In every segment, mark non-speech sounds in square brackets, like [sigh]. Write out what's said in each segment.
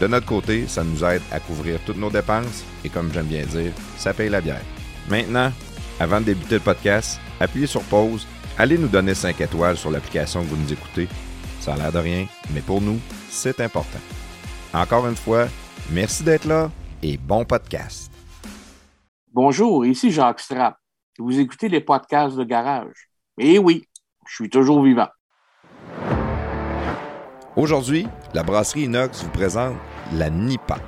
De notre côté, ça nous aide à couvrir toutes nos dépenses et comme j'aime bien dire, ça paye la bière. Maintenant, avant de débuter le podcast, appuyez sur pause, allez nous donner 5 étoiles sur l'application que vous nous écoutez. Ça a l'air de rien, mais pour nous, c'est important. Encore une fois, merci d'être là et bon podcast. Bonjour, ici Jacques Strapp. Vous écoutez les podcasts de garage. Et oui, je suis toujours vivant. Aujourd'hui, la brasserie Inox vous présente la NIPA,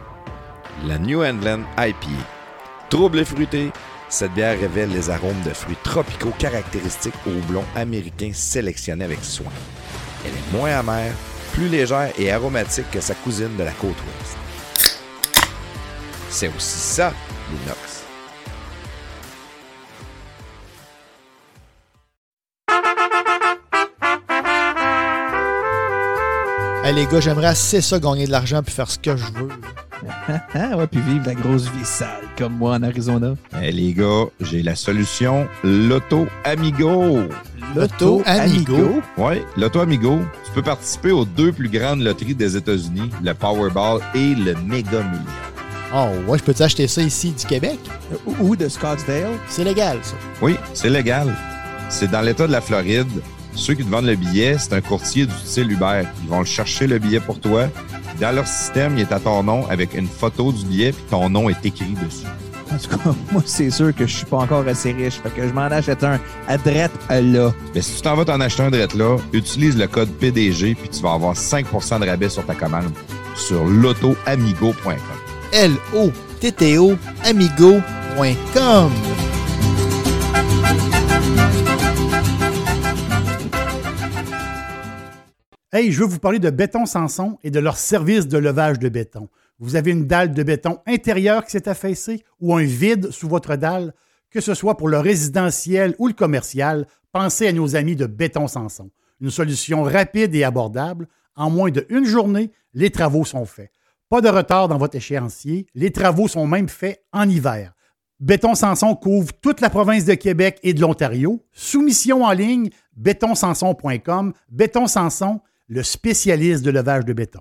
la New England IPA. Trouble et fruité, cette bière révèle les arômes de fruits tropicaux caractéristiques au blond américain sélectionné avec soin. Elle est moins amère, plus légère et aromatique que sa cousine de la côte ouest. C'est aussi ça, l'inox. Hey, les gars, j'aimerais assez ça gagner de l'argent puis faire ce que je veux. Ah ouais, puis vivre la grosse vie sale comme moi en Arizona. Hey, les gars, j'ai la solution, l'Auto Amigo. L'Auto Amigo. Oui, l'Auto Amigo. Tu peux participer aux deux plus grandes loteries des États-Unis, le Powerball et le Mega Million. Oh, ouais, je peux acheter ça ici du Québec? Ou de Scottsdale? C'est légal, ça. Oui, c'est légal. C'est dans l'État de la Floride. Ceux qui te vendent le billet, c'est un courtier du style Uber. Ils vont le chercher le billet pour toi. Dans leur système, il est à ton nom avec une photo du billet, puis ton nom est écrit dessus. En tout cas, [laughs] moi, c'est sûr que je suis pas encore assez riche. Fait que je m'en achète un à drette là. Mais si tu t'en vas t'en acheter un drette là, utilise le code PDG, puis tu vas avoir 5% de rabais sur ta commande sur l'autoamigo.com. L-O-T-T-O amigo.com. Hey, je veux vous parler de Béton Sanson et de leur service de levage de béton. Vous avez une dalle de béton intérieure qui s'est affaissée ou un vide sous votre dalle, que ce soit pour le résidentiel ou le commercial, pensez à nos amis de Béton Sanson. Une solution rapide et abordable. En moins d'une journée, les travaux sont faits. Pas de retard dans votre échéancier. Les travaux sont même faits en hiver. Béton Sanson couvre toute la province de Québec et de l'Ontario. Soumission en ligne, bétonsanson.com. Béton Sanson, le spécialiste de levage de béton.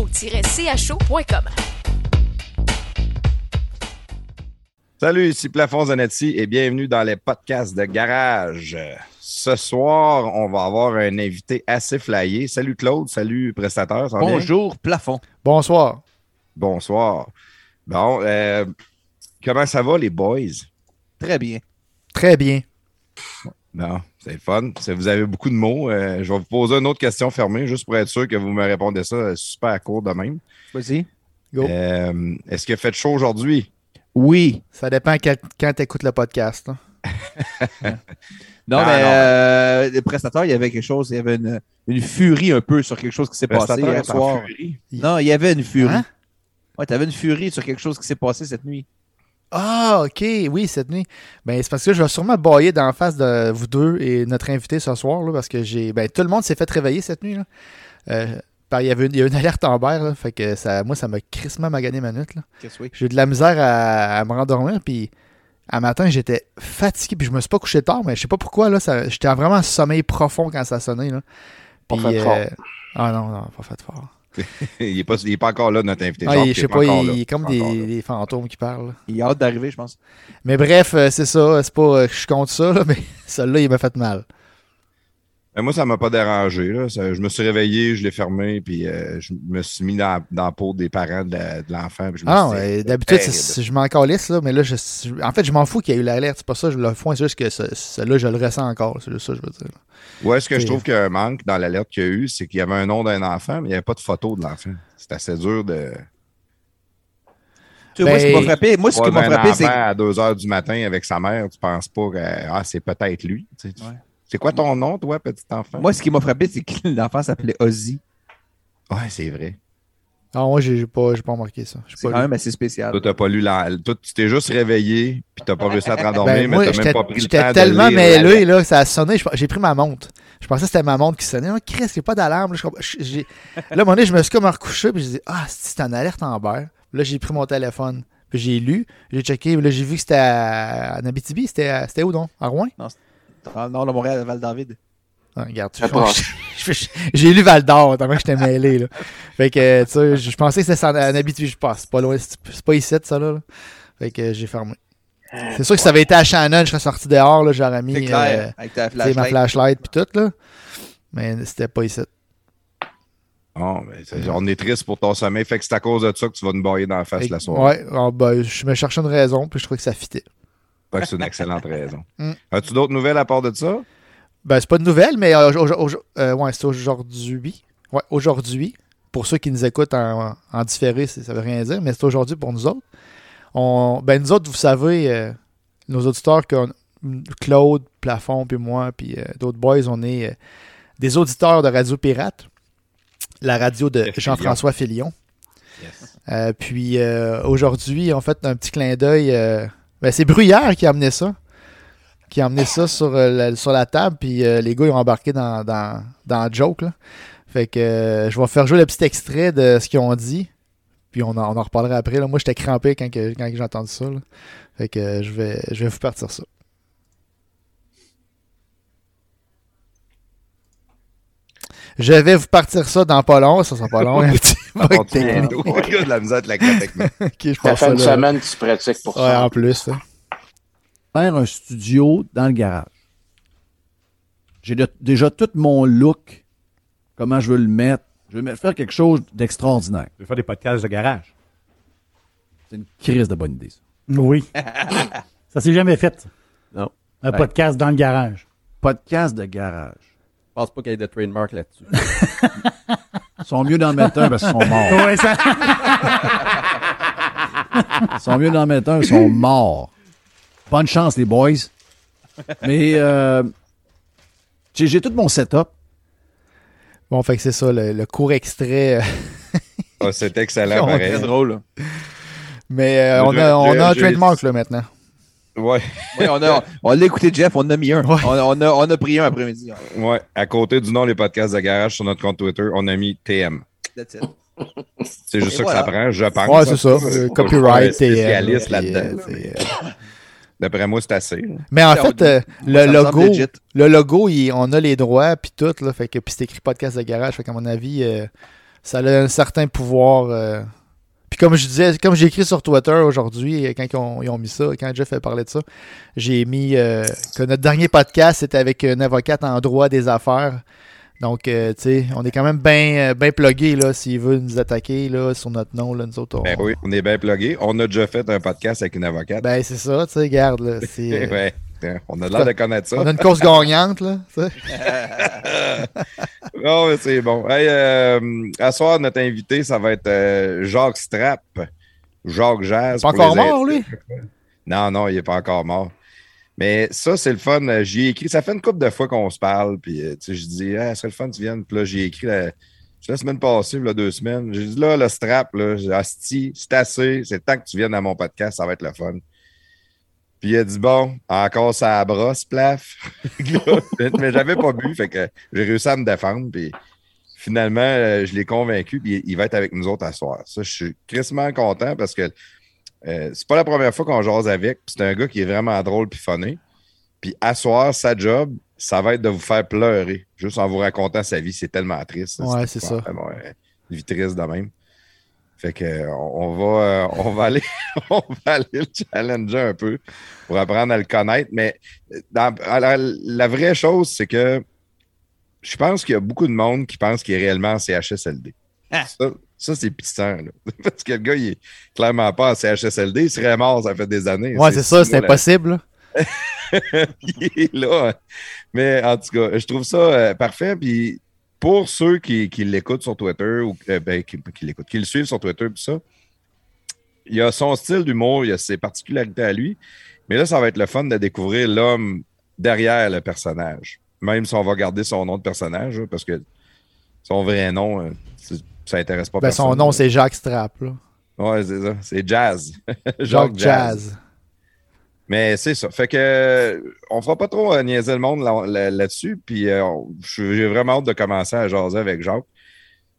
Salut, ici Plafond Zanetti et bienvenue dans les podcasts de Garage. Ce soir, on va avoir un invité assez flyé. Salut Claude, salut prestataire. ça va bien? Bonjour, plafond. Bonsoir. Bonsoir. Bon, euh, comment ça va les boys? Très bien. Très bien. Non, c'est le fun. Vous avez beaucoup de mots. Euh, je vais vous poser une autre question fermée, juste pour être sûr que vous me répondez ça euh, super court de même. Vas-y. Go. Euh, Est-ce a fait chaud aujourd'hui? Oui. Ça dépend quand, quand tu écoutes le podcast. hein. [laughs] Non, Ah, mais non. euh, le prestateur, il y avait quelque chose, il y avait une, une furie un peu sur quelque chose qui s'est passé hier soir. furie. Non, il y avait une furie. Hein? Ouais, t'avais une furie sur quelque chose qui s'est passé cette nuit. Ah, OK. Oui, cette nuit. Ben, c'est parce que je vais sûrement bailler d'en face de vous deux et notre invité ce soir, là, parce que j'ai. Ben, tout le monde s'est fait réveiller cette nuit. Là. Euh, par- il, y avait une, il y a une alerte en là, fait que ça, moi, ça m'a crissement magané ma nuit. Oui? J'ai eu de la misère à, à me rendormir, puis à matin, j'étais fatigué, puis je me suis pas couché tard, mais je sais pas pourquoi, là, ça- j'étais en vraiment sommeil profond quand ça sonnait, là. Pas fait fort. Ah non, non, pas fait fort. Il n'est pas, il est pas encore là, notre invité. Ah, il- je sais est pas, il, est comme des, fantômes qui parlent. Il a hâte d'arriver, je pense. Mais bref, euh, c'est ça, c'est pas euh, que je compte ça, là, [laughs] mais celui-là, il m'a fait mal. Ben, moi, ça m'a pas dérangé. Là. Ça- je me suis réveillé, je l'ai fermé, puis euh, je me suis mis dans, dans la peau des parents de, l'enfant. puis je me Ah, suis dit, ouais, d'habitude, je m'en calisse, là, mais là, je, en fait, je m'en fous qu'il y ait eu l'alerte. C'est pas ça, je le fous, c'est juste que ce- celui-là, je le ressens encore. C'est juste ça, que je veux dire. Ouais, ce que je trouve qu'il y a un manque dans l'alerte qu'il y a eu, c'est qu'il y avait un nom d'un enfant, mais il n'y avait pas de photo de l'enfant. C'est assez dur de. Tu sais, moi, ce qui m'a Ben, frappé, moi, ce qui m'a frappé, c'est à 2 h du matin avec sa mère, tu penses pas que ah, c'est peut-être lui. tu sais. Ouais. C'est quoi ton nom, toi, petit enfant? moi, ce qui m'a frappé, c'est que [laughs] l'enfant s'appelait Ozzy. Ouais, c'est vrai. Ah, moi, j'ai pas, j'ai pas remarqué ça. C'est quand lu. même assez spécial. Toi, t'as pas lu la. Toi, tu t'es juste réveillé, puis t'as pas réussi à te [laughs] rendormir, Ben, mais t'as même j'étais pas pris le temps j'étais de tellement lire mêlé, là, ça a sonné. J'ai pris ma montre. Je pensais que c'était ma montre qui sonnait. Ah, Chris, il n'y a pas d'alarme. Là, à un moment donné, je me suis comme recouché, puis j'ai dit, ah, c'est en alerte en berre. Là, j'ai pris mon téléphone, puis j'ai lu, j'ai checké, puis là, j'ai vu que c'était à, en Abitibi. C'était à- où donc? À Rouen? Dans le nord de Montréal, Val-David. Ah, Regarde, j'ai lu Val d'Or, tellement que j'étais mêlé. Là. Fait que, tu sais, je pensais que c'était en, Abitibi, je passe. C'est pas loin, c'est pas ici, ça, là. Fait que euh, j'ai fermé. C'est sûr que ça avait été à Shannon, je serais sorti dehors, là, j'aurais mis euh, avec ta sais, ma flashlight. flashlight puis tout, là. Mais c'était pas ici. Ben, c'est- on est triste pour ton sommeil, fait que c'est à cause de ça que tu vas nous bailler dans la face la soirée. Ouais, ah, ben, je me cherchais une raison, puis je trouvais que ça fitait. C'est une excellente raison. [laughs] Mm. As-tu d'autres nouvelles à part de ça? Ben, c'est pas de nouvelle, mais euh, euh, ouais, c'est aujourd'hui. Ouais, aujourd'hui. Pour ceux qui nous écoutent en, en différé, ça veut rien dire, mais c'est aujourd'hui pour nous autres. On, ben, nous autres, vous savez, euh, nos auditeurs, Claude, Plafond, puis moi, puis d'autres boys, on est des auditeurs de Radio Pirate, la radio de Jean-François Filion. Euh, puis aujourd'hui, on fait un petit clin d'œil. Euh, ben, c'est Bruyère qui a amené ça. Qui a amené ça sur, euh, la, table. Puis euh, les gars, ils ont embarqué dans, dans, dans joke. Fait que euh, je vais faire jouer le petit extrait de ce qu'ils ont dit. Puis on en, reparlera après. Moi, j'étais crampé quand, j'ai entendu ça. Fait que je vais vous partir ça. Je vais vous partir ça dans pas long. Ça sera pas long. un petit À bug part tu technique. bientôt. Il y a de la misère avec la technique. [laughs] Ok, je Ça fait ça une là. semaine que tu pratiques pour Ouais, ça. en plus. hein. faire un studio dans le garage. J'ai déjà tout mon look, comment je veux le mettre. Je veux faire quelque chose d'extraordinaire. Je vais faire des podcasts de garage. C'est une crise de bonne idée, ça. Oui. [laughs] ça s'est jamais fait. Non. Un Ouais. podcast dans le garage. Podcast de garage. Je pense pas qu'il y ait de trademark là-dessus. Ils sont mieux d'en mettre un parce qu'ils sont morts. [laughs] Ouais, ça- Ils sont mieux d'en mettre un, ils sont morts. Bonne chance, les boys. Mais euh, j'ai tout mon setup. Bon, fait que c'est ça, le, le court extrait. Ah, c'est excellent, [laughs] pareil. C'est drôle. là. Mais euh, on a, on a un trademark là maintenant. Ouais, Oui, on a, on l'a écouté, Jeff, on en a mis un. Ouais. On, on a, on a pris un après-midi. ouais. À côté du nom Les podcasts de garage sur notre compte Twitter, on a mis TM. That's it. C'est juste Et ça voilà. que ça prend, je pense. Ouais, c'est ça. Euh, Copyright spécialiste là-dedans. euh, euh, D'après moi, c'est assez. Mais en fait, euh, le logo, le logo, il- on a les droits puis tout là, fait que puis c'est écrit podcast de garage, fait qu'à mon avis, euh, ça a un certain pouvoir. Puis comme je disais, comme j'ai écrit sur Twitter aujourd'hui, euh, quand ils ont, ils ont mis ça, quand Jeff a parlé de ça, j'ai mis euh, que notre dernier podcast c'était avec une avocate en droit des affaires. Donc, euh, tu sais, on est quand même bien ben plugué là, s'il veut nous attaquer là, sur notre nom, là, nous autres. on- Ben oui, on est bien plugué. On a déjà fait un podcast avec une avocate. Ben, c'est ça, tu sais, garde là. [laughs] c'est, ouais. On a l'air de connaître ça. on a une course gagnante là. [laughs] Non, mais c'est bon. Hey, euh, à soir, notre invité, ça va être euh, Jacques Strapp. Jacques Jazz. Pas encore mort, lui? [laughs] Non, non, il n'est pas encore mort. Mais ça, c'est le fun. Euh, J'y ai écrit. Ça fait une couple de fois qu'on se parle. Puis, euh, tu sais, je dis, ah, ce serait le fun que tu viennes. Puis là, j'ai écrit la, la semaine passée, là, deux semaines. J'ai dit, là, le strap, là, c'est assez. C'est le temps que tu viennes à mon podcast. Ça va être le fun. Puis il a dit, bon, encore ça brosse, plaf. [laughs] Mais j'avais pas bu. Fait que j'ai réussi à me défendre. Puis finalement, euh, je l'ai convaincu. Puis il va être avec nous autres à soir. Ça, je suis crissement content parce que euh, c'est pas la première fois qu'on jase avec. Puis c'est un gars qui est vraiment drôle puis funny. Puis à soir, sa job, ça va être de vous faire pleurer. Juste en vous racontant sa vie. C'est tellement triste. Ouais, c'est ça. Vraiment, euh, Une vie triste de même. Fait que euh, on, va euh, on va aller [laughs] on va aller le challenger un peu pour apprendre à le connaître. Mais dans- alors, la vraie chose, c'est que je pense qu'il y a beaucoup de monde qui pense qu'il est réellement en CHSLD. Ah. Ça, ça, c'est pistant. Là. [laughs] Parce que le gars, il est clairement pas en CHSLD. Il serait mort, ça fait des années. Ouais, c'est ça, c'est impossible. [laughs] il est là. hein. Mais en tout cas, je trouve ça euh, parfait. Puis pour ceux qui, qui l'écoutent sur Twitter ou euh, ben, qui, qui l'écoutent, qui le suivent sur Twitter, tout ça, il a son style d'humour, il a ses particularités à lui. Mais là, ça va être le fun de découvrir l'homme derrière le personnage. Même si on va garder son nom de personnage, parce que son vrai nom, euh, ça intéresse pas Ben, personne. son nom, c'est Jacques Strap. Là. Ouais, c'est ça. C'est Jazz. [laughs] Jacques Jazz. Mais c'est ça. Fait que euh, on fera pas trop euh, niaiser le monde là- là- là-dessus. Puis euh, j'ai vraiment hâte de commencer à jaser avec Jacques.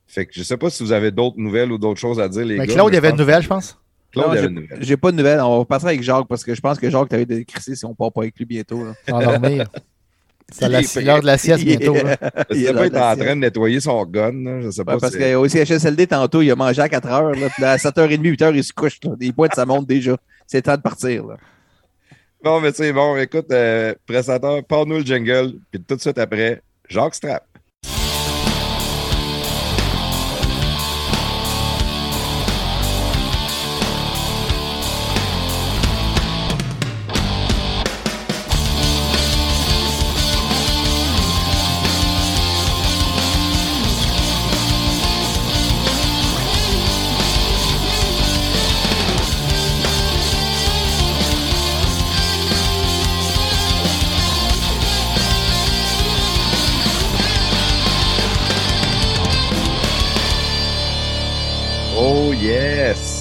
Fait que je sais pas si vous avez d'autres nouvelles ou d'autres choses à dire, les Mais gars. Claude, il y mais avait une nouvelle, je pense. Claude, Non, il y avait j'ai- une nouvelle. J'ai pas de nouvelles. On va passer avec Jacques parce que je pense que Jacques t'avait décrissé si on part pas avec lui bientôt. là. [laughs] C'est l'heure de la sieste bientôt. là. [laughs] Il est pas, en train de nettoyer son gun. là. Je sais pas. Ouais, parce qu'au CHSLD, tantôt, il a mangé à 4 heures. Là, puis là, à 7h30, 8h, il se couche. Là. Il pointe sa montre déjà. C'est temps de partir. Là. Bon, mais c'est bon. Écoute, euh, présentateur, parle-nous le jingle. Puis tout de suite après, Jacques Strap.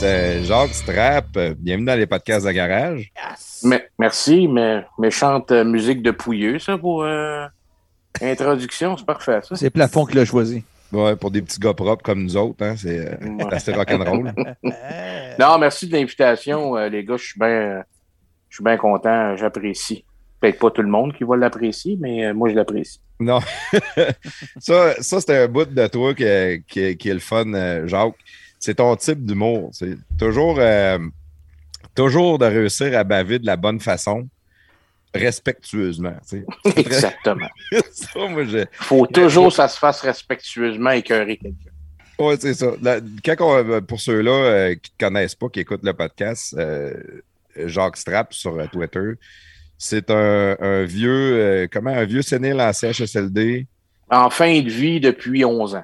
Euh, Jacques Strap, euh, bienvenue dans les podcasts de garage. Mais, merci, mais méchante euh, musique de pouilleux, ça, pour euh, introduction. C'est parfait, ça. C'est Plafond qui l'a choisi. Ouais, pour des petits gars propres comme nous autres, hein, c'est euh, Ouais. c'est assez rock'n'roll. [laughs] Non, merci de l'invitation, euh, les gars. Je suis bien je suis bien content. J'apprécie. Peut-être pas tout le monde qui va l'apprécier, mais euh, moi, je l'apprécie. Non. [laughs] ça, ça c'était un bout de toi qui, est- qui qui est le fun, Jacques. C'est ton type d'humour. C'est toujours, euh, toujours de réussir à baver de la bonne façon, respectueusement. [laughs] Exactement. [laughs] ça, moi, je- faut toujours que ça se fasse respectueusement écœurer quelqu'un. Ouais, c'est ça. La- quand on- euh, pour ceux-là euh, qui ne connaissent pas, qui écoutent le podcast, euh, Jacques Strap sur Twitter, c'est un, un vieux, comment, un vieux sénile en CHSLD En fin de vie depuis 11 ans.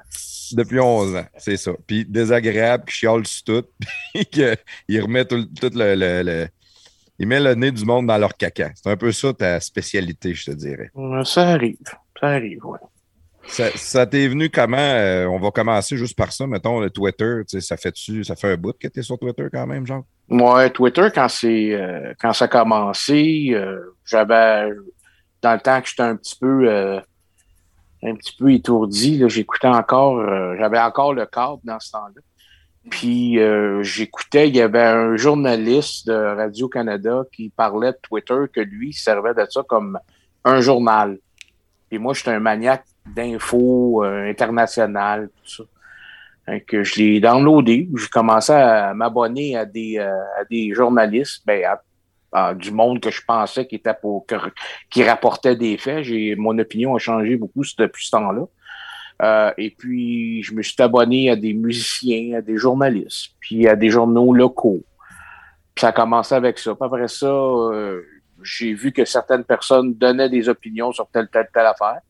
depuis 11 ans, c'est ça. Puis désagréable, qui chiale sur tout, [laughs] puis qu'il remet tout, le- tout le, le- le- Il met le nez du monde dans leur caca. C'est un peu ça ta spécialité, je te dirais. Ça arrive. Ça arrive, oui. Ça, ça t'est venu comment? euh, on va commencer juste par ça, mettons, le Twitter. tu sais, Ça fait-tu, ça fait un bout que tu es sur Twitter quand même, genre? Moi, Twitter, quand c'est euh, quand ça a commencé, euh, j'avais dans le temps que j'étais un petit peu un petit peu étourdi, j'écoutais encore, euh, j'avais encore le câble dans ce temps-là. Puis euh, j'écoutais, il y avait un journaliste de Radio-Canada qui parlait de Twitter que lui il servait de ça comme un journal. Et moi, j'étais un maniaque d'infos euh, internationales, tout ça. Que je l'ai downloadé. J'ai commencé à m'abonner à des, euh, à des journalistes, ben, à- à du monde que je pensais qui était pour qui rapportait des faits. J'ai mon opinion a changé beaucoup depuis ce temps-là. Euh, et puis je me suis abonné à des musiciens, à des journalistes, puis à des journaux locaux. Puis ça a commencé avec ça. Après ça, euh, j'ai vu que certaines personnes donnaient des opinions sur telle, telle, telle affaire.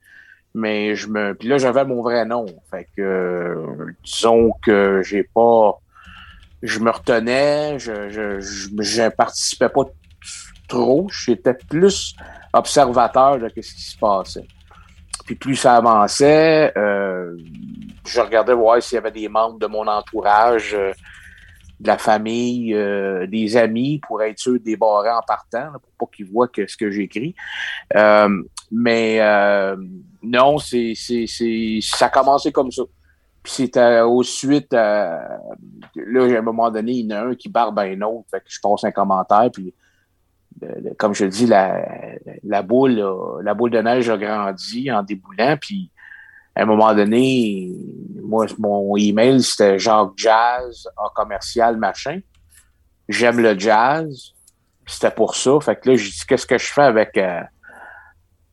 Mais je me. Puis là, j'avais mon vrai nom. Fait que euh, disons que j'ai pas. Je me retenais, je, je, je, je participais pas trop. J'étais plus observateur de ce qui se passait. Puis plus ça avançait, euh, je regardais voir s'il y avait des membres de mon entourage, euh, de la famille, euh, des amis, pour être sûr de débarrer en partant, pour pas qu'ils voient que ce que j'écris. Mais non, c'est, ça a commencé comme ça. Puis c'était au suite, là, à un moment donné, il y en a un qui barbe un autre, fait que je passe un commentaire, puis comme je dis, la, boule, la boule de neige a grandi en déboulant, puis à un moment donné, moi, mon email, c'était Jacques Jazz en commercial machin. J'aime le jazz. C'était pour ça. Fait que là, j'ai dit, qu'est-ce que je fais avec, euh,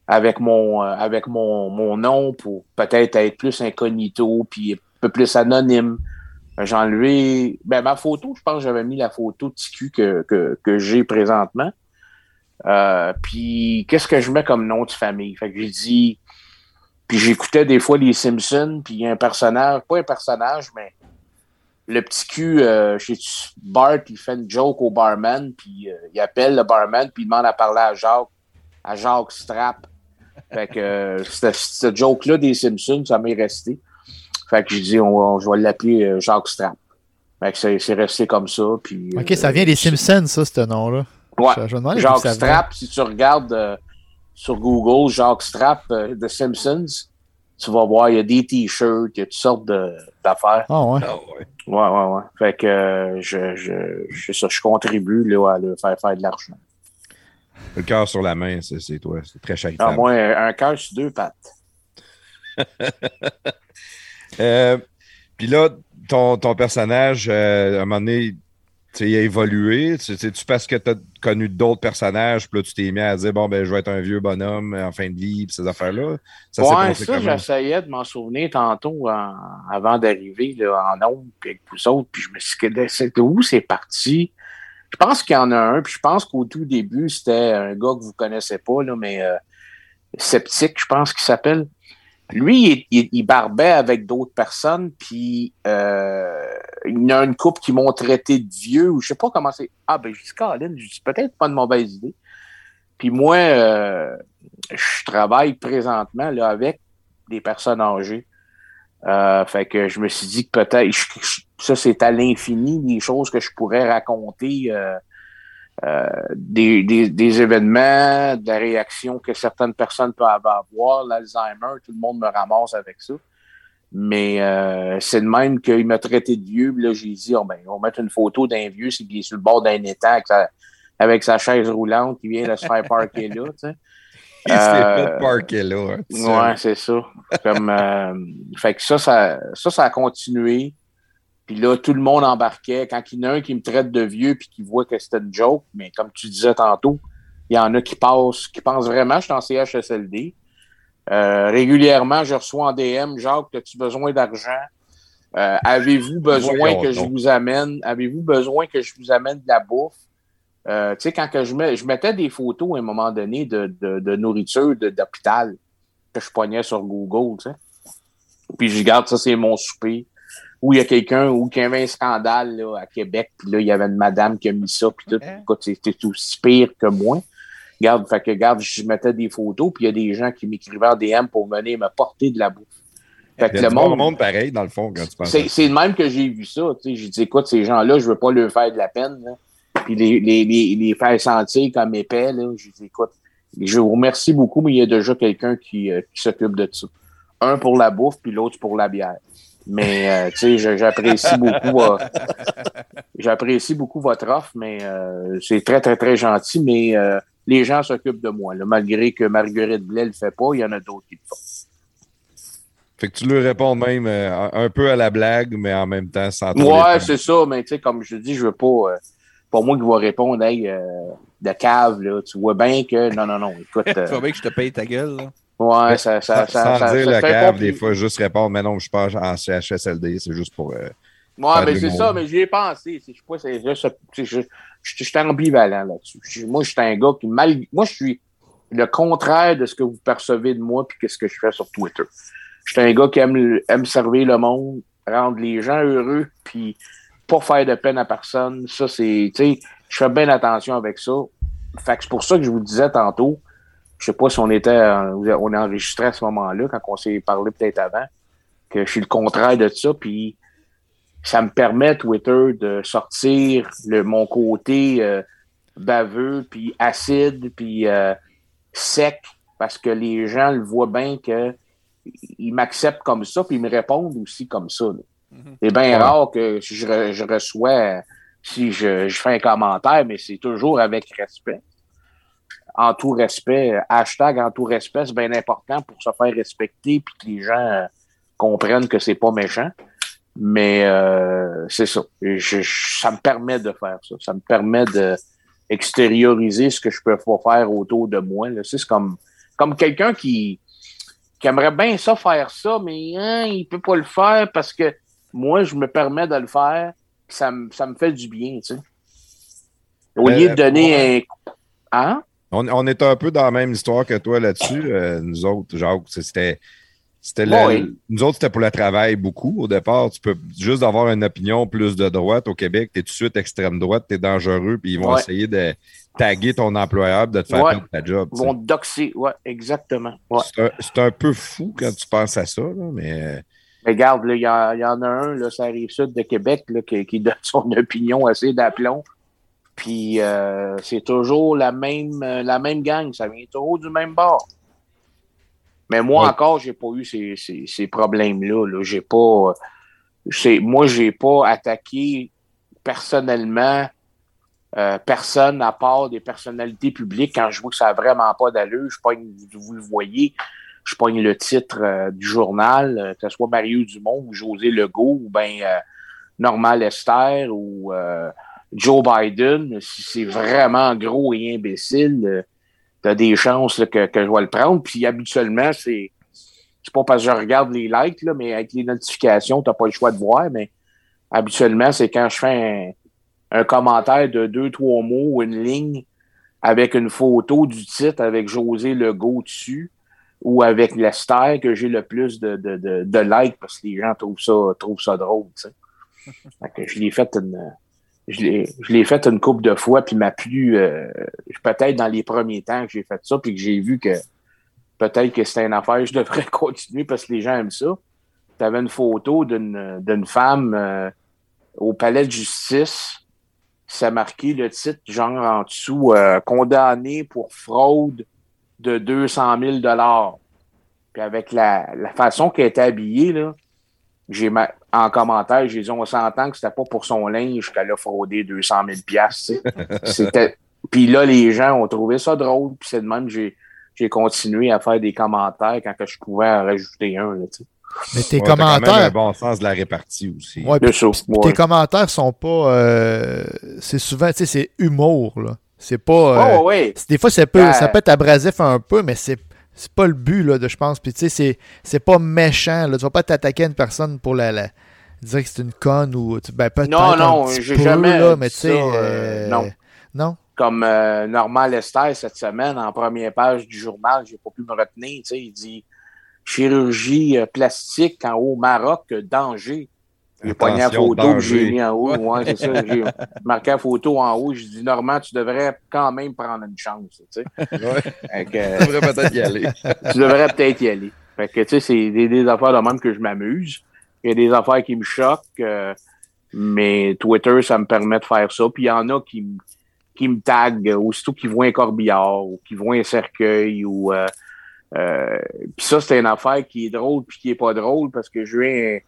avec mon euh, avec mon, mon nom pour peut-être être plus incognito puis un peu plus anonyme? J'ai enlevé ma photo, je pense que j'avais mis la photo de TQ que, que, que j'ai présentement. Euh, puis qu'est-ce que je mets comme nom de famille? Fait que j'ai dit. Puis j'écoutais des fois les Simpsons, puis il y a un personnage, pas un personnage, mais le petit cul, euh, chez Bart, il fait une joke au barman, puis euh, il appelle le barman, puis il demande à parler à Jacques, à Jacques Strap. Fait que euh, cette, joke-là des Simpsons, ça m'est resté. Fait que j'ai dit, on, on- je vais l'appeler euh, Jacques Strap. Fait que c'est resté comme ça. Puis, Ok, euh, ça vient des Simpsons, ça, ce nom-là. Ouais. Je, je Jacques ça venait. Strap, si tu regardes euh, sur Google Jacques Strap euh, The Simpsons, tu vas voir, il y a des t-shirts, il y a toutes sortes de- d'affaires. Ah ouais. Ah ouais. Ouais, ouais, ouais. Fait que euh, je, je, je, ça, je contribue là, à leur faire faire de l'argent. Le cœur sur la main, c'est toi. C'est très Ah, charitable. moi, un cœur sur deux pattes. [laughs] Euh, Puis là, ton, ton personnage, euh, à un moment donné, tu sais, il a évolué. C'est- C'est-tu parce que tu as connu d'autres personnages, puis là, tu t'es mis à dire, bon, ben, je vais être un vieux bonhomme en fin de vie, puis ces affaires-là? Ça ouais, ça, j'essayais de m'en souvenir tantôt en- avant d'arriver en ondes puis avec vous autres. Puis je me suis dit, c'est où c'est parti? Je pense qu'il y en a un, puis je pense qu'au tout début, c'était un gars que vous connaissez pas, là, mais euh, Sceptique, je pense qu'il s'appelle. Lui, il, il- il barbait avec d'autres personnes, puis euh, il y a une couple qui m'ont traité de vieux, ou je sais pas comment c'est. Ah, ben, je dis, Colin, je dis, peut-être pas une mauvaise idée. Puis moi, euh, je travaille présentement là, avec des personnes âgées. Euh, fait que je me suis dit que peut-être, ça c'est à l'infini, les choses que je pourrais raconter, euh, euh, des, des, des événements, de la réaction que certaines personnes peuvent avoir, l'Alzheimer, tout le monde me ramasse avec ça. Mais euh, c'est de même qu'il m'a traité de vieux. puis Là, j'ai dit, oh, ben, on va mettre une photo d'un vieux, c'est qu'il est sur le bord d'un étang avec sa, avec sa chaise roulante qui vient de se faire parker là. tu sais. [laughs] Il s'est Euh, fait parker là. hein. Ouais, c'est ça. Comme, euh, fait que ça, ça, ça, ça a continué. Puis là, tout le monde embarquait. Quand il y en a un qui me traite de vieux puis qui voit que c'était une joke, mais comme tu disais tantôt, il y en a qui passent, qui pensent vraiment, je suis en CHSLD. Euh, régulièrement, je reçois en DM, Jacques, as-tu besoin d'argent? Euh, avez-vous besoin que je vous amène? Avez-vous besoin que je vous amène de la bouffe? Euh, tu sais, quand que je, je mettais des photos à un moment donné de, de, de nourriture de- d'hôpital que je pognais sur Google, tu sais. Puis je regarde, ça, c'est mon souper. Ou il y a quelqu'un, ou qu'il y avait un scandale là, à Québec, puis là, il y avait une madame qui a mis ça, puis tout. Écoute, c'était aussi pire que moi. Regarde, fait que, regarde, je mettais des photos, puis il y a des gens qui m'écrivaient en DM pour venir me porter de la bouffe. Fait que le monde, monde pareil, dans le fond, quand tu penses. c'est de même que j'ai vu ça. J'ai dit, écoute, ces gens-là, je veux pas leur faire de la peine. Là. Puis les, les, les, les faire sentir comme épais. J'ai dit, écoute, je vous remercie beaucoup, mais il y a déjà quelqu'un qui, euh, qui s'occupe de ça. Un pour la bouffe, puis l'autre pour la bière. Mais euh, tu sais, j'apprécie beaucoup euh, j'apprécie beaucoup votre offre, mais euh, c'est très, très, très gentil, mais euh, les gens s'occupent de moi. Là, malgré que Marguerite Blais le fait pas, il y en a d'autres qui le font. Fait que tu lui réponds même euh, un peu à la blague, mais en même temps sans trop Ouais, c'est ça, mais tu sais, comme je dis, je veux pas. Euh, pas moi qui va répondre, hey, euh, de cave, là. Tu vois bien que. Non, non, non, écoute. [laughs] euh, Faut bien que je te paye ta gueule. Là. ouais, ça. ça, Sans, ça, sans ça- dire ça le fait cave, des fois, juste répondre, mais non, je suis pas en CHSLD, c'est juste pour. euh, Ouais, mais c'est ça, mais j'y ai pensé. Je sais pas, c'est juste. tu sais, Je je- suis ambivalent là-dessus. Moi, je suis un gars qui, mal, moi, je suis le contraire de ce que vous percevez de moi puis qu'est-ce que je fais sur Twitter. Je suis un gars qui aime, aime servir le monde, rendre les gens heureux, puis pas faire de peine à personne. Ça, c'est, tu sais, je fais bien attention avec ça. Fait que c'est pour ça que je vous disais tantôt, je sais pas si on était, on est enregistré à ce moment-là, quand on s'est parlé peut-être avant, que je suis le contraire de ça, puis ça me permet, Twitter, de sortir le, mon côté euh, baveux, puis acide, puis euh, sec, parce que les gens le voient bien que ils m'acceptent comme ça, puis ils me répondent aussi comme ça. là. C'est bien Ouais. rare que si je, re- je reçois, si je, je fais un commentaire, mais c'est toujours avec respect. En tout respect, hashtag en tout respect, c'est bien important pour se faire respecter, puis que les gens euh, comprennent que c'est pas méchant. Mais euh, c'est ça. Et je- je- ça me permet de faire ça. Ça me permet de extérioriser ce que je peux pas faire autour de moi. là. C'est comme comme quelqu'un qui, qui aimerait bien ça faire ça, mais hein, il peut pas le faire parce que moi, je me permets de le faire, ça, me- ça me fait du bien, tu sais. Au Euh, lieu de donner un. Hein? On, on est un peu dans la même histoire que toi là-dessus. Euh, nous autres, Jacques, c'était. C'était le- Oui. Nous autres, c'était pour le travail beaucoup. Au départ, tu peux juste avoir une opinion plus de droite au Québec, tu es tout de suite extrême droite, tu es dangereux, puis ils vont essayer de taguer ton employeur, de te faire perdre ta job. Ils vont doxer. Ouais, exactement. Ouais. C'est un, peu fou quand tu penses à ça, là, mais Mais regarde, il y, en- il y en a un, là, ça arrive sud de Québec, là, qui, qui donne [laughs] son opinion assez d'aplomb. Puis euh, c'est toujours la même, euh, la même gang, ça vient toujours du même bord. Mais moi Ouais. encore, j'ai pas eu ces, ces, ces problèmes-là. Là. J'ai pas. euh, c'est- moi, j'ai pas attaqué personnellement euh, personne à part des personnalités publiques quand je vois que ça n'a vraiment pas d'allure. Je pogne, vous le voyez, je pogne le titre euh, du journal, euh, que ce soit Mario Dumont ou José Legault ou ben euh, Normand Lester ou euh, Joe Biden. Si c'est vraiment gros et imbécile, tu as des chances là, que, que je vais le prendre. Puis habituellement, c'est c'est pas parce que je regarde les likes, là, mais avec les notifications, tu pas le choix de voir, mais habituellement, c'est quand je fais un, un commentaire de deux, trois mots ou une ligne avec une photo du titre avec José Legault dessus ou avec Lester que j'ai le plus de, de, de, de likes parce que les gens trouvent ça, trouvent ça drôle. [laughs] que je l'ai fait une. Je l'ai, fait une couple de fois, puis m'a plu euh, peut-être dans les premiers temps que j'ai fait ça, puis que j'ai vu que peut-être que c'était une affaire, je devrais [laughs] continuer parce que les gens aiment ça. Tu avais une photo d'une, d'une femme euh, au palais de justice. Ça marquait le titre, genre en dessous, euh, condamné pour fraude de 200 000 Puis avec la, la façon qu'elle était habillée, là, j'ai ma- en commentaire, j'ai dit on s'entend que c'était pas pour son linge qu'elle a fraudé 200 000 piastres, tu sais. [laughs] C'était. Puis là, les gens ont trouvé ça drôle. Puis c'est de même que j'ai, j'ai continué à faire des commentaires quand que je pouvais en rajouter un. Là. Mais tes ouais, t'as quand même un commentaires. bon sens de la répartie aussi. Ouais, ouais. Tes commentaires sont pas. euh, c'est souvent, tu sais, c'est humour, là. C'est pas. euh, Oh, ouais. c'est- Des fois, ça peut, Euh, ça peut être abrasif un peu, mais c'est. C'est pas le but, là, de, je pense. Puis, tu sais, c'est- pas méchant. Là. Tu vas pas t'attaquer à une personne pour la, la- dire que c'est une conne ou. Ben, peut-être. Non, non, j'ai jamais là, mais tu sais. ça, euh, euh, non. Non? Comme euh, Normand Lester cette semaine, en première page du journal, j'ai pas pu me retenir. Tu sais, il dit chirurgie euh, plastique en haut Maroc, danger. J'ai pogné la photo que j'ai mis en haut. Ouais, c'est ça. J'ai [laughs] marqué la photo en haut. J'ai dit, Normand, tu devrais quand même prendre une chance. Tu, sais. Ouais, Fait que, euh, on devrait peut-être y aller. [laughs] tu devrais peut-être y aller. Fait que, tu sais, c'est des, des affaires de même que je m'amuse. Il y a des affaires qui me choquent, euh, mais Twitter, ça me permet de faire ça. Puis il y en a qui, me- qui taguent aussitôt qu'ils voient un corbillard ou qu'ils voient un cercueil ou... Euh, euh, puis ça, c'est une affaire qui est drôle puis qui est pas drôle parce que j'ai eu un,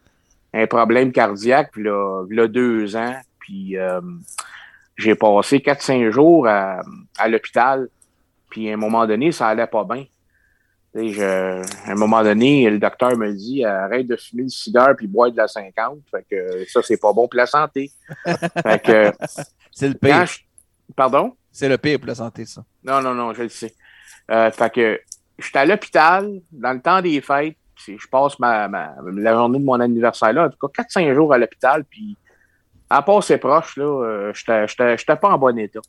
un problème cardiaque puis là, là deux ans. Puis euh, j'ai passé 4-5 jours à, à l'hôpital. Puis à un moment donné, ça allait pas bien. Je- à un moment donné, le docteur me dit arrête de fumer le cigare puis boire de la 50. Fait que ça, c'est pas bon pour la santé. [laughs] fait que C'est le pire. je- Pardon? C'est le pire pour la santé, ça. Non, non, non, je le sais. Euh, fait que j'étais à l'hôpital dans le temps des fêtes. Je passe ma, ma- la journée de mon anniversaire là, en tout cas 4-5 jours à l'hôpital. Puis à part ses proches, là, euh, j'étais- pas en bon état.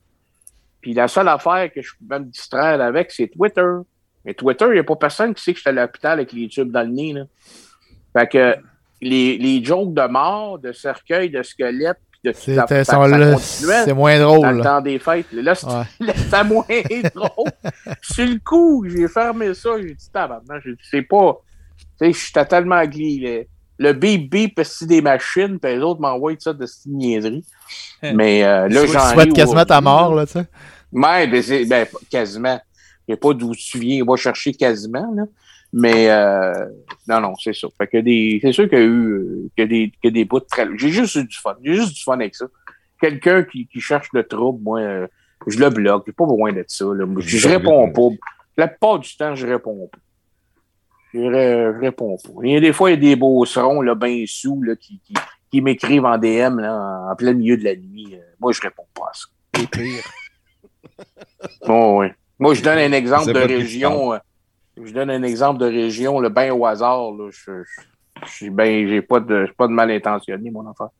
Puis la seule affaire que je pouvais me distraire avec, c'est Twitter. Mais Twitter, il n'y a pas personne qui sait que j'étais à l'hôpital avec les tubes dans le nez. Là. Fait que les, les jokes de mort, de cercueil, de squelette, C'est moins dans drôle. le là. temps des fêtes. Là, c'était Ouais. [laughs] moins drôle. [laughs] Sur le coup, j'ai fermé ça. J'ai dit, tabarnak, j'ai dit, c'est pas. Tu sais, j'étais tellement glis. Le, le bip bip, c'est des machines, puis les autres m'envoient ça de cette niaiserie. Mais euh, là, Tu j'en souhaites ris quasiment ta mort, là. tu sais. Ouais, ben, c'est, ben, quasiment. Je sais pas d'où tu viens, va chercher quasiment, là. Mais, euh, non, non, c'est ça. Fait que des, c'est sûr qu'il y a eu, euh, qu'il y a des, qu'il y a des bouts de très, j'ai juste eu du fun. J'ai juste du fun avec ça. Quelqu'un qui, qui cherche le trouble, moi, euh, je le bloque. J'ai pas besoin de ça, là. Je, je réponds pas. La plupart du temps, je réponds pas. Je, ré- je réponds pas. Il y a des fois, il y a des beaucerons, là, ben sous, là, qui, qui, qui m'écrivent en DM, là, en plein milieu de la nuit. Euh, Moi, je réponds pas à ça. C'est pire. [laughs] Oh, oui. Moi, je donne un exemple de région. euh, je donne un exemple de région, le bien au hasard. Là, je, je, ben, j'ai pas de, pas de mal intentionné, mon enfant.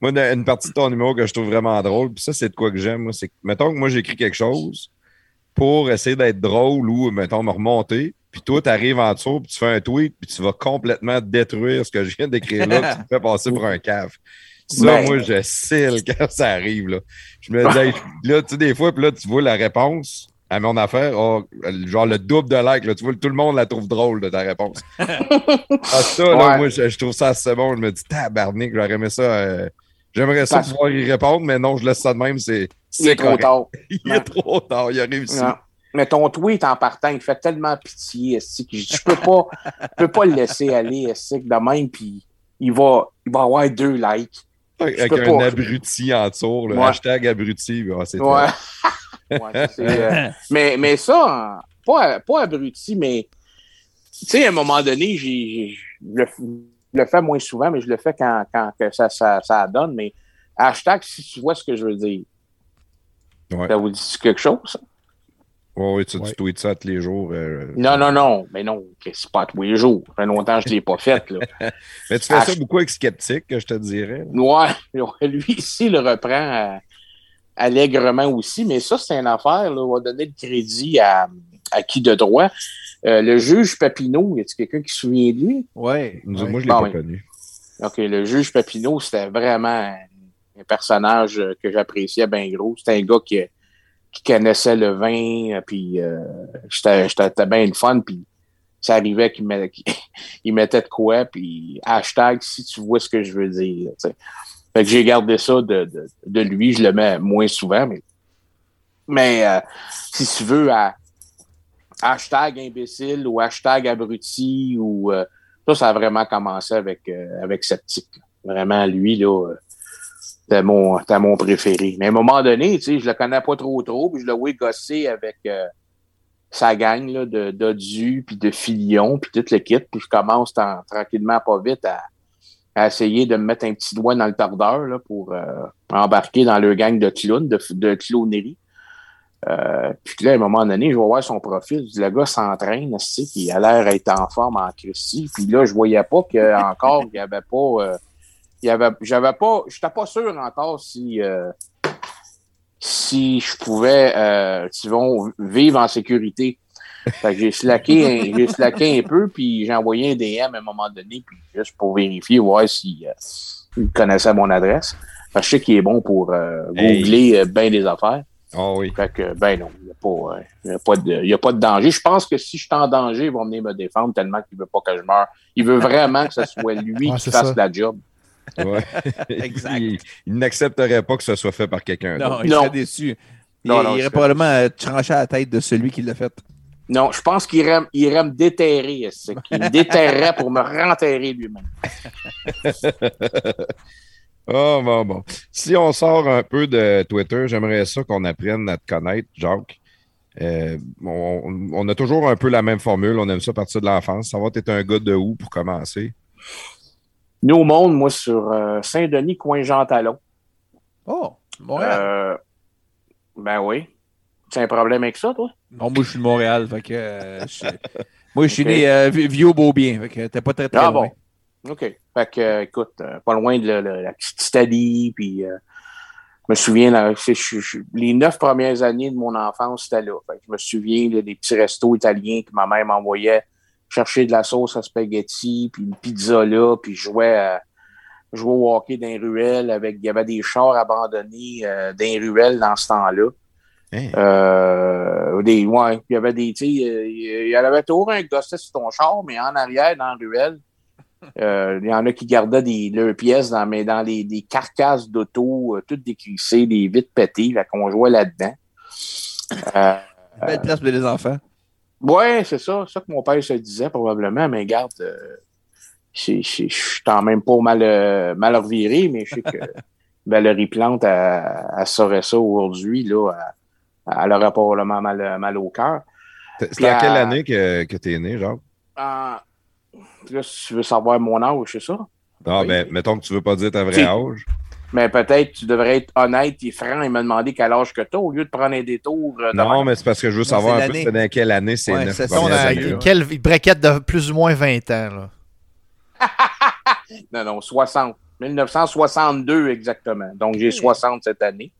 Moi, une- une partie de ton numéro que je trouve vraiment drôle, puis ça, c'est de quoi que j'aime, moi, c'est que, mettons que moi, j'écris quelque chose pour essayer d'être drôle ou, mettons, me remonter, puis toi, tu arrives en dessous, puis tu fais un tweet, puis tu vas complètement détruire ce que je viens d'écrire là, puis tu me fais passer pour un cave. Ça, Ben. moi, je cille [laughs] quand ça arrive, là. Je me dis, là, tu sais, des fois, puis là, tu vois la réponse à mon affaire, oh, genre le double de like, là, tu vois, tout le monde la trouve drôle de ta réponse. [laughs] Ah, ça, là, Ouais. moi, je, je trouve ça assez bon. Je me dis, tabarnak, j'aurais aimé ça. euh, J'aimerais ça pouvoir y répondre, mais non, je laisse ça de même. C'est c'est trop correct. tard. [laughs] Il est trop tard. Il a réussi. Non. Mais ton tweet en partant, il fait tellement pitié, que je, peux pas, je peux pas le laisser aller, esti, que de même, puis il va, il va avoir deux likes. Avec un abruti en dessous, le Ouais. hashtag abruti. c'est Ouais. [laughs] Euh, [laughs] mais, mais ça, pas, pas abruti, mais tu sais, à un moment donné, j'ai, le, le fais moins souvent, mais je le fais quand, quand que ça, ça, ça donne. Mais hashtag, si tu vois ce que je veux dire, Ouais. ça vous dit quelque chose? ça? Ouais, ouais, tu, Ouais. tweets ça tous les jours. euh, Non, non, non. Mais non, c'est pas tous les jours. Ça fait longtemps que je ne l'ai pas fait. Là. [laughs] Mais tu fais Ah, ça beaucoup avec Skeptique, que je te dirais. Ouais, [laughs] ouais, lui ici il le reprend euh, allègrement aussi, mais ça, c'est une affaire. Là, on va donner le crédit à, à qui de droit. Euh, le juge Papineau, y a-t-il quelqu'un qui se souvient de lui? Ouais. Nous, Ouais. Moi, je l'ai Bon, pas oui. connu. OK, le juge Papineau, c'était vraiment un, personnage euh, que j'appréciais bien gros. C'était un gars qui, qui connaissait le vin, euh, puis euh, j'étais bien le fun, puis ça arrivait qu'il met- [laughs] il mettait de quoi, puis hashtag si tu vois ce que je veux dire. Fait que j'ai gardé ça de, de, lui, je le mets moins souvent, mais, mais si tu veux, à hashtag imbécile ou hashtag abruti ou ça, ça a vraiment commencé avec, euh, avec. Vraiment, lui, là, c'était mon, mon préféré. Mais à un moment donné, tu sais, je le connais pas trop trop, puis je le vois gosser avec euh, sa gang là, de d'Odu, puis de Filion, puis toute l'équipe, puis je commence tranquillement, pas vite, à, essayer de me mettre un petit doigt dans le tordeur là, pour euh, embarquer dans le gang de clowns, de, de clownerie. Euh, puis là, à un moment donné, je vais voir son profil. Le gars s'entraîne, puis il a l'air d'être en forme en Christie. Puis là, je voyais pas qu'encore, il y avait pas. Il y avait, j'avais pas. J'étais pas sûr encore si. euh, si je pouvais, euh, vois, vivre en sécurité. Fait que j'ai slacké, un- j'ai slacké un peu, puis j'ai envoyé un DM à un moment donné, puis juste pour vérifier, voir si euh, il connaissait mon adresse. Parce que je sais qu'il est bon pour euh, googler bien des affaires. Ah oui. Fait que, ben non, il n'y a, euh, il a, pas de- il y a pas de danger. Je pense que si je suis en danger, ils vont venir me défendre tellement qu'il veut pas que je meure. Il veut vraiment que ce soit lui [laughs] qui fasse ça. la job. Ouais. [laughs] Exact. il il n'accepterait pas que ce soit fait par quelqu'un d'autre. Non, il Non. serait déçu. Il, Non, non, il je irait probablement euh, trancher à la tête de celui qui l'a fait. Non, je pense qu'il irait, il irait me déterrer. c'est qu'il me déterrait pour me renterrer lui-même. Ah, [laughs] bon, bon. Si on sort un peu de Twitter, j'aimerais ça qu'on apprenne à te connaître, Jacques. Euh, on, on a toujours un peu la même formule. On aime ça à partir de l'enfance. Savoir, t'es un gars de où pour commencer? Nous au monde, moi, sur euh, Saint-Denis, coin Jean-Talon. Oh, Montréal. Euh, ben oui. C'est un problème avec ça, toi? Non, moi, je suis de Montréal. Fait que, euh, [laughs] moi, je suis né vi- vieux Beaubien. Fait que t'es pas très, très Ah loin. bon. OK. Fait que, écoute, pas loin de la, la- la petite Italie, puis je me souviens, là, c'est- je- je- les neuf premières années de mon enfance, c'était là. Fait que je me souviens là, des petits restos italiens que ma mère m'envoyait chercher de la sauce à spaghetti, puis une pizza là, puis je jouais, à- je jouais au hockey dans les ruelles avec, il y avait des chars abandonnés euh, dans les ruelles dans ce temps-là. Euh, des, ouais, il y avait des, tu sais, il y en avait toujours un gossé sur ton char, mais en arrière, dans la ruelle, euh, il y en a qui gardaient des, leurs pièces dans, mais dans les, des carcasses d'auto, euh, toutes décrissées, des vitres pétées, fait qu'on jouait là-dedans. Euh, Belle place pour les enfants. Ouais, c'est ça, ça que mon père se disait probablement, mais garde, euh, c'est- c'est- je suis quand même pas mal, euh, mal reviré, mais je sais que [laughs] Valérie Plante, elle, saurait ça aujourd'hui, là, elle, elle aurait probablement mal, mal au cœur. C'est en quelle année que, que t'es né, Jacques? En- Là, si tu veux savoir mon âge, c'est ça? Ah, Oui. ben, mettons que tu veux pas dire ta vraie âge. Mais peut-être tu devrais être honnête et franc et me demander quel âge que tu as au lieu de prendre un détour. euh, de Non, mais c'est parce que je veux savoir un peu c'est dans quelle année c'est Ouais, ça, On a années, quelle braquette de plus ou moins 20 ans, là? [laughs] Non, non, 60. 1962 exactement. Donc j'ai 60 cette année.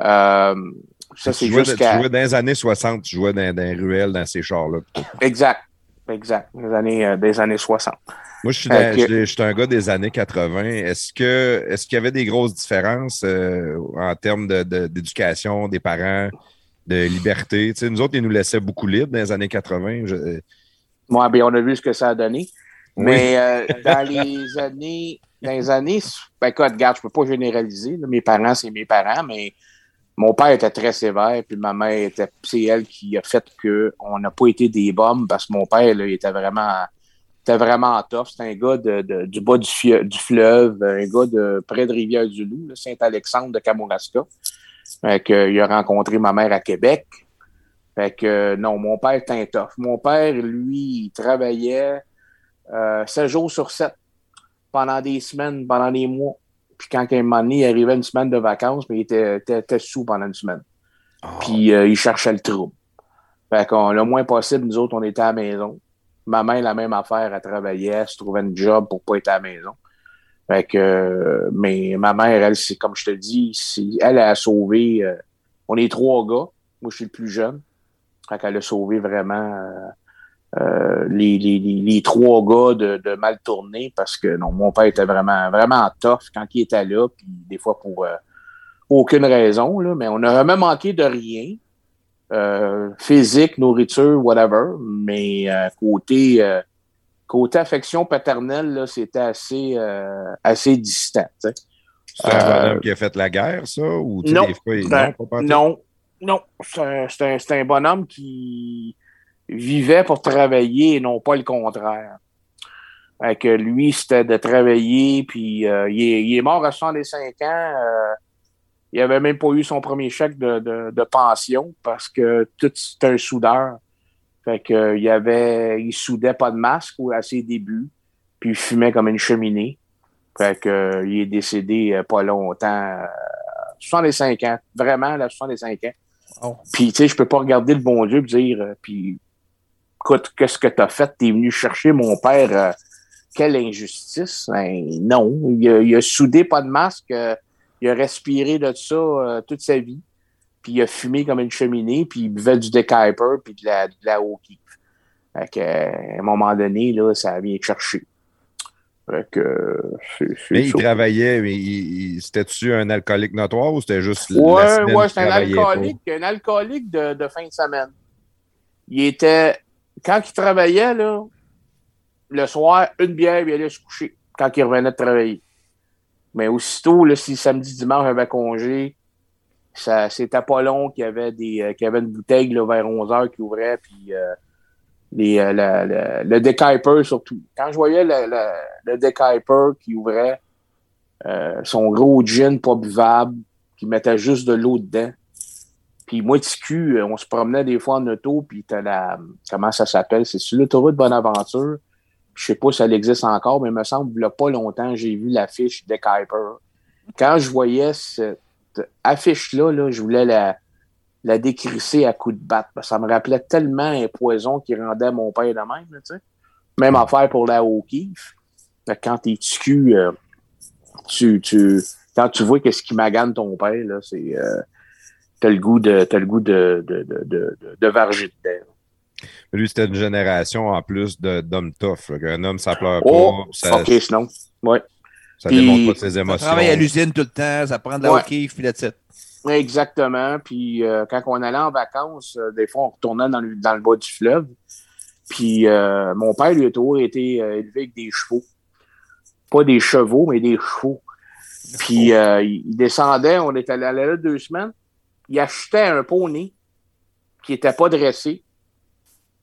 Euh, ça, Tu c'est jouais, tu jouais dans les années 60, tu jouais dans, dans les ruelles, dans ces chars-là. Exact. Exact. Des années, euh, des années 60. Moi, je suis, je- je suis un gars des années 80. Est-ce que est-ce qu'il y avait des grosses différences euh, en termes de- de- d'éducation des parents, de liberté? Tu sais, nous autres, ils nous laissaient beaucoup libres dans les années 80. Je- Moi, ben, on a vu ce que ça a donné. Oui. Mais euh, [laughs] dans les années, dans les années, ben, écoute, regarde, je peux pas généraliser. là. Mes parents, c'est mes parents, mais mon père était très sévère, puis ma mère était, c'est elle qui a fait que on n'a pas été des bombes parce que mon père, là, il était vraiment, était vraiment tough. C'était un gars de, de- du bas du, fleuve, un gars de près de Rivière-du-Loup, Saint-Alexandre de Kamouraska. Fait que, il a rencontré ma mère à Québec. Fait que non, mon père était un tough. Mon père, lui, il travaillait euh, 7 jours sur 7 pendant des semaines, pendant des mois. Puis quand un moment donné, il arrivait une semaine de vacances, mais il était, était, était sous pendant une semaine. Puis euh, il cherchait le trouble. Fait qu'on, le moins possible, nous autres, on était à la maison. Ma mère, la même affaire, elle travaillait, elle se trouvait une job pour pas être à la maison. Fait que, euh, mais ma mère, elle, c'est comme je te dis, elle a sauvé. euh, on est trois gars. Moi, je suis le plus jeune. Fait qu'elle a sauvé vraiment euh, euh, les, les, les, trois gars de, de mal tourner parce que non, mon père était vraiment, vraiment tough quand il était là, puis des fois pour euh, aucune raison, là, mais on n'a jamais manqué de rien. Euh, physique, nourriture, whatever. Mais euh, côté euh, côté affection paternelle, c'était assez assez distant. C'est un bonhomme qui a fait la guerre, ça? Ou non. des fois, Ben, non? Non, non. C'est un, un- bonhomme qui vivait pour travailler et non pas le contraire. Fait que lui, c'était de travailler, puis il, est, il est mort à 65 ans. Il avait même pas eu son premier chèque de, de, de pension parce que tout c'était un soudeur. Fait que euh, il avait, il soudait pas de masque ou à ses débuts, puis il fumait comme une cheminée. Fait que euh, il est décédé euh, pas longtemps, euh, 65 ans, vraiment là, 65 ans. Wow. Puis tu sais, je peux pas regarder le bon Dieu et dire, puis écoute, qu'est-ce que t'as fait? T'es venu chercher mon père. euh, quelle injustice? Ben, Non, il a, il a soudé pas de masque. euh, il a respiré de ça euh, toute sa vie. Puis il a fumé comme une cheminée, puis il buvait du Dechyper puis de la, de la Oki. Fait que, euh, à un moment donné, là, ça vient chercher. Fait que, euh, Mais il travaillait, mais il, il- c'était-tu un alcoolique notoire ou c'était juste la Ouais, semaine ouais, c'est un alcoolique, un alcoolique de, de fin de semaine. Il était, quand il travaillait, là, le soir, une bière, il allait se coucher quand il revenait de travailler. Mais aussitôt, là, si samedi, dimanche, avait congé, ça, c'était pas long qu'il y avait des, euh, qu'il y avait une bouteille, vers 11 heures qui ouvrait, puis, euh, les, euh, le Dechyper surtout. Quand je voyais le, le, qui ouvrait, son gros gin pas buvable, qui mettait juste de l'eau dedans. Puis moi, euh, on se promenait des fois en auto, puis t'as la... Comment ça s'appelle? C'est sur l'autoroute Bonaventure. Je sais pas si elle existe encore, mais il me semble, il y a pas longtemps, j'ai vu l'affiche de Kuiper. Quand je voyais cette affiche-là, là, je voulais la, la décrisser à coups de batte. Ça me rappelait tellement un poison qui rendait mon père de même. Même affaire pour la O'Keeffe. Quand t'es TQ, euh, tu, quand tu vois qu'est-ce qui magane ton père, c'est, euh, le goût de, t'as goût de, de, de, de, de. Lui, c'était une génération en plus de- d'hommes tough. là, qu'un homme, ça pleure Oh, pas, ça, ok, sinon. Ouais. ça Puis- démontre pas ses Ça émotions. travaille à l'usine tout le temps, ça prend de la Ouais. hockey, puis la titre. Exactement. Puis euh, quand on allait en vacances, euh, des fois, on retournait dans le, dans le bas du fleuve. Puis euh, mon père, lui, a toujours été euh, élevé avec des chevaux. Pas des chevaux, mais des chevaux. Puis euh, il descendait, on était allé là deux semaines. Il achetait un poney qui était pas dressé.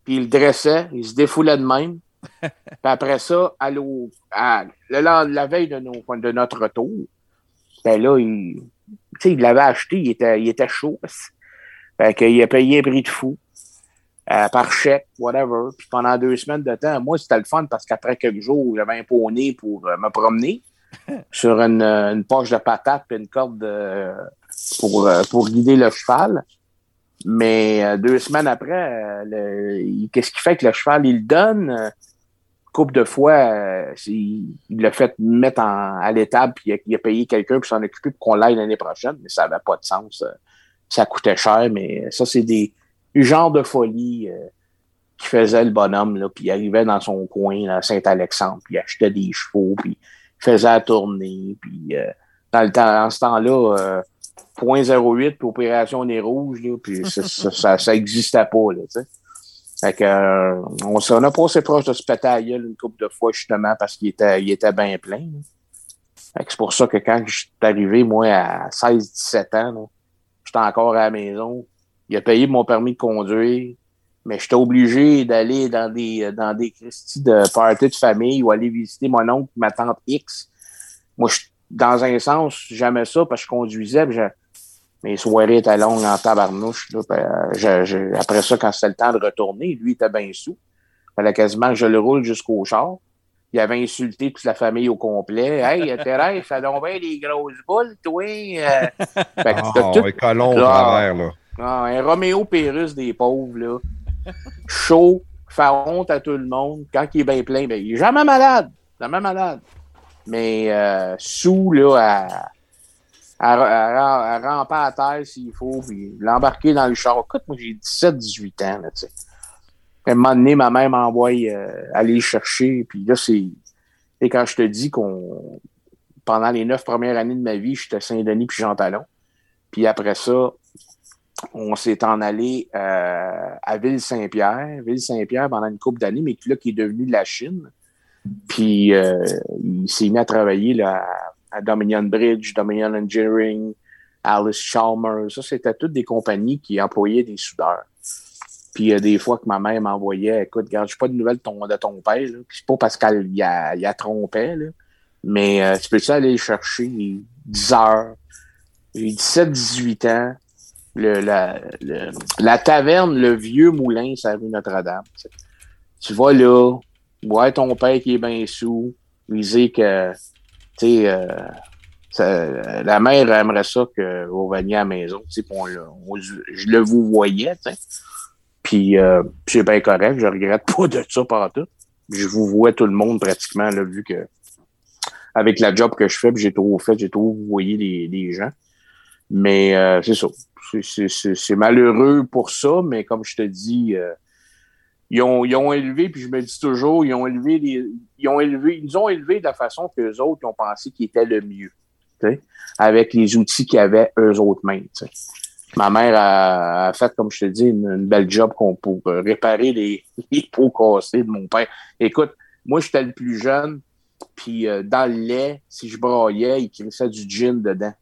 Puis il le dressait, il se défoulait de même. [laughs] Puis après ça, à le la veille de, nos, de notre retour, ben là, il, il l'avait acheté, il était, il était chaud. Fait qu'il a payé un prix de fou. euh, par chèque, whatever. Puis pendant deux semaines de temps, moi, c'était le fun parce qu'après quelques jours, j'avais un poney pour euh, me promener. [laughs] sur une, une poche de patate et une corde de- pour, euh, pour guider le cheval. Mais euh, deux semaines après, euh, qu'est-ce qui fait que le cheval, il le donne? euh, couple de fois, euh, il l'a fait mettre en- à l'étable, puis il a, payé quelqu'un pour s'en occuper pour qu'on l'aille l'année prochaine, mais ça n'avait pas de sens. euh, Ça coûtait cher, mais ça, c'est des du genre de folie qui faisait le bonhomme, là, puis il arrivait dans son coin là, à Saint-Alexandre, puis il achetait des chevaux, puis il faisait la tournée, puis dans le temps, en ce temps-là, 0.08 puis opération nez rouge, là, puis ça, ça, ça, existait pas, là, tu sais. Fait que, euh, on, s'en a passé proche de se péter à gueule une couple de fois, justement, parce qu'il était, il était bien plein. c'est pour ça que quand je suis arrivé, moi, à 16-17 ans, j'étais encore à la maison. Il a payé mon permis de conduire, mais j'étais obligé d'aller dans des, dans des Christie de party de famille ou aller visiter mon oncle, ma tante X. Moi, je, dans un sens, j'aimais ça parce que je conduisais, puis je- mes soirées étaient longues en tabarnouche. Là, Puis, euh, je- je- après ça, quand c'était le temps de retourner, lui était bien sous. fallait quasiment que je le roule jusqu'au char. Il avait insulté toute la famille au complet. Hey, Thérèse, ça donne bien des grosses boules, toi. euh. Fait que c'était Ah, tout- colon travers, là. ah, un Roméo Pérus des pauvres, là. Chaud, fait honte à tout le monde. Quand il est bien plein, ben, il est jamais malade. Jamais malade. Mais euh, sous, là, à, à, à- ramper à terre s'il faut, puis l'embarquer dans le char. Écoute, moi, j'ai 17-18 ans, là, tu sais. À un moment donné, ma mère m'envoie euh, aller le chercher. Puis là, c'est... Et quand je te dis qu'on... Pendant les neuf premières années de ma vie, j'étais à Saint-Denis puis Jean Talon. Puis après ça, on s'est en allé euh, à Ville-Saint-Pierre. Ville-Saint-Pierre pendant une couple d'années, mais là, qui est devenu la Chine. Puis euh, il s'est mis à travailler là, à, Dominion Bridge, Dominion Engineering, Alice Chalmers. Ça, c'était toutes des compagnies qui employaient des soudeurs. Puis il y a des fois que ma mère m'envoyait Écoute, regarde, je pas de nouvelles de ton, père. C'est pas parce qu'elle y a, y mais euh, tu peux-tu aller le chercher? Il est 10 heures? J'ai 17-18 ans. Le, la, taverne, le vieux moulin, ça rue Notre-Dame. Tu vas là, voir ton père qui est bien sous, lui dire que, tu sais, euh, la mère aimerait ça que vous veniez à la maison, tu sais, je le vous voyais, tu sais. Puis, euh, c'est bien correct, je regrette pas de ça par tout. Je vous vois tout le monde pratiquement, là, vu que avec la job que je fais, j'ai trop fait, j'ai trop voyé des, des gens. Mais euh, c'est ça. C'est malheureux pour ça, mais comme je te dis, euh, ils, ont, ils ont élevé, puis je me dis toujours, ils ont élevé les, ils ont élevé, ils nous ont élevé de la façon que les autres ont pensé qu'il était le mieux. Avec les outils qu'ils avaient eux autres mêmes. Ma mère a, a fait, comme je te dis, une, belle job pour euh, réparer les, [laughs] les pots cassés de mon père. Écoute, moi, j'étais le plus jeune, puis euh, dans le lait, si je braillais, il crissait du gin dedans.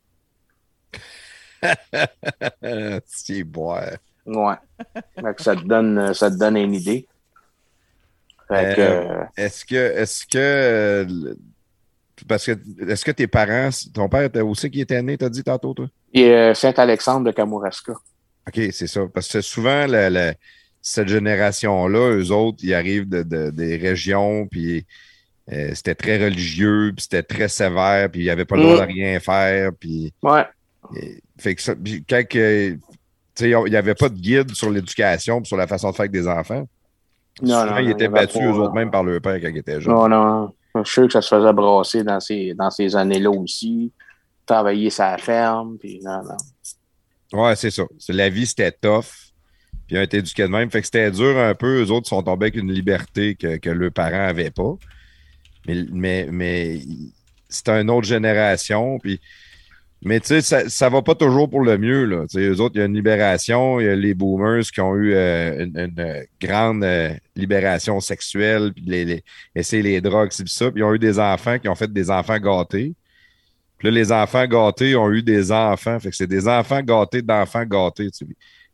[laughs] C'est boire. Ouais. Fait que ça te donne, ça te donne une idée. Fait Euh, euh, Est-ce que, est-ce que, euh, parce que, est-ce que tes parents, ton père était aussi qui était né, t'as dit tantôt, toi? et euh, Saint-Alexandre de Kamouraska. OK, c'est ça. Parce que souvent, la- la- cette génération-là, eux autres, ils arrivent de, de- des régions, puis euh, c'était très religieux, puis c'était très sévère, puis ils n'avaient pas le droit Mm. de rien faire, puis Ouais. Et- Fait que ça, puis quand il n'y avait pas de guide sur l'éducation sur la façon de faire avec des enfants. Non, Souvent, non, ils étaient battus pas, eux autres euh, par leur père quand ils étaient jeunes. Non, non. Je suis sûr que ça se faisait brasser dans ces, dans ces années-là aussi. Travailler sa ferme, puis non, non. Ouais, c'est ça. La vie, c'était tough. Puis ils ont été éduqués de même. Fait que c'était dur un peu. Eux autres sont tombés avec une liberté que, que leurs parents n'avaient pas. Mais, mais, mais c'était une autre génération. Puis, mais tu sais, ça, ça va pas toujours pour le mieux. Là. Tu sais, eux autres, il y a une libération. Il y a les boomers qui ont eu euh, une, une, euh, grande euh, libération sexuelle. Puis les, les, essayer les drogues, c'est ça. Puis ils ont eu des enfants qui ont fait des enfants gâtés. Puis là, les enfants gâtés ont eu des enfants. Fait que c'est des enfants gâtés d'enfants gâtés.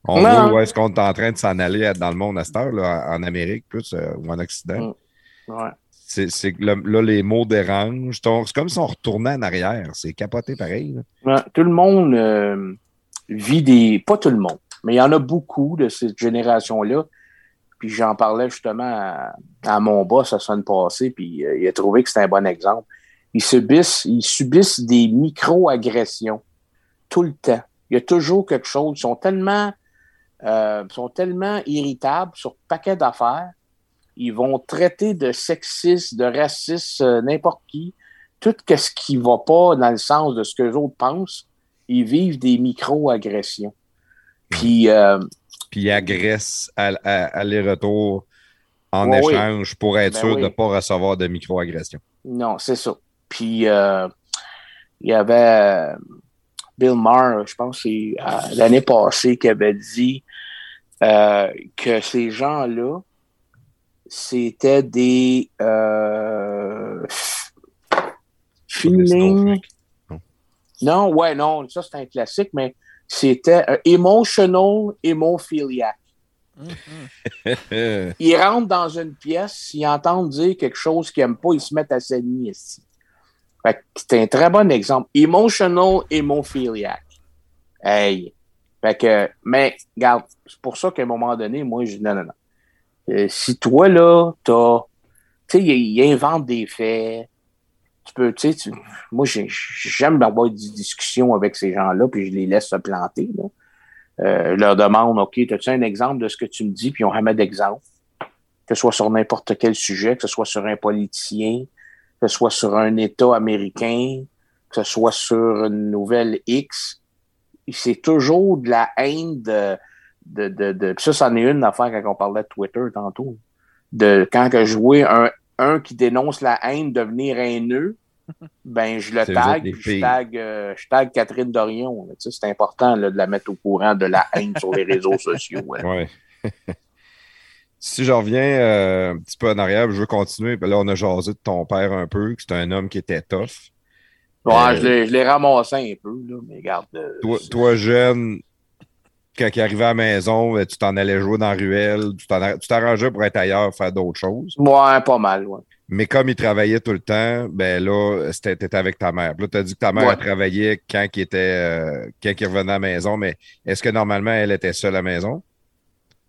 On voit où est-ce qu'on est en train de s'en aller dans le monde à cette heure, là, en Amérique plus euh, ou en Occident. Mm. Ouais. C'est là, les mots dérangent. C'est comme si on retournait en arrière. C'est capoté pareil. Tout le monde euh, vit des. Pas tout le monde, mais il y en a beaucoup de cette génération-là. Puis j'en parlais justement à, à mon boss la semaine passée, puis euh, il a trouvé que c'était un bon exemple. ils subissent, ils subissent des micro-agressions tout le temps. Il y a toujours quelque chose. Ils sont tellement, euh, sont tellement irritables sur paquet d'affaires. Ils vont traiter de sexiste, de raciste, euh, n'importe qui. Tout ce qui va pas dans le sens de ce que les autres pensent, ils vivent des micro-agressions. Puis, euh, Puis ils agressent à, à- aller-retour en oui. échange pour être Ben sûr de ne pas recevoir de micro-agressions. Non, c'est ça. Puis, euh, il y avait Bill Maher, je pense, l'année passée, qui avait dit euh, que ces gens-là, c'était des euh, feeling. Non. Ouais, non, ça c'est un classique, mais c'était un emotional hémophiliac. Ils rentrent dans une pièce, ils entendent dire quelque chose qu'ils n'aiment pas, ils se mettent à saigner ici. Fait que c'est un très bon exemple. Emotional hémophiliac. Hey. Fait que, mais, regarde, c'est pour ça qu'à un moment donné, moi, je dis non, non, non. Euh, si toi, là, t'as. Tu sais, il invente des faits. Tu peux, tu sais, moi, j'ai- j'aime avoir des discussions avec ces gens-là, puis je les laisse se planter, là. Euh, je leur demande, OK, as-tu un exemple de ce que tu me dis? Puis ont jamais d'exemple. Que ce soit sur n'importe quel sujet, que ce soit sur un politicien, que ce soit sur un État américain, que ce soit sur une nouvelle X. C'est toujours de la haine de. De, de, de- puis ça, c'en est une affaire quand on parlait de Twitter tantôt. De quand que je jouais un, un qui dénonce la haine devenir haineux, [laughs] ben je le tag, puis je tag, euh, je tag Catherine Dorion. Tu sais, c'est important là, de la mettre au courant de la haine sur les réseaux [laughs] sociaux. ouais. Ouais. [laughs] si je reviens euh, un petit peu en arrière, je veux continuer. Là, on a jasé de ton père un peu, que c'est un homme qui était tough. Ouais, Euh, je l'ai- ramassé un peu, là, mais regarde. euh, Toi, toi, jeune, quand il arrivait à la maison, ben, tu t'en allais jouer dans la ruelle, tu t'arrangeais pour être ailleurs, faire d'autres choses. Ouais, pas mal, ouais. Mais comme il travaillait tout le temps, ben là, c'était- t'étais avec ta mère. Là, tu as dit que ta mère Ouais. elle travaillait quand il était euh, quand il revenait à la maison, mais est-ce que normalement elle était seule à la maison?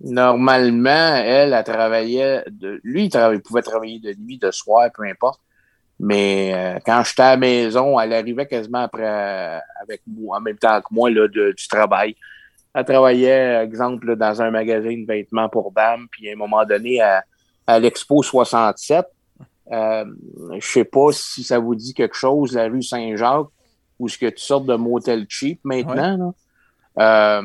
Normalement, elle, elle travaillait. De... Lui, il, travaillait- il pouvait travailler de nuit, de soir, peu importe. Mais euh, quand j'étais à la maison, elle arrivait quasiment après euh, avec moi, en même temps que moi, là, de- du travail. Elle travaillait, exemple, dans un magasin de vêtements pour dames, puis à un moment donné, à, à l'Expo 67, euh, je sais pas si ça vous dit quelque chose, la rue Saint-Jacques, où ce que tu sortes de motel cheap maintenant. Euh,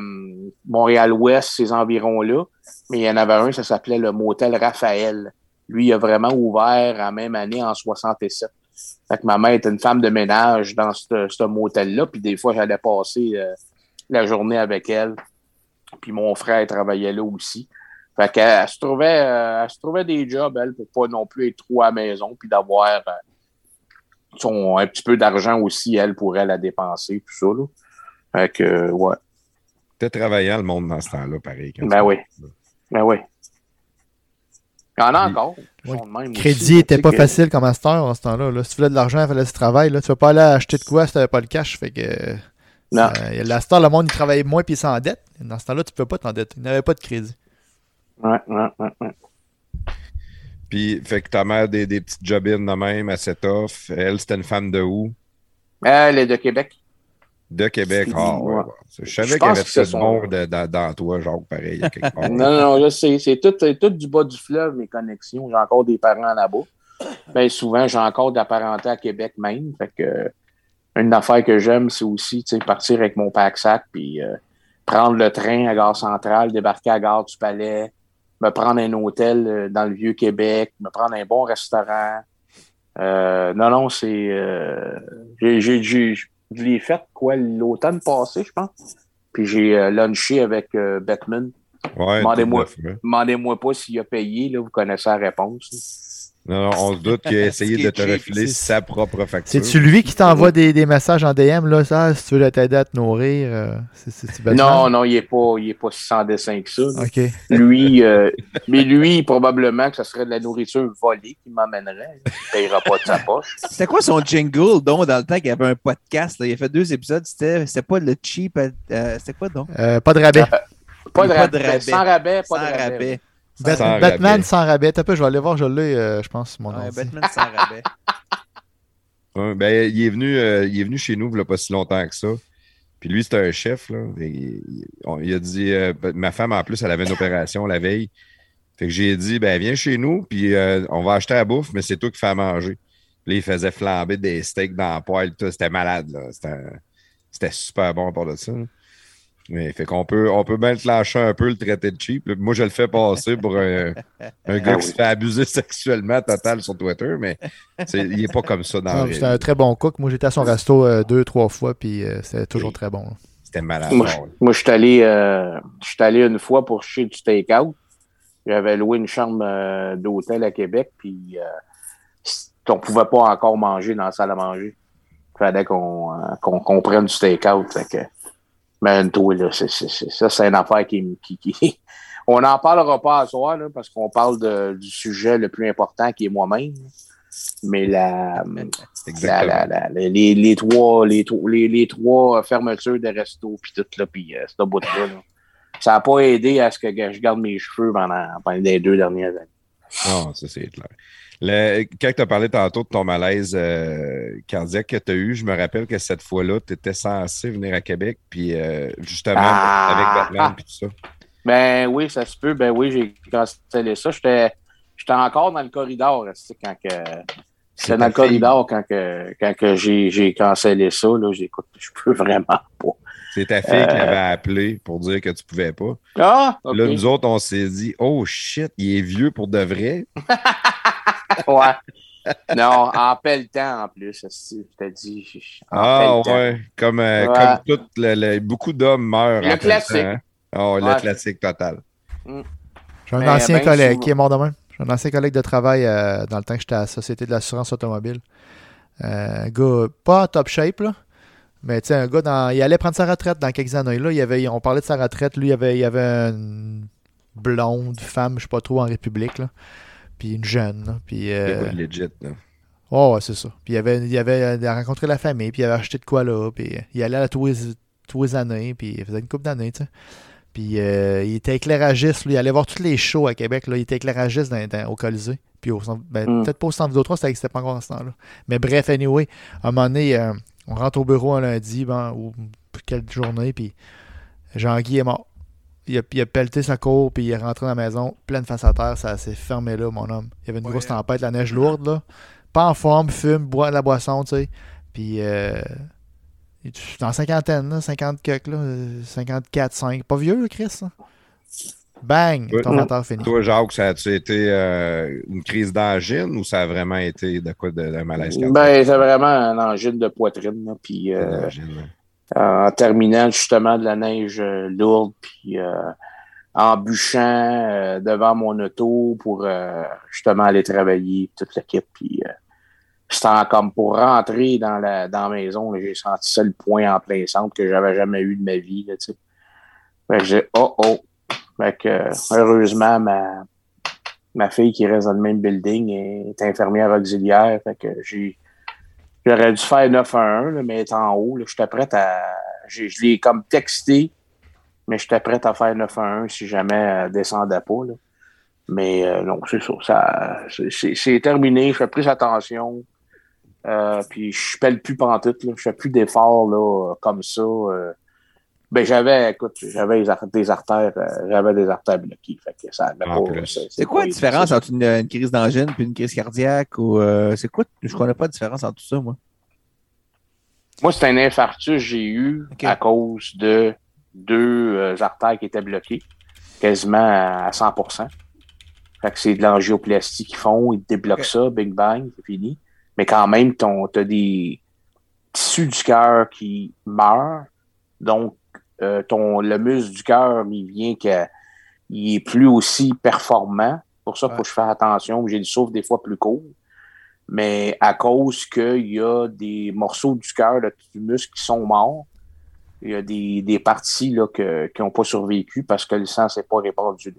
Montréal-Ouest, ces environs-là. Mais il y en avait un, ça s'appelait le motel Raphaël. Lui, il a vraiment ouvert en même année en 67. Fait que ma mère était une femme de ménage dans ce ce motel-là, puis des fois, j'allais passer euh, la journée avec elle. Puis mon frère travaillait là aussi. Fait qu'elle elle se trouvait, euh, elle se trouvait des jobs, elle, pour pas non plus être trop à la maison, puis d'avoir euh, son, un petit peu d'argent aussi, elle, pour elle, à dépenser, tout ça, là. Fait que, euh, ouais. T'étais travaillant le monde dans ce temps-là, pareil. quand Ben oui. Ben oui. Il y en a encore. Oui. Aussi, crédit là, était tu sais pas que- facile comme à cette heure, en ce temps-là. là. Si tu voulais de l'argent, il fallait du travail. Là. Tu vas pas aller acheter de quoi si tu n'avais pas le cash. Fait que. Non. euh, la star, le monde, il travaillait moins puis il s'endette. Dans ce temps-là, tu peux pas t'endetter. Il n'avait pas de crédit. Ouais, ouais, ouais, ouais. Puis, fait que ta mère, des, des petites jobines de même, assez tough. Elle, c'était une femme de où? Elle est de Québec. De Québec. Ah, ouais, Ouais. ouais. Je savais qu'il y avait son- bon de- dans, dans toi, genre, pareil, à quelque part. [laughs] Non, non, je sais. C'est tout, c'est tout du bas du fleuve, mes connexions. J'ai encore des parents là-bas. Ben, souvent, j'ai encore de la parenté à Québec même. Fait que, euh, une affaire que j'aime, c'est aussi, tu sais, partir avec mon pack-sac, puis euh, prendre le train à Gare Centrale, débarquer à Gare du Palais, me prendre un hôtel euh, dans le Vieux-Québec, me prendre un bon restaurant. Euh, non, non, c'est... euh, j'ai, j'ai, j'ai- je l'ai fait, quoi, l'automne passé, je pense. Puis j'ai euh, lunché avec euh, Batman. Ouais, Demandez-moi. Demandez-moi pas s'il a payé, là, vous connaissez la réponse. Non, non, on se doute qu'il a [laughs] essayé de te refiler sa propre facture. C'est-tu lui qui t'envoie des, des messages en DM, là, ça, si tu veux t'aider à te nourrir? euh? Non, non, il est pas, il est pas si sans dessin que ça. là. OK. Lui, euh, mais lui, probablement que ce serait de la nourriture volée qui m'emmènerait. Il payera pas de sa poche. C'était quoi son jingle, donc, dans le temps qu'il y avait un podcast? là? Il a fait deux épisodes. C'était c'était pas le cheap. euh, c'était quoi, donc? Euh, pas de rabais. Pas de, Pas de rabais. rabais. Sans rabais, pas Sans de rabais. rabais. Bat- sans Batman rabais. sans rabais. T'as peu, je vais aller voir, je l'ai, euh, je pense, mon Ouais. Batman sans [laughs] rabais. Ouais, ben, il, est venu, euh, il est venu chez nous il n'y a pas si longtemps que ça. Puis lui, c'était un chef. Là. Il, on- il a dit euh, ben, Ma femme, en plus, elle avait une opération la veille. Fait que j'ai dit ben, Viens chez nous, puis euh, on va acheter la bouffe, mais c'est toi qui fais à manger. Puis là, il faisait flamber des steaks dans la poêle. tout. C'était malade. là. C'était, c'était super bon pour de ça. là. Mais fait qu'on peut, on peut bien te lâcher un peu, le traiter de cheap. Moi, je le fais passer pour un, un gars Ah qui oui. se fait abuser sexuellement total sur Twitter, mais c'est- il n'est pas comme ça dans Non, la C'était un très bon cook. Moi, j'étais à son resto euh, deux, trois fois, puis euh, c'était toujours très bon. C'était malade. Moi, bon, moi, je suis allé, euh, je suis allé une fois pour chez du take-out. J'avais loué une chambre euh, d'hôtel à Québec, puis euh, on pouvait pas encore manger dans la salle à manger. Il fallait qu'on euh, qu'on qu'on prenne du take-out. Fait que, man, toi, là, ça, c'est une affaire qui, me- qui, qui- [laughs] On n'en parlera pas à soir, là, parce qu'on parle de- du sujet le plus important qui est moi-même. Mais la, la, Exactement. la- la- la- les, les trois, les, les, les trois fermetures de resto, puis tout, là, puis euh, ce bout-là, là. ça n'a pas aidé à ce que je garde mes cheveux pendant, pendant les deux dernières années. Non, ça, c'est clair. Le- quand tu as parlé tantôt de ton malaise euh, cardiaque que tu as eu, je me rappelle que cette fois-là, tu étais censé venir à Québec, puis euh, justement, Ah! avec Batman, puis tout ça. Ben oui, ça se peut. Ben oui, j'ai cancellé ça. J'étais encore dans le corridor. Quand que, C'est J'étais dans le corridor quand, que, quand que j'ai cancellé ça. Là, j'écoute, je peux vraiment pas. C'est ta fille qui Euh. avait appelé pour dire que tu pouvais pas. Ah! ok. Là, nous autres, on s'est dit, oh shit, il est vieux pour de vrai. [laughs] [laughs] Ouais. non, en pelletant en plus. esti, Je t'ai dit. en Ah ouais, comme, euh, Ouais. comme tout le- le- beaucoup d'hommes meurent. Le en classique. hein. Oh, le classique total. J'ai un Mais ancien ben collègue souvent- qui est mort de même. J'ai un ancien collègue de travail euh, dans le temps que j'étais à la Société de l'assurance automobile. Euh, un gars pas en top shape, là. Mais tu sais, un gars, dans, il allait prendre sa retraite dans quelques années. Là, il y avait, on parlait de sa retraite. Lui, il y avait, il avait une blonde, femme, je sais pas trop, en République. Là. Puis une jeune. là. Puis, euh, legit. Là. Oh, ouais, c'est ça. Puis il avait, il avait rencontré la famille, puis il avait acheté de quoi là, puis euh, il allait à tous les, tous les années, puis il faisait une couple d'années, tu sais. Puis euh, il était éclairagiste, lui, il allait voir tous les shows à Québec, là, il était éclairagiste dans- dans- au Colisée, puis au centre- ben, Mm. peut-être pas au centre Vidéo 3, ça n'existait pas encore à ce temps-là. Mais bref, anyway, à un moment donné, euh, on rentre au bureau un lundi, ben, ou quelle journée, puis Jean-Guy est mort. Il a, il a pelleté sa cour, puis il est rentré dans la maison, pleine face à terre, ça s'est fermé là, mon homme. Il y avait une grosse tempête, la neige lourde, là. Pas en forme, fume, boit de la boisson, tu sais. Puis, euh, il est dans cinquantaine, là, 50 quelques, là, euh, 54, 5. Pas vieux, Chris, là. Bang! Ton menteur fini. Toi, Jacques, ça a-tu été euh, une crise d'angine ou ça a vraiment été de quoi de, d'un malaise? Ben, c'est vraiment un angine de poitrine. là, Puis, euh. En terminant justement de la neige euh, lourde, puis euh, en bûchant euh, devant mon auto pour euh, justement aller travailler, toute l'équipe. Puis euh, c'était comme pour rentrer dans la, dans la maison, j'ai senti ça le point en plein centre que j'avais jamais eu de ma vie. Là. Fait que j'ai oh oh. Fait que, euh, heureusement, ma, ma fille qui reste dans le même building est infirmière auxiliaire. Fait que j'ai J'aurais dû faire 911, là, mais être en haut, j'étais prête à. Je l'ai comme texté, mais j'étais prête à faire 911 si jamais elle descendait pas. là. Mais euh, non, c'est ça. ça c'est- terminé. Je fais plus attention. Euh, puis je pèle plus pantoute. Là. Je fais plus d'efforts comme ça. euh. Ben j'avais, écoute, j'avais des artères, euh, j'avais des artères bloquées. Fait que ça plus. c'est- quoi la différence entre une, une crise d'angine et une crise cardiaque? ou euh, C'est quoi? Je connais pas la différence entre tout ça, moi. Moi, c'est un infarctus que j'ai eu à cause de deux euh, artères qui étaient bloquées, quasiment à 100 Fait que c'est de l'angioplastie qu'ils font, ils te débloquent ça, Big Bang, c'est fini. Mais quand même, tu as des tissus du cœur qui meurent. Donc, euh, ton, le muscle du cœur, il vient que il est plus aussi performant. Pour ça, il faut que je fasse attention. J'ai du souffle des fois plus court. Mais à cause qu'il y a des morceaux du cœur, du muscle qui sont morts, il y a des, des parties là, que- qui n'ont pas survécu parce que le sang s'est pas répandu.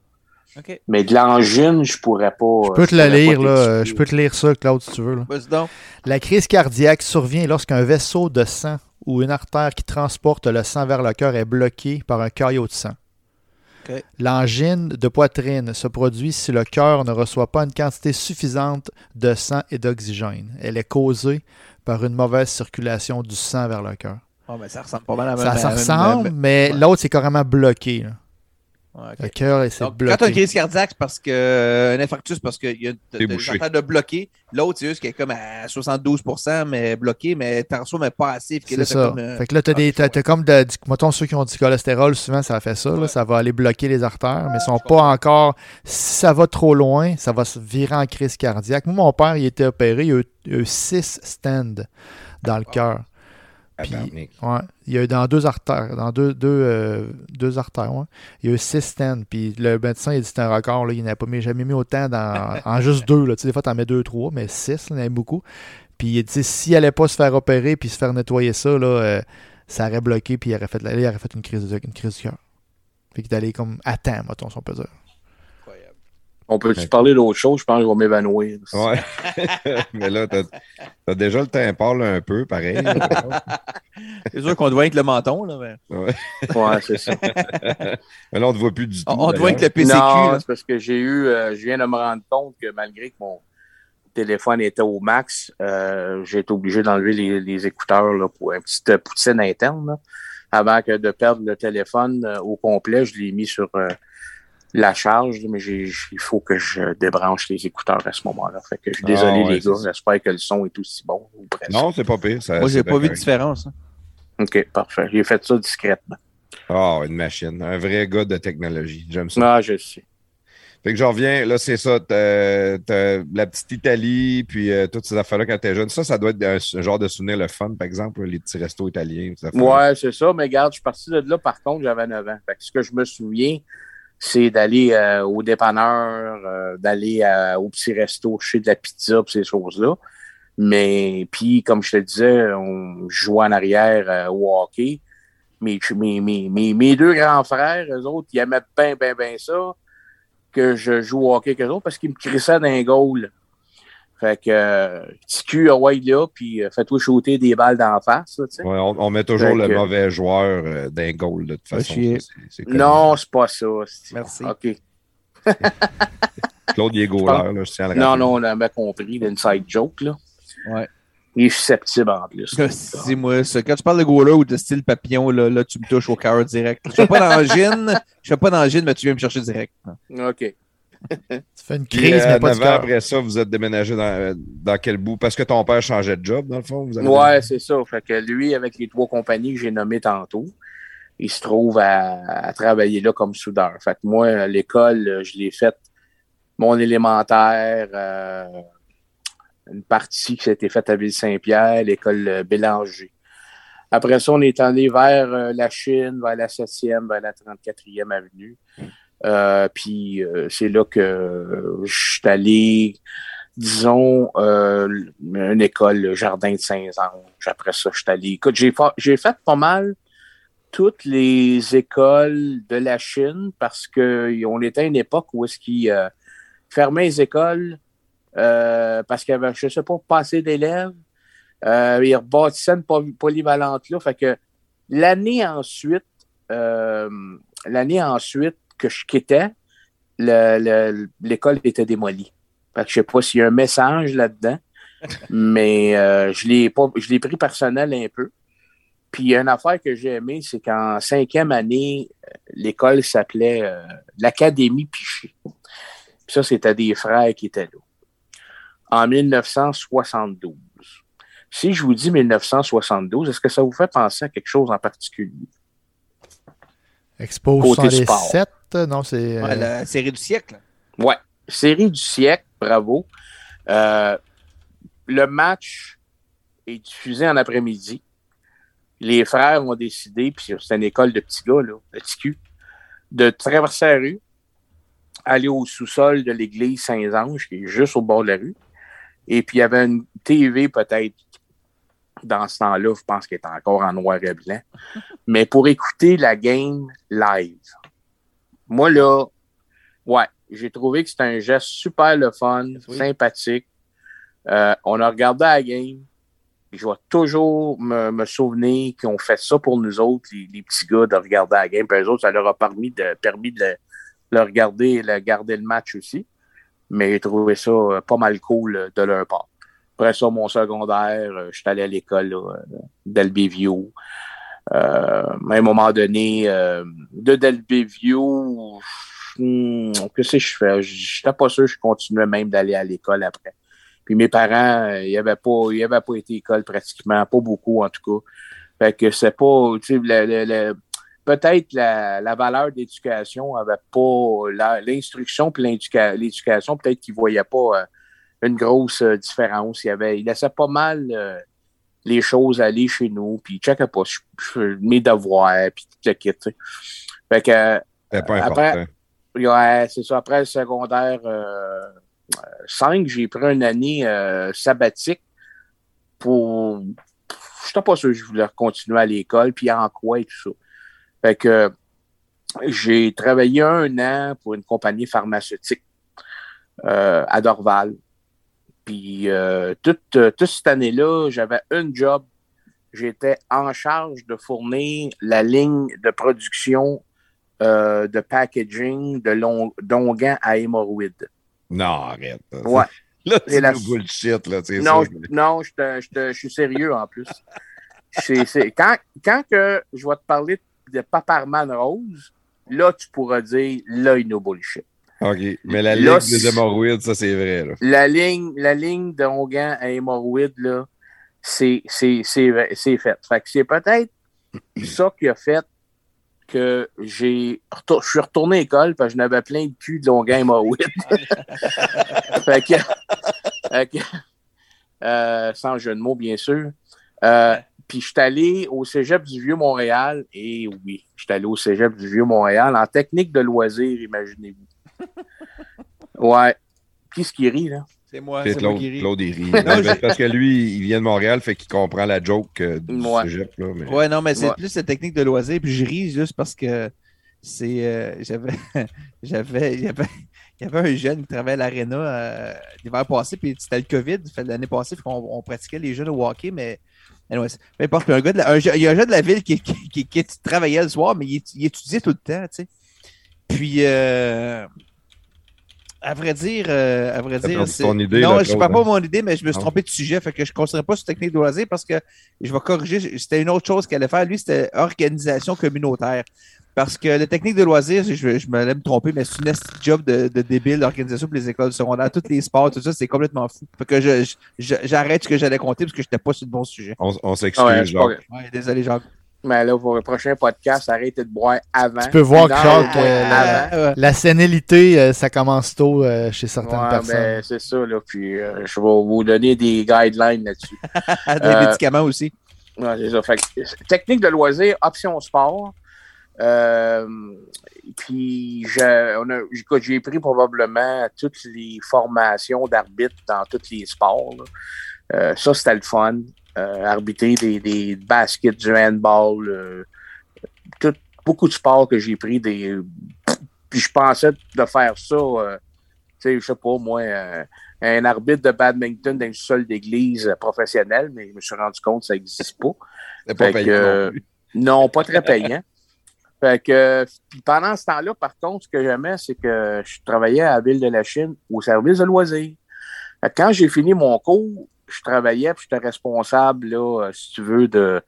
OK. Mais de l'angine, je pourrais pas. Je peux te le lire, là. Je peux te lire ça, Claude, si tu veux. là. Vas-y donc. La crise cardiaque survient lorsqu'un vaisseau de sang ou une artère qui transporte le sang vers le cœur est bloqué par un caillot de sang. L'angine de poitrine se produit si le cœur ne reçoit pas une quantité suffisante de sang et d'oxygène. Elle est causée par une mauvaise circulation du sang vers le cœur. Mais ça ressemble pas mal à Ça, même- ça même- ressemble, même- mais ouais. l'autre, c'est carrément bloqué. là. Le cœur, c'est Donc, quand tu as une crise cardiaque, c'est parce que euh, un infarctus, parce qu'il y a bouché. affaires de bloquer. L'autre, c'est juste qu'il est comme à 72 mais bloqué, mais t'en reçois, mais pas assez. Que là, C'est ça. comme, euh, Fait que là, t'as des, t'as, t'as comme, de, du, mettons, ceux qui ont du cholestérol, souvent, ça fait ça. là, ça va aller bloquer les artères, mais ils sont pas comprends. encore. Si ça va trop loin, ça va se virer en crise cardiaque. Moi, mon père, il était opéré, il a eu, il a eu six stands dans le cœur. Puis-. Ouais. Il y a eu dans deux artères, dans deux, deux, euh, deux artères, ouais. Il y a eu six stands. Puis le médecin, il a dit que c'était un record. Là, il n'avait pas mis- jamais mis autant dans, [laughs] en juste deux. Là. Tu sais, des fois, tu en mets deux, trois, mais six, là, il y en avait beaucoup. Puis il a dit s'il n'allait pas se faire opérer puis se faire nettoyer ça, là, euh, ça aurait bloqué. Puis il aurait fait, là, il aurait fait une crise, de, une crise du cœur. Fait qu'il allait comme à temps, mettons, si on peut dire. On peut-tu parler d'autre chose? Je pense que je vais m'évanouir. Ouais. [laughs] Mais là, t'as as déjà le temps là, un peu, pareil. [laughs] C'est sûr qu'on voit avec le menton, là. Mais... Ouais. [laughs] Ouais, c'est ça. Mais là, on ne te voit plus du tout. On, voit avec le. PCQ. non, c'est parce que j'ai eu, euh, je viens de me rendre compte que malgré que mon téléphone était au max, euh, j'ai été obligé d'enlever les, les écouteurs là, pour une petite poutine interne. là. Avant que de perdre le téléphone euh, au complet, je l'ai mis sur euh, la charge, mais il faut que je débranche les écouteurs à ce moment-là. Fait que je suis Ah, désolé ouais, les gars, j'espère que le son est aussi bon. ou presque. Non, c'est pas pire. Ça, Moi, j'ai pas vu de différence. hein. OK, parfait. J'ai fait ça discrètement. Ah, une machine. Un vrai gars de technologie. J'aime ça. Ah, je sais. Fait que j'en reviens, là, c'est ça. T'as t'as la petite Italie, puis euh, toutes ces affaires-là quand t'es jeune. Ça, ça doit être un, un genre de souvenir le fun, par exemple, les petits restos italiens. Ouais, c'est ça. Mais regarde, je suis parti de là, par contre, j'avais 9 ans. Fait que ce que je me souviens, c'est d'aller euh, au dépanneur, euh, d'aller euh, au petit resto, chez de la pizza, pis ces choses-là. Mais puis, comme je te disais, on jouait en arrière euh, au hockey. Mes, mes, mes, mes, deux grands frères, eux autres, ils aimaient bien, bien, bien ça, que je joue au hockey avec eux autres, parce qu'ils me crissaient d'un goal. Fait que, euh, petit cul, ah ouais, là, puis euh, fais-toi shooter des balles d'en face, là. Ouais, on, on met toujours Fait le que- mauvais joueur euh, d'un goal, de toute façon. Ça, c'est-. Non, c'est pas ça. c'est- Merci. OK. [laughs] Claude, il est goaler, là, je tiens à le Non, non, on avait compris l'inside joke, là. Ouais. Il est susceptible en plus. [laughs] Dis-moi ça. Quand tu parles de goaler ou de style papillon, là, là tu me touches au cœur direct. Je fais pas d'angine, je fais pas d'angine, mais tu viens me chercher direct. OK. Tu fais une Puis, crise, euh, mais pas neuf du ans après ça, vous êtes déménagé dans, euh, dans quel bout? Parce que ton père changeait de job, dans le fond? Vous avez Ouais, c'est ça. Fait que lui, avec les trois compagnies que j'ai nommées tantôt, il se trouve à, à travailler là comme soudeur. Fait que moi, l'école, euh, je l'ai fait mon élémentaire, euh, une partie qui s'était faite à Ville-Saint-Pierre, l'école euh, Bélanger. Après ça, on est allé vers euh, la Chine, vers la 7e, vers la 34e avenue. Euh, puis euh, c'est là que je suis allé, disons, euh, une école, le Jardin de Saint-Ange. Après ça, je suis allé. Écoute, j'ai fa- j'ai fait pas mal toutes les écoles de la Chine parce que on était à une époque où est-ce qu'ils euh, fermaient les écoles euh, parce qu'il y avait, je sais pas, pas assez d'élèves. Ils rebâtissaient une poly- polyvalente là. Fait que l'année ensuite, l'année ensuite que je quittais, le- le- l'école était démolie. Fait que je sais pas s'il y a un message là-dedans, [laughs] mais euh, je l'ai pas, je l'ai pris personnel un peu. Puis il y a une affaire que j'ai aimée, c'est qu'en cinquième année, l'école s'appelait euh, l'Académie Piché. Puis ça, c'était des frères qui étaient là. En 1972. Si je vous dis 1972, est-ce que ça vous fait penser à quelque chose en particulier? Expo Côté 77, non, c'est. euh, Ouais, la série du siècle. Ouais. Série du siècle, bravo. Euh, le match est diffusé en après-midi. Les frères ont décidé, puis c'est une école de petits gars, là, de petits culs, de traverser la rue, aller au sous-sol de l'église Saint-Ange, qui est juste au bord de la rue. Et puis, il y avait une TV, peut-être, dans ce temps-là, je pense qu'elle est encore en noir et blanc. Mais pour écouter la game live. Moi, là, ouais, j'ai trouvé que c'était un geste super le fun, Oui. sympathique. Euh, on a regardé la game. je vais toujours me, me souvenir qu'ils ont fait ça pour nous autres, les, les petits gars, de regarder la game. Puis eux autres, ça leur a permis de, permis de le, regarder et de garder le match aussi. Mais j'ai trouvé ça euh, pas mal cool euh, de leur part. Après ça, mon secondaire, je suis allé à l'école là, euh. Euh, à un moment donné, euh, de Delbevio, hmm, que je fais? J'étais pas sûr que je continuais même d'aller à l'école après. Puis mes parents, euh, ils avaient pas, ils avaient pas été à l'école pratiquement, pas beaucoup en tout cas. Fait que c'est pas, tu sais, peut-être la, la valeur d'éducation avait pas, l'instruction puis l'éducation, peut-être qu'ils voyaient pas euh, une grosse euh, différence. Il y avait, ils laissaient pas mal euh, les choses aller chez nous, puis ils checkaient pas je- je- mes devoirs, puis kit, tu sais. Fait que, euh, C'est pas Après- important. Ouais, c'est ça. Après le secondaire euh, 5, j'ai pris une année euh, sabbatique pour. Je n'étais pas sûr que je voulais continuer à l'école, puis en quoi et tout ça. Fait que j'ai travaillé un an pour une compagnie pharmaceutique euh, à Dorval. Puis euh, toute, euh, toute cette année-là, j'avais un job. J'étais en charge de fournir la ligne de production euh, de packaging de à hémorroïdes. Non, arrête. Ouais. [laughs] Là, c'est la- bullshit, là, c'est Non, ça. je, non, je, te- je, te- je suis sérieux en plus. C'est- c'est- quand, quand que je vais te parler de Paparman Rose, là, tu pourras dire, là, il nous bullshit. OK. Mais la Là, ligue des hémorroïdes, ça, c'est vrai, là. La ligne, la ligne d'onguents à hémorroïdes, là, c'est c'est- c'est- c'est fait. Fait que c'est peut-être [clears throat] ça qui a fait que j'ai je suis retourné à l'école parce que je n'avais plein de cul de longuins hémorroïdes. [laughs] fait que, fait que, euh, sans jeu de mots, bien sûr. Euh, puis je suis allé au Cégep du Vieux-Montréal, et oui, je suis allé au Cégep du Vieux-Montréal en technique de loisir, imaginez-vous. [laughs] Ouais. Qui ce qui rit, là? C'est moi, C'est c'est moi Claude. Claude, il rit. [laughs] Non, parce que lui, il vient de Montréal, fait qu'il comprend la joke euh, du Ouais. cégep, là. Mais... Ouais, non, mais c'est Ouais. plus cette technique de loisir. Puis je ris juste parce que c'est. euh, j'avais. [laughs] j'avais. Il y avait. Il y avait un jeune qui travaillait à l'Arena euh, l'hiver passé, puis c'était le COVID, l'année passée, qu'on on pratiquait les jeunes au hockey, mais. Anyway, peu importe, puis un gars de la- un je- il y a un jeune de la ville qui, qui, qui- qui travaillait le soir, mais il, il étudiait tout le temps, tu sais. Puis, euh, à vrai dire, euh, à vrai dire, c'est- idée, non, je ne pas hein? mon idée, mais je me suis Non. trompé de sujet, fait que je ne continuerai pas sur technique de loisir parce que je vais corriger. C'était une autre chose qu'elle allait faire. Lui, c'était organisation communautaire. Parce que la technique de loisir, je, je me l'ai me tromper, mais c'est une job de, de débile d'organisation pour les écoles secondaires. Tous les sports, tout ça, c'est complètement fou. Fait que je, je- je- j'arrête ce que j'allais compter parce que je n'étais pas sur le bon sujet. On, on s'excuse, Ouais, Jacques. Ouais, désolé, Jacques. Mais là, pour le prochain podcast, arrêtez de boire avant. Tu peux voir, moins que la- avant. Euh, La sénilité, euh, ça commence tôt euh, chez certaines Ouais, personnes. ben, c'est ça, là. Puis, euh, je vais vous donner des guidelines là-dessus. [laughs] des Euh, médicaments aussi. Ouais, c'est ça. Fait que, technique de loisir, option sport. Euh, puis, je- on a- écoute, j'ai pris probablement toutes les formations d'arbitre dans tous les sports. là. Euh, ça, c'était le fun. Euh, arbitrer des, des baskets, du handball, euh, tout- beaucoup de sports que j'ai pris. Des, puis je pensais de faire ça, euh, tu sais, je sais pas, moi, euh, un arbitre de badminton dans une seule d'église euh, professionnelle, mais je me suis rendu compte que ça n'existe pas. C'est pas payant que, non pas très payant. [laughs] fait que, puis pendant ce temps-là, par contre, ce que j'aimais, c'est que je travaillais à la ville de la Chine au service de loisirs. Quand j'ai fini mon cours, je travaillais, puis j'étais responsable, là, euh, si tu veux, de,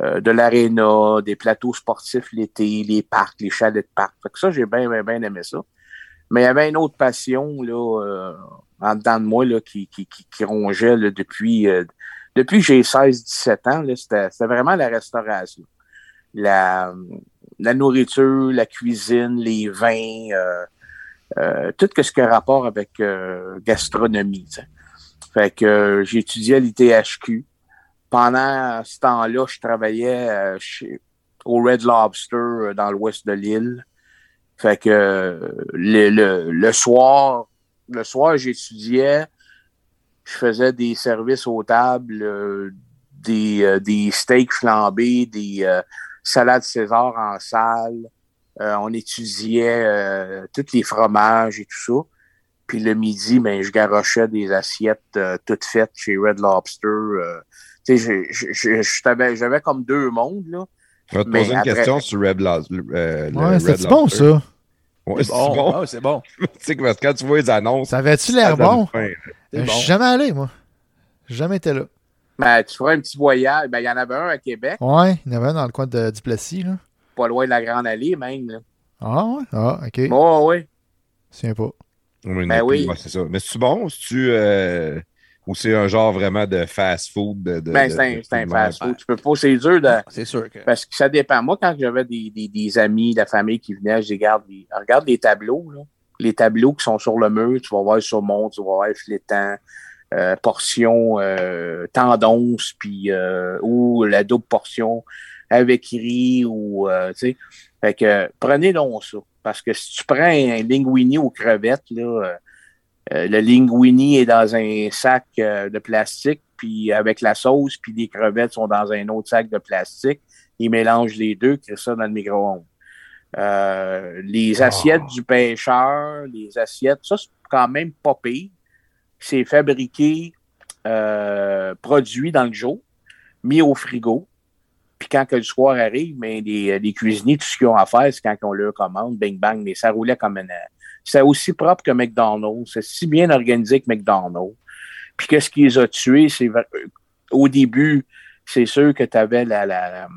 euh, de l'aréna, des plateaux sportifs l'été, les parcs, les chalets de parc. Fait que ça, j'ai bien, bien, bien aimé ça. Mais il y avait une autre passion, là, euh, en dedans de moi, là, qui, qui, qui, rongeait, là, depuis, depuis que j'ai 16-17 ans, c'était, vraiment la restauration. La, nourriture, la cuisine, les vins, tout ce qui a rapport avec gastronomie. tu sais. Fait que euh, à l'ITHQ. Pendant ce temps-là, je travaillais euh, au Red Lobster euh, dans l'ouest de l'île. Fait que le, le, le soir, le soir, j'étudiais. Je faisais des services aux tables, euh, des, euh, des steaks flambés, des euh, salades César en salle. On étudiait tous les fromages et tout ça. Puis le midi, ben, je garochais des assiettes euh, toutes faites chez Red Lobster. euh, j'avais comme deux mondes, là. Je vais te poser une après- question sur Red Lobster. euh, Ouais, c'était bon, ça? Ouais, C'est c'est bon. bon? Ouais, c'est bon. [laughs] tu sais que parce que quand tu vois les annonces, Ça avait-tu l'air bon? C'est Je bon. suis jamais allé, moi. J'ai jamais été là. Ben, tu feras un petit voyage. Ben, il y en avait un à Québec, Ouais, il y en avait un dans le coin de Duplessis, là. pas loin de la Grande Allée, même. Là. Ah, ouais? Ah, ok. Bon, ouais. Je pas. Oui, Ben oui. ouais, c'est ça. Mais c'est-tu bon? C'est-tu. euh, Ou c'est un genre vraiment de fast-food? De, de- Ben, c'est un, un fast-food. Tu peux pas, c'est dur de. C'est sûr que. Parce que ça dépend. Moi, quand j'avais des, des, des amis, de la famille qui venaient, je dis, regarde, les, regarde les tableaux, là. Les tableaux qui sont sur le mur, tu vas voir saumon, tu vas voir filetant, euh, portion euh, tendance, puis euh, ou la double portion avec riz ou euh, tu sais. Fait que prenez donc ça. Parce que si tu prends un linguini aux crevettes, là, euh, euh, le linguini est dans un sac euh, de plastique, puis avec la sauce, puis les crevettes sont dans un autre sac de plastique. Ils mélangent les deux, créent ça dans le micro-ondes. Euh, les assiettes du pêcheur, les assiettes, ça, c'est quand même pas pire. C'est fabriqué, produit dans le jour, mis au frigo. Puis quand que le soir arrive, mais les, les cuisiniers, tout ce qu'ils ont à faire, c'est quand on leur commande, bing bang, mais ça roulait comme un. C'est aussi propre que McDonald's. C'est si bien organisé que McDonald's. Puis qu'est-ce qui les a tués? C'est vra- au début, c'est sûr que tu avais la, la, la-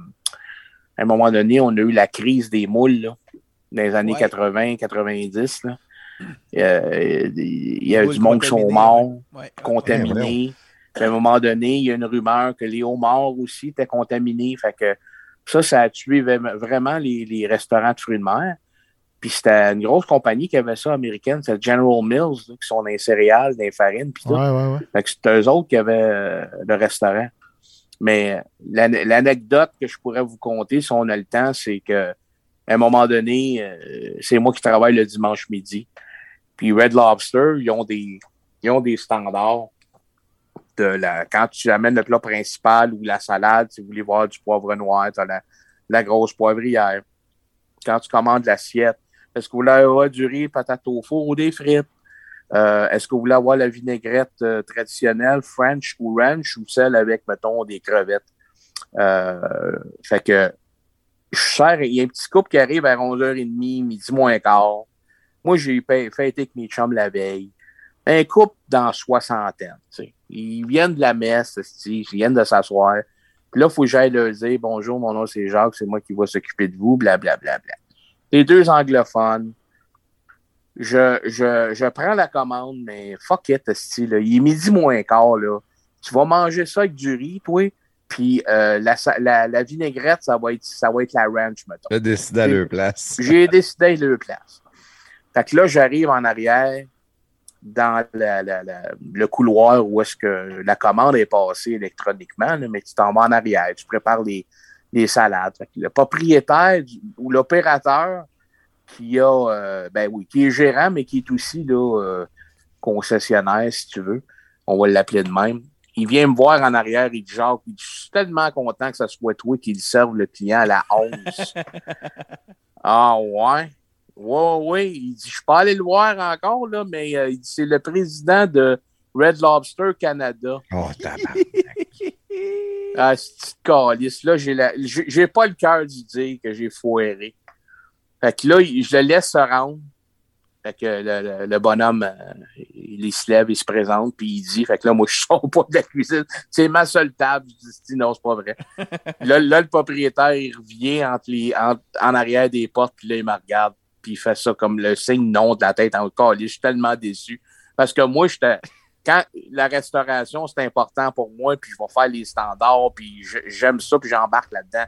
À un moment donné, on a eu la crise des moules là, dans les années Ouais. 80, 90. Là. Euh, Il y a du monde qui sont morts Ouais. contaminés. Puis à un moment donné, il y a une rumeur que les homards aussi étaient contaminés. Fait que ça, ça a tué vra- vraiment les, les restaurants de fruits de mer. Puis c'était une grosse compagnie qui avait ça américaine, c'est General Mills, là, qui sont dans les céréales, dans les farines, puis tout. Ouais, ouais, ouais. Fait que c'est eux autres qui avaient euh, le restaurant. Mais l'an- l'anecdote que je pourrais vous conter, si on a le temps, c'est que à un moment donné, euh, c'est moi qui travaille le dimanche midi. Puis Red Lobster, ils ont des, ils ont des standards Quand tu amènes le plat principal ou la salade, si vous voulez voir du poivre noir, la, la grosse poivrière. Quand tu commandes l'assiette, est-ce que vous voulez avoir du riz, patate au four ou des frites? Euh, Est-ce que vous voulez avoir la vinaigrette euh, traditionnelle, French ou ranch, ou celle avec, mettons, des crevettes? Euh, fait que je il y a un petit couple qui arrive à 11h30, midi moins quart. Moi, j'ai fêté avec mes chums la veille. Un couple dans soixantaine, tu sais. Ils viennent de la messe, ils viennent de s'asseoir. Puis là, il faut que j'aille leur dire Bonjour, mon nom c'est Jacques, c'est moi qui vais s'occuper de vous, blablabla. Bla, bla. Les deux anglophones. Je, je, je prends la commande, mais fuck it, esti, là. Il est midi moins quart, là. Tu vas manger ça avec du riz, toi, puis euh, la, la, la vinaigrette, ça va être, ça va être la ranch, mettons. J'ai décidé à leur place. J'ai décidé de le place. Fait que là, j'arrive en arrière dans la- la- la- le couloir où est-ce que la commande est passée électroniquement, là, mais tu t'en vas en arrière, tu prépares les, les salades. Fait que le propriétaire du- ou l'opérateur qui a, euh, ben oui, qui est gérant, mais qui est aussi là, euh, concessionnaire, si tu veux, on va l'appeler de même. Il vient me voir en arrière, il dit Jacques, dit, je suis tellement content que ce soit toi qui le serve le client à la 11. [laughs] ah ouais? Ouais, ouais. Il dit, je suis pas allé le voir encore, là, mais euh, il dit, c'est le président de Red Lobster Canada. Oh. [laughs] Ah, cette petite calice, là, j'ai la- j'ai j'ai pas le cœur d'y dire que j'ai foiré. Fait que là, je le laisse se rendre. Fait que le, le- le bonhomme, euh, il, il se lève, il se présente, puis il dit, fait que là, moi, je sors pas de la cuisine. C'est ma seule table. Je dis, non, c'est pas vrai. [laughs] là, là, le propriétaire, il revient entre les, en, en arrière des portes, puis là, il me regarde, puis il fait ça comme le signe non de la tête en calice. Je suis tellement déçu. Parce que moi, j'étais quand la restauration, c'est important pour moi, puis je vais faire les standards, puis j'aime ça, puis j'embarque là-dedans.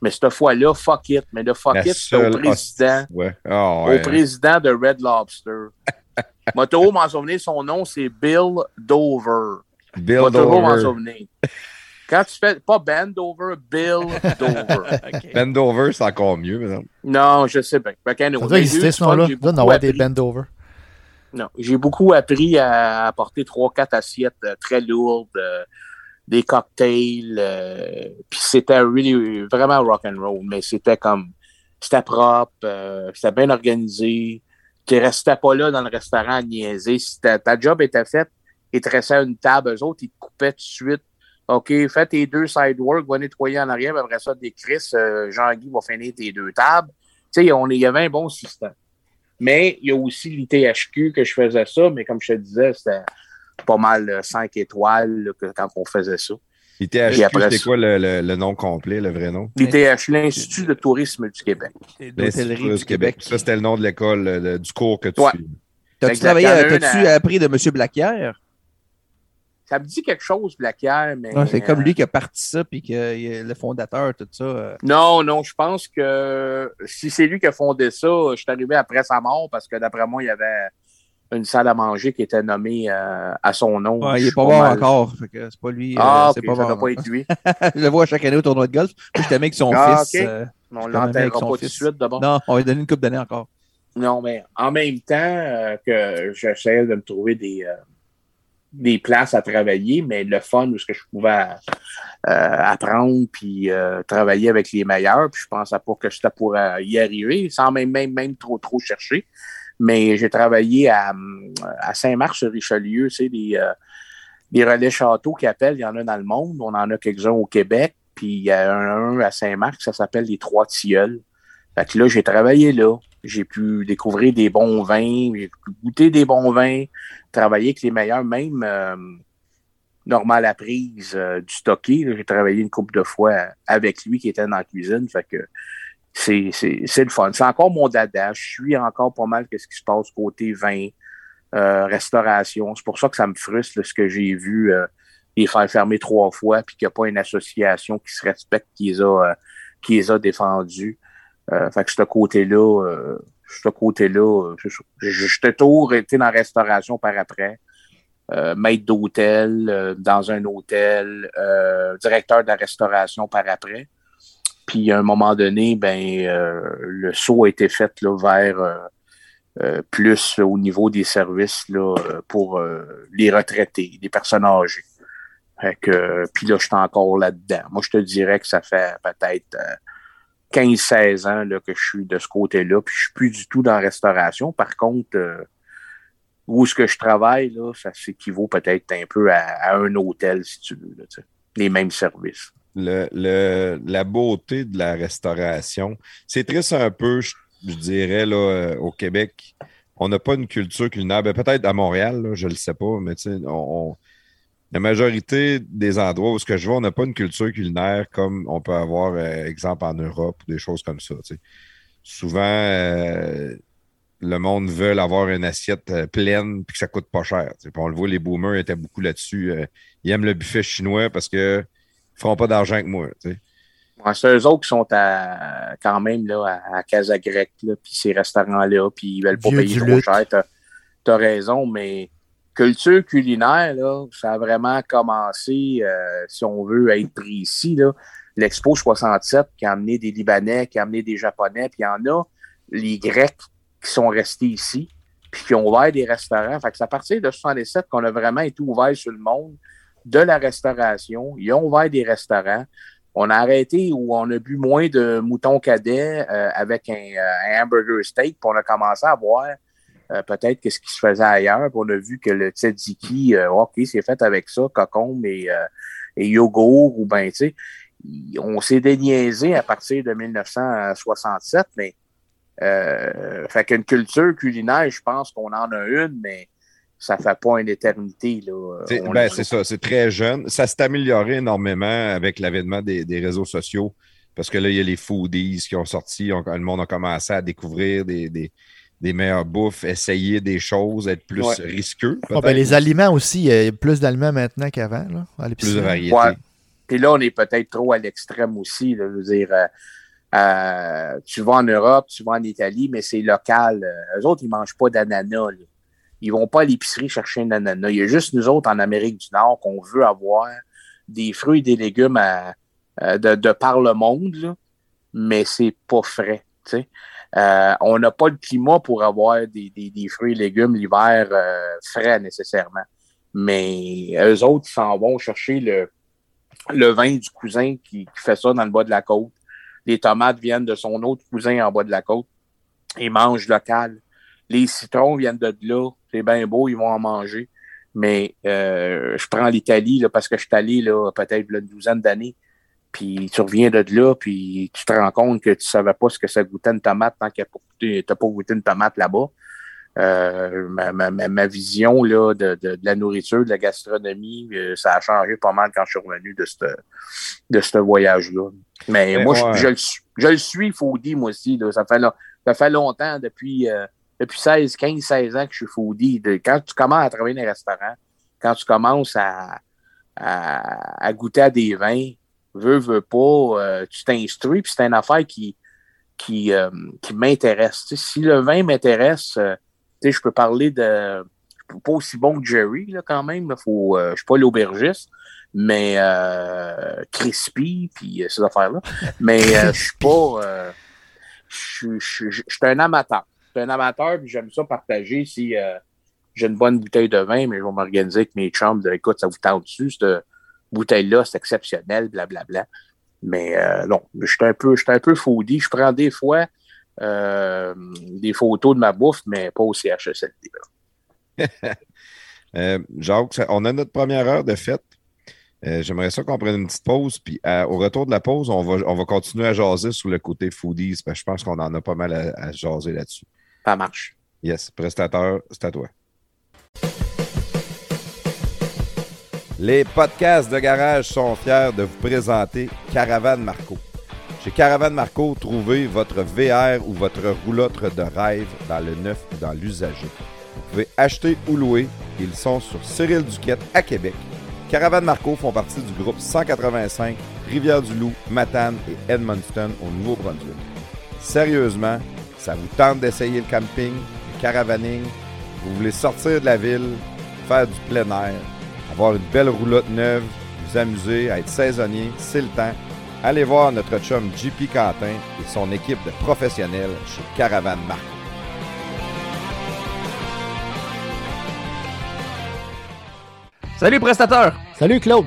Mais cette fois-là, fuck it. Mais le fuck La it, c'est au président, Ouais. Ah, ouais. au président de Red Lobster. [laughs] Toujours m'en souvenir, son nom, c'est Bill Dover. Bill toujours m'en Dover. souvenir. Quand tu fais, pas Ben Dover, Bill Dover. [laughs] OK. Ben Dover, c'est encore mieux, mais non. Non, je sais bien. Ça doit exister ce nom-là. Il doit avoir des appris. bend over. Non, j'ai beaucoup appris à apporter trois, quatre assiettes euh, très lourdes, euh, des cocktails, euh, puis c'était really, vraiment rock and roll, mais c'était comme, c'était propre, euh, c'était bien organisé. Tu restais pas là dans le restaurant à niaiser. Si ta, ta job était faite, ils te restaient à une table, eux autres, ils te coupaient tout de suite OK, fais tes deux side work, va nettoyer en arrière, après ça, des Chris, euh, Jean-Guy va finir tes deux tables. Tu sais, il y avait un bon système. Mais il y a aussi l'ITHQ que je faisais ça, mais comme je te disais, c'était pas mal 5 étoiles là, que- quand on faisait ça. C'était ça- quoi le, le- le nom complet, le vrai nom? L'ITHQ, l'Institut de tourisme du Québec. L'Institut du Québec. Ça, c'était le nom de l'école, le- du cours que tu Ouais. suis. T'as-tu Exact. travaillé, Il y en a t'as-tu une à- appris de M. Blaquière? Ça me dit quelque chose, Blaquière, mais. C'est comme euh, lui qui a parti ça, puis que le fondateur, tout ça. euh. Non, non, je pense que si c'est lui qui a fondé ça, je suis arrivé après sa mort parce que d'après moi, il y avait une salle à manger qui était nommée euh, à son nom. Ouais, il Je est suis pas mort mal- encore. C'est pas lui. euh, Ah, c'est ok, pas ça mort. pas être lui. [laughs] Je le vois chaque année au tournoi de golf. Moi, j'étais avec son Ah, fils. euh, On l'enterrera pas tout de suite d'abord. Non, on va lui donner une coupe d'années encore. Non, mais en même temps euh, que j'essayais de me trouver des, euh, des places à travailler, mais le fun où ce que je pouvais euh, apprendre puis euh, travailler avec les meilleurs, puis je pensais pas que j'étais pour euh, y arriver, sans même, même, même trop, trop chercher. Mais j'ai travaillé à, à Saint-Marc-sur-Richelieu, sais, des, euh, des relais châteaux qui appellent, il y en a dans le monde, on en a quelques-uns au Québec, puis il y a un, un à Saint-Marc, ça s'appelle les Trois Tilleuls. Fait que là, j'ai travaillé là. J'ai pu découvrir des bons vins, j'ai pu goûter des bons vins, travailler avec les meilleurs, même euh, normal à prise euh, du stocké. J'ai travaillé une couple de fois avec lui qui était dans la cuisine. Fait que c'est, c'est, c'est le fun. C'est encore mon dada. Je suis encore pas mal qu'est-ce qui se passe côté vin, euh, restauration. C'est pour ça que ça me frustre là, ce que j'ai vu euh, les faire fermer trois fois puis qu'il n'y a pas une association qui se respecte qui les a, euh, qui les a défendus. Euh, fait que ce côté-là, euh, ce côté-là, j'étais toujours été dans la restauration par après. Euh, maître d'hôtel, euh, dans un hôtel, euh, directeur de la restauration par après. Puis à un moment donné, ben euh, le saut a été fait là, vers euh, plus au niveau des services là, pour euh, les retraités, les personnes âgées. Fait que, puis là, je suis encore là-dedans. Moi, je te dirais que ça fait peut-être 15-16 ans là, que je suis de ce côté-là, puis je suis plus du tout dans la restauration. Par contre, euh, où est-ce que je travaille, là, ça s'équivaut peut-être un peu à, un hôtel, si tu veux, les mêmes services. Le, le- la beauté de la restauration, c'est triste un peu, je, dirais, là, euh, au Québec. On n'a pas une culture culinaire. Ben, peut-être à Montréal, je ne le sais pas, mais tu sais, on, on- la majorité des endroits où ce que je vais, on n'a pas une culture culinaire comme on peut avoir, euh, exemple, en Europe ou des choses comme ça. tu. Souvent, euh, le monde veut avoir une assiette euh, pleine puis que ça coûte pas cher. tu on le voit, les boomers étaient beaucoup là-dessus. euh, ils aiment le buffet chinois parce que ils feront pas d'argent que moi. tu. Ouais, c'est eux autres qui sont à, quand même là, à, à Casa Grecque, puis ces restaurants-là, puis ils veulent pas Vieux payer trop lutte. cher. T'as, t'as raison, mais culture culinaire, là, ça a vraiment commencé, euh, si on veut être précis, là, l'Expo 67 qui a amené des Libanais, qui a amené des Japonais, puis il y en a les Grecs qui sont restés ici, puis qui ont ouvert des restaurants. Fait que c'est à partir de 67 qu'on a vraiment été ouvert sur le monde de la restauration. Ils ont ouvert des restaurants. On a arrêté où on a bu moins de moutons cadets euh, avec un, euh, un hamburger steak, puis on a commencé à voir euh, peut-être qu'est-ce qui se faisait ailleurs. Puis on a vu que le tzatziki, euh, OK, c'est fait avec ça, cocombe et, euh, et yogourt, ou ben, tu sais, on s'est déniaisé à partir de 1967, mais euh, fait qu'une culture culinaire, je pense qu'on en a une, mais ça fait pas une éternité. Là. C'est- ben, c'est ça, c'est très jeune. Ça s'est amélioré énormément avec l'avènement des, des réseaux sociaux parce que là, il y a les foodies qui ont sorti. on- le monde a commencé à découvrir des, des, des meilleures bouffes, essayer des choses, être plus Ouais. risqueux. Ah, ben, les aliments aussi, il y a plus d'aliments maintenant qu'avant, là, à plus de variété. Ouais. Puis là, on est peut-être trop à l'extrême aussi. Là, je veux dire, euh, euh, tu vas en Europe, tu vas en Italie, mais c'est local. Euh, eux autres, ils mangent pas d'ananas. là. Ils vont pas à l'épicerie chercher un ananas. Il y a juste nous autres en Amérique du Nord qu'on veut avoir des fruits et des légumes à- de, de par le monde, là, mais c'est pas frais. tu sais. Euh, on n'a pas le climat pour avoir des, des- fruits et légumes l'hiver euh, frais nécessairement. Mais eux autres, s'en vont chercher le, le vin du cousin qui, fait ça dans le bas de la côte. Les tomates viennent de son autre cousin en bas de la côte. Ils mangent local. Les citrons viennent de là. C'est bien beau, ils vont en manger. Mais euh, je prends l'Italie parce que je suis allé peut-être une douzaine d'années. Puis tu reviens de là, puis tu te rends compte que tu savais pas ce que ça goûtait une tomate tant que tu n'as pas goûté une tomate là-bas. Euh, ma, ma, ma, vision là, de, de, de, la nourriture, de la gastronomie, euh, ça a changé pas mal quand je suis revenu de ce de ce voyage-là. Mais, moi, ouais. je, je, je, le suis, foodie, moi aussi. Là. Ça, fait, là, ça fait longtemps, depuis, euh, depuis 16, 15, 16 ans que je suis foodie. De, quand tu commences à travailler dans les restaurants, quand tu commences à, à, à goûter à des vins, veux, veux pas, euh, tu t'instruis, puis c'est une affaire qui, qui, euh, qui m'intéresse. Si le vin m'intéresse, euh, je peux parler de. Je suis pas aussi bon que Jerry, là, quand même. Là, faut, euh, je suis pas l'aubergiste, mais euh, crispy, puis ces affaires-là. Mais je suis pas. Je suis un amateur. Je suis un amateur, puis j'aime ça partager si j'ai une bonne bouteille de vin, mais je vais m'organiser avec mes chambres. De, écoute, ça vous tente dessus, cette bouteille-là, c'est exceptionnel, blablabla. Bla, bla. Mais euh, non, je suis un peu, je un peu foodie. Je prends des fois euh, des photos de ma bouffe, mais pas au CHSLD. [laughs] euh, Jacques, on a notre première heure de fête. Euh, J'aimerais ça qu'on prenne une petite pause. Puis au retour de la pause, on va, on va continuer à jaser sur le côté foodies. Parce que je pense qu'on en a pas mal à, à jaser là-dessus. Ça marche. Yes, prestateur, c'est à toi. Les podcasts de garage sont fiers de vous présenter Caravane Marco. Chez Caravane Marco, trouvez votre VR ou votre roulotte de rêve dans le neuf ou dans l'usager. Vous pouvez acheter ou louer. Ils sont sur Cyril Duquette à Québec. Caravane Marco font partie du groupe 185 Rivière-du-Loup, Matane et Edmundston au Nouveau-Brunswick. Sérieusement, ça vous tente d'essayer le camping, le caravaning, vous voulez sortir de la ville, faire du plein air, avoir une belle roulotte neuve, vous amuser, à être saisonnier, c'est le temps. Allez voir notre chum JP Quentin et son équipe de professionnels chez Caravane Marco. Salut prestateur! Salut Claude!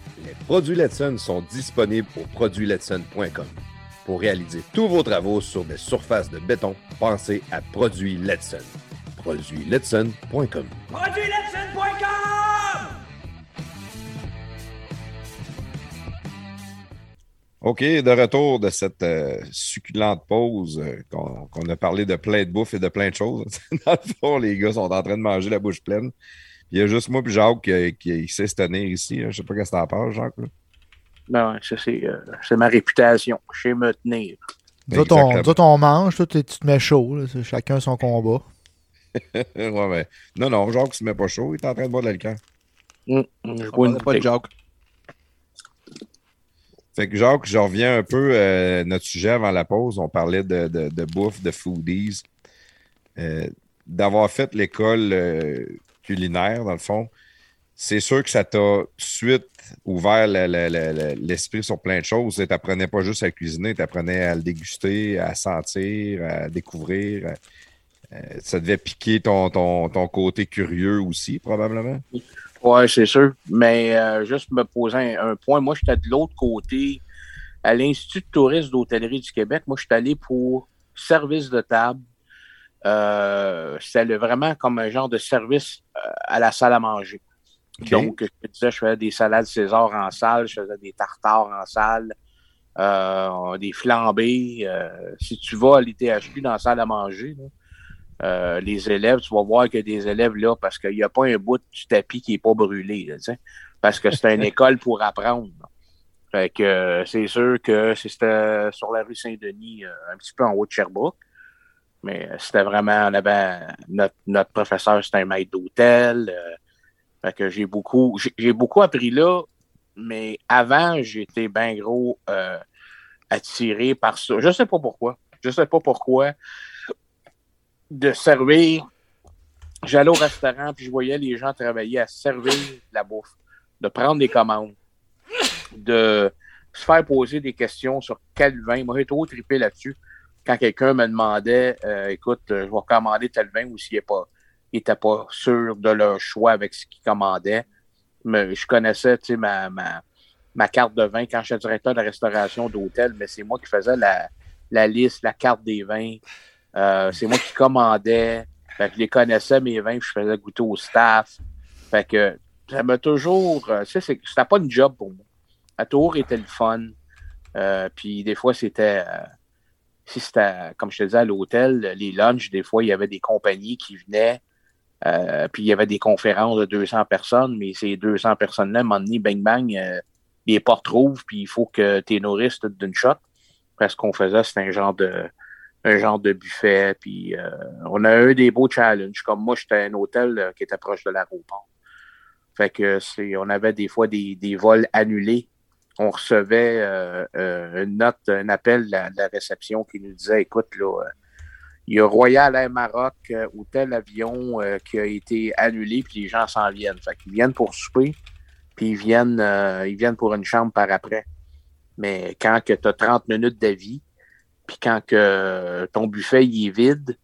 Les produits Letson sont disponibles au produitsletson.com. Pour réaliser tous vos travaux sur des surfaces de béton, pensez à Produits Letson. Produitsletson.com. Produitsletson.com! OK, de retour de cette euh, succulente pause euh, qu'on qu a parlé de plein de bouffe et de plein de choses. [laughs] Dans le fond, les gars sont en train de manger la bouche pleine. Il y a juste moi et Jacques qui, qui, qui sait se tenir ici. Je ne sais pas qu'est-ce que t'en penses, Jacques. Là. Non, ça, c'est euh, ma réputation. Je sais me tenir. Nous autres, on, mange, toi, tu te mets chaud. Là, chacun son combat. [laughs] ouais, mais... Non, non, Jacques ne se met pas chaud. Il est en train de boire de l'alcool. Mmh, je bois pas de Jacques. Fait que Jacques, je reviens un peu à euh, notre sujet avant la pause. On parlait de, de, de bouffe, de foodies. Euh, D'avoir fait l'école euh, culinaire, dans le fond, c'est sûr que ça t'a suite ouvert l'esprit le, sur plein de choses. Tu n'apprenais pas juste à cuisiner, tu apprenais à le déguster, à sentir, à découvrir. Euh, ça devait piquer ton, côté curieux aussi, probablement. Oui, c'est sûr. Mais euh, juste me poser un, point, moi, j'étais de l'autre côté, à l'Institut de tourisme d'hôtellerie du Québec. Moi, je allé pour service de table. Euh, C'était vraiment comme un genre de service à la salle à manger. Okay. Donc, je disais, je faisais des salades César en salle, je faisais des tartares en salle, euh, des flambés. Euh, si tu vas à l'ITHQ dans la salle à manger, là, euh, les élèves, tu vas voir qu'il y a des élèves là parce qu'il n'y a pas un bout du tapis qui n'est pas brûlé, là, parce que c'est une [laughs] école pour apprendre. Fait que c'est sûr que c'était sur la rue Saint-Denis, un petit peu en haut de Sherbrooke. Mais c'était vraiment, on avait notre, notre professeur, c'était un maître d'hôtel. Euh, que j'ai beaucoup, j'ai beaucoup appris là, mais avant, j'étais bien gros euh, attiré par ça. Je sais pas pourquoi. Je sais pas pourquoi de servir j'allais au restaurant, puis je voyais les gens travailler à servir la bouffe, de prendre des commandes, de se faire poser des questions sur quel vin. Moi, j'ai trop trippé là-dessus. Quand quelqu'un me demandait, euh, écoute, euh, je vais commander tel vin ou s'il n'était pas, pas sûr de leur choix avec ce qu'il commandait. Je connaissais, ma, ma, ma carte de vin quand j'étais directeur de restauration d'hôtel, mais c'est moi qui faisais la, la liste, la carte des vins. Euh, c'est moi qui commandais. Fait que je les connaissais, mes vins, je faisais goûter au staff. Fait que ça m'a toujours. Euh, tu sais, c'était pas une job pour moi. À toujours été le fun. Euh, puis des fois, c'était. Si c'était, comme je te disais, à l'hôtel, les lunchs, des fois, il y avait des compagnies qui venaient. puis il y avait des conférences de 200 personnes, mais ces 200 personnes-là, à un moment donné, bang bang, les portes rouvrent, puis il faut que tu es nourrisses d'une shot. Parce qu'on faisait, c'était un genre de un genre de buffet. Puis euh, on a eu des beaux challenges. Comme moi, j'étais à un hôtel euh, qui était proche de l'aéroport. Fait que c'est, on avait des fois des, des vols annulés. On recevait euh, une note, un appel de la, réception qui nous disait Écoute, là, il y a Royal Air Maroc ou tel avion qui a été annulé, puis les gens s'en viennent. Fait qu'ils viennent pour souper, puis ils viennent, ils viennent pour une chambre par après. Mais quand tu as 30 minutes d'avis, puis quand que ton buffet il est vide,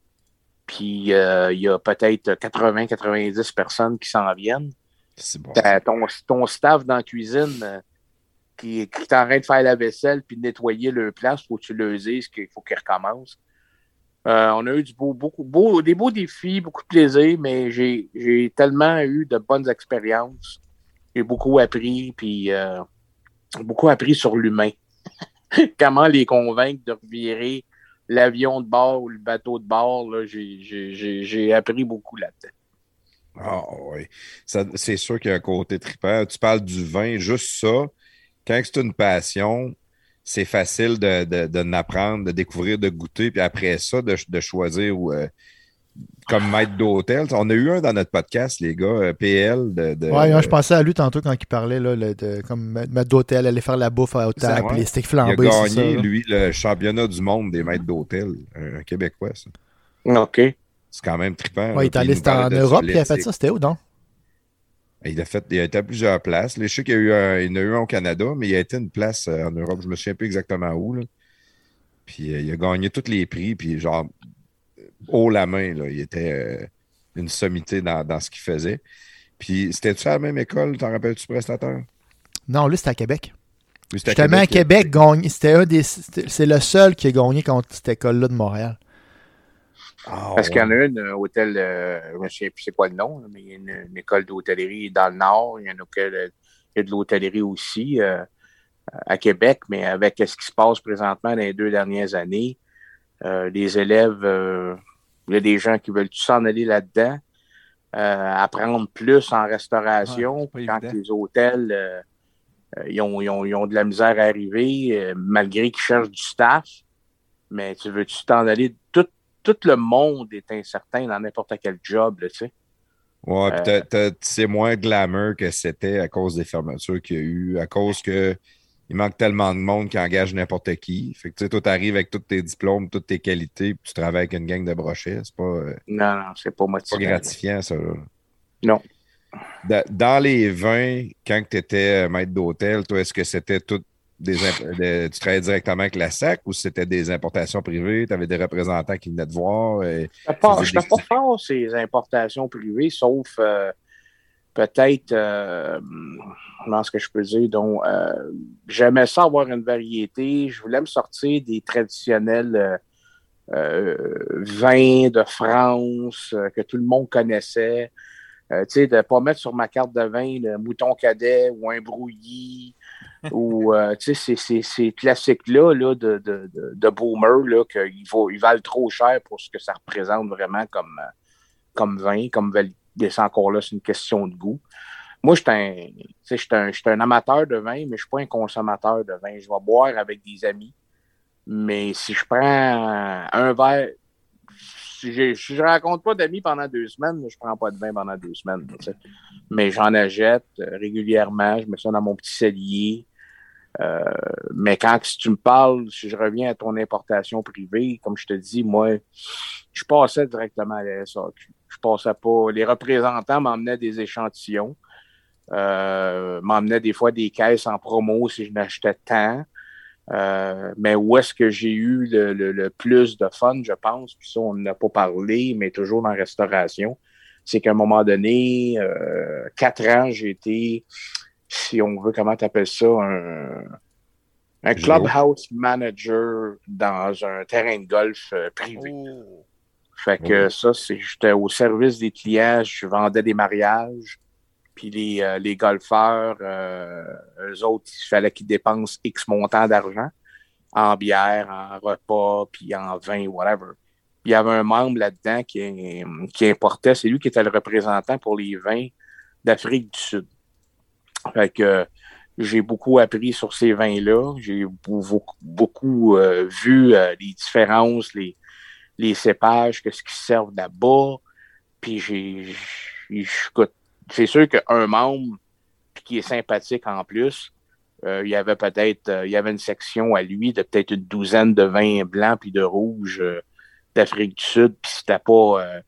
puis euh, il y a peut-être 80-90 personnes qui s'en viennent, ton, ton, staff dans la cuisine euh, qui, train de faire la vaisselle puis de nettoyer leur place, faut que tu le dises qu'il faut qu'il recommence. Euh, on a eu du beau, beaucoup, beau, des beaux défis, beaucoup de plaisir, mais j'ai tellement eu de bonnes expériences. J'ai beaucoup appris, puis beaucoup appris sur l'humain. [laughs] Comment les convaincre de revirer l'avion de bord ou le bateau de bord, j'ai appris beaucoup là-dedans. Ah oui. C'est sûr qu'il y a un côté trippant. Tu parles du vin, juste ça. Quand c'est une passion, c'est facile de, de, de, de découvrir, de goûter, puis après ça, de, de choisir où, euh, comme maître d'hôtel. On a eu un dans notre podcast, les gars, euh, PL. De, de ouais, je pensais à lui tantôt quand il parlait là, de, comme maître d'hôtel, aller faire la bouffe à hôtel, les sticks flambés. Il a gagné, lui, le championnat du monde des maîtres d'hôtel. Un Québécois, ça. OK. C'est quand même trippant. Ouais, il est allé en Europe, puis il a fait ça. C'était où, donc? Il a, fait, il a été à plusieurs places. je sais qu'il y a eu un, il y en a eu un au Canada, mais il a été une place euh, en Europe. Je me souviens plus exactement où. Là. Puis euh, il a gagné tous les prix. Puis genre, haut la main. Là. Il était euh, une sommité dans, ce qu'il faisait. Puis, c'était-tu à la même école? T'en rappelles-tu, prestateur? Non, lui, c'était à Québec. Justement, à Québec, c'était c'est le seul qui a gagné contre cette école-là de Montréal. Ah, Parce qu'il y en a une, euh, hôtel, euh, je ne sais plus c'est quoi le nom, mais il y a une, école d'hôtellerie dans le Nord, il y, a, il y a de l'hôtellerie aussi à Québec, mais avec ce qui se passe présentement dans les deux dernières années, les élèves il y a des gens qui veulent s'en aller là-dedans, euh, apprendre plus en restauration. quand les hôtels, euh, euh, ils, ont, ils, ont, de la misère à arriver, malgré qu'ils cherchent du staff. Mais tu veux-tu t'en aller? Tout, tout le monde est incertain dans n'importe quel job, tu sais. Ouais, c'est moins glamour que c'était à cause des fermetures qu'il y a eu, à cause que il manque tellement de monde qui engage n'importe qui. Fait que tu sais, toi, t'arrives avec tous tes diplômes, toutes tes qualités, puis tu travailles avec une gang de brochets. C'est pas. Euh, non, non, c'est pas motivant. pas gratifiant, ça. Non. dans les vins, quand tu étais euh, maître d'hôtel, toi, est-ce que c'était tout des, tu travaillais directement avec la SAC ou c'était des importations privées? Tu avais des représentants qui venaient te voir? je ne pas, pas fort ces importations privées, sauf euh, peut-être, euh, comment est-ce que je peux dire, donc, euh, j'aimais ça avoir une variété. Je voulais me sortir des traditionnels euh, vins de France que tout le monde connaissait. tu sais, de ne pas mettre sur ma carte de vin le mouton cadet ou un brouillis ou, tu sais, ces classiques-là là, de, de, de, boomer, qu'ils ils valent trop cher pour ce que ça représente vraiment comme, comme vin, comme c'est encore là, c'est une question de goût. Moi, je suis un, amateur de vin, mais je ne suis pas un consommateur de vin. Je vais boire avec des amis. Mais si je prends un verre, si, je ne rencontre pas d'amis pendant deux semaines, je ne prends pas de vin pendant deux semaines. Mais j'en achète euh, régulièrement. Je mets ça dans mon petit cellier. Euh, mais quand si tu me parles, si je reviens à ton importation privée, comme je te dis, moi, je passais directement à la SAQ. Je passais pas. Les représentants m'emmenaient des échantillons, euh, m'emmenaient des fois des caisses en promo si je n'achetais tant. Euh, mais où est-ce que j'ai eu le, le, le, plus de fun, je pense, puis ça, on n'a pas parlé, mais toujours dans la restauration, c'est qu'à un moment donné, euh, quatre ans, j'ai été, si on veut, comment tu appelles ça, un, un clubhouse manager dans un terrain de golf euh, privé. Oh. Fait que ça, c'est j'étais au service des clients, je vendais des mariages, puis les, euh, les golfeurs, euh, eux autres, il fallait qu'ils dépensent X montant d'argent en bière, en repas, puis en vin, whatever. Il y avait un membre là-dedans qui, qui importait, c'est lui qui était le représentant pour les vins d'Afrique du Sud. Fait que j'ai beaucoup appris sur ces vins-là. J'ai beaucoup, euh, vu les différences, les, les cépages, qu'est-ce qui servent là-bas. Puis j'ai, c'est sûr qu'un membre qui est sympathique en plus, euh, il y avait peut-être, euh, il y avait une section à lui de peut-être une douzaine de vins blancs puis de rouges euh, d'Afrique du Sud. Puis c'était pas euh,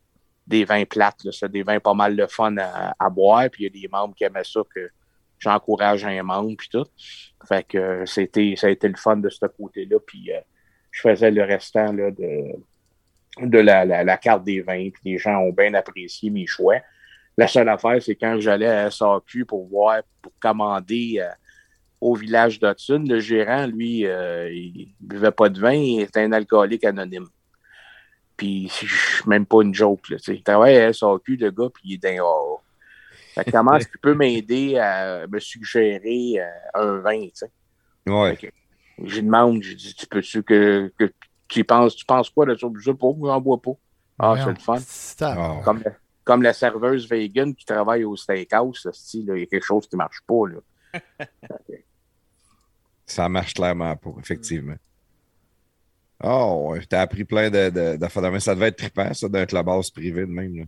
des vins plates, c'était des vins pas mal de fun à, boire. Puis il y a des membres qui aimaient ça que j'encourage un membre puis tout. Fait que c'était, ça a été le fun de ce côté-là. Puis je faisais le restant là, de de la, la, la, carte des vins, puis les gens ont bien apprécié mes choix. La seule affaire, c'est quand j'allais à SAQ pour voir, pour commander euh, au village d'Hudson, le gérant, lui, euh, il buvait pas de vin, il était un alcoolique anonyme. Puis, même pas une joke, là, tu sais. Il travaille à SAQ, le gars, puis il est d'un oh. Comment est-ce qu'il peut m'aider à me suggérer euh, un vin, tu sais? Ouais. Je lui demande, je dis, tu peux-tu que, que tu penses, tu penses quoi de ça? Je sais pas, j'en bois pas. Ah, c'est le fun. Oh. Comme, la, comme la serveuse vegan qui travaille au steakhouse, il y a quelque chose qui marche pas. Là. [laughs] ça marche clairement pas, effectivement. Oh, t'as appris plein de, de, de, Ça devait être trippant, ça, d'un clubhouse privé de même. Là.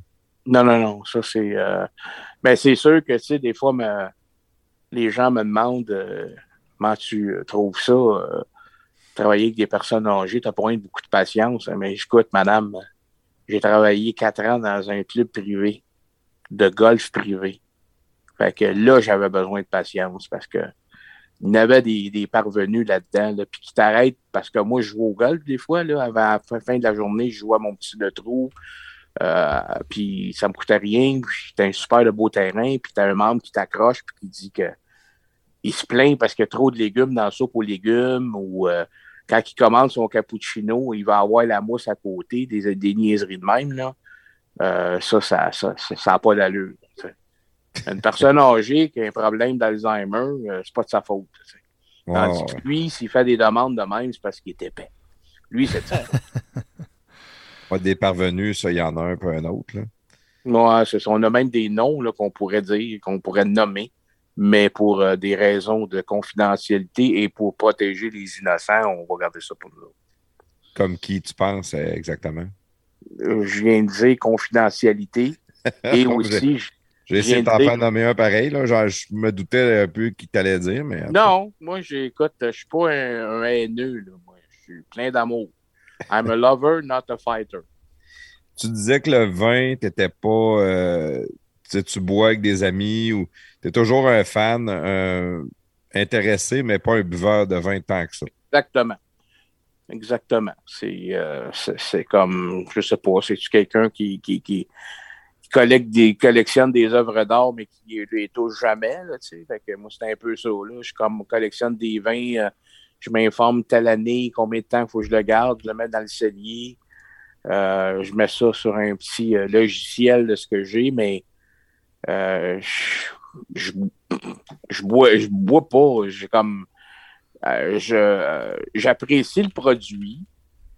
Non, non, non. Ça, c'est. Euh... Mais c'est sûr que, tu sais, des fois, me... les gens me demandent euh, comment tu trouves ça. Euh travailler avec des personnes âgées, tu n'as pas beaucoup de patience. hein, Mais écoute, madame, j'ai travaillé quatre ans dans un club privé, de golf privé. Fait que là, j'avais besoin de patience parce que il y avait des, des parvenus là-dedans, là, puis qui t'arrêtent parce que moi, je joue au golf des fois, là, la fin de la journée, je jouais à mon petit de trou. Euh, puis ça me coûtait rien, puis t'as un super beau terrain, puis t'as un membre qui t'accroche puis qui dit que il se plaint parce qu'il y a trop de légumes dans la soupe aux légumes ou euh, quand il commande son cappuccino, il va avoir la mousse à côté, des, des niaiseries de même. Là. Euh, ça, ça n'a ça, ça, ça pas d'allure. Une personne [laughs] âgée qui a un problème d'Alzheimer, euh, c'est pas de sa faute. Wow. Tandis que lui, s'il fait des demandes de même, c'est parce qu'il est épais. Lui, c'est ça. [laughs] Pas des parvenus, ça, il y en a un peu un autre. Là. Ouais, c'est ça. On a même des noms qu'on pourrait dire, qu'on pourrait nommer mais pour euh, des raisons de confidentialité et pour protéger les innocents, on va garder ça pour nous. Comme qui tu penses euh, exactement? Euh, je viens de dire confidentialité [laughs] et aussi. J'ai essayé de t'en faire nommer un pareil, là. Genre, je me doutais un peu qui t'allait dire, mais. Non, moi, j'écoute, je suis pas un, un haineux, là. Moi, je suis plein d'amour. I'm a lover, not a fighter. Tu disais que le vin, t'étais pas. Euh, tu, tu bois avec des amis ou tu es toujours un fan euh, intéressé, mais pas un buveur de vin tant que ça. Exactement. Exactement. C'est euh, comme, je sais pas, c'est-tu quelqu'un qui, qui, qui, collecte des, collectionne des œuvres d'art, mais qui ne les touche jamais, là, tu sais? Fait que moi, c'est un peu ça, là. Je comme, collectionne des vins, euh, je m'informe telle année, combien de temps il faut que je le garde, je le mets dans le cellier. Je mets ça sur un petit logiciel de ce que j'ai, mais euh, je, je, bois, je bois pas. J'ai comme, euh, je, euh, j'apprécie le produit,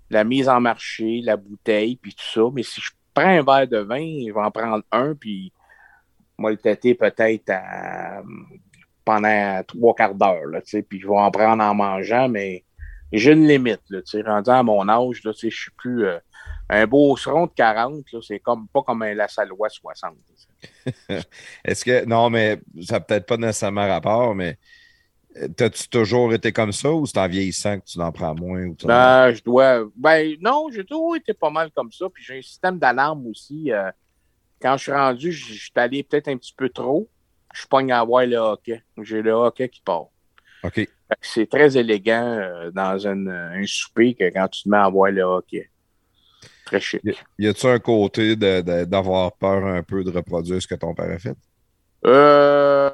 la mise en marché, la bouteille, puis tout ça. Mais si je prends un verre de vin, je vais en prendre un, puis moi le têter peut-être à, pendant trois quarts d'heure, là, puis je vais en prendre en mangeant, mais j'ai une limite, là, rendu à mon âge, là, je suis plus, euh, un beau seron de 40, là, c'est comme, pas comme un Lassalois 60. [laughs] Est-ce que, non, mais ça n'a peut-être pas nécessairement rapport, mais T'as-tu toujours été comme ça ou c'est en vieillissant que tu en prends moins? Ou Ben, je dois. Ben, non, j'ai toujours été pas mal comme ça. Puis j'ai un système d'alarme aussi. euh, quand je suis rendu, je suis allé peut-être un petit peu trop. Je pogne à voir le hockey. J'ai le hockey qui part. OK. C'est très élégant euh, dans un, un souper que quand tu te mets à voir le hockey. Très chic. Y a-tu un côté d'avoir peur un peu de reproduire ce que ton père a fait? Euh,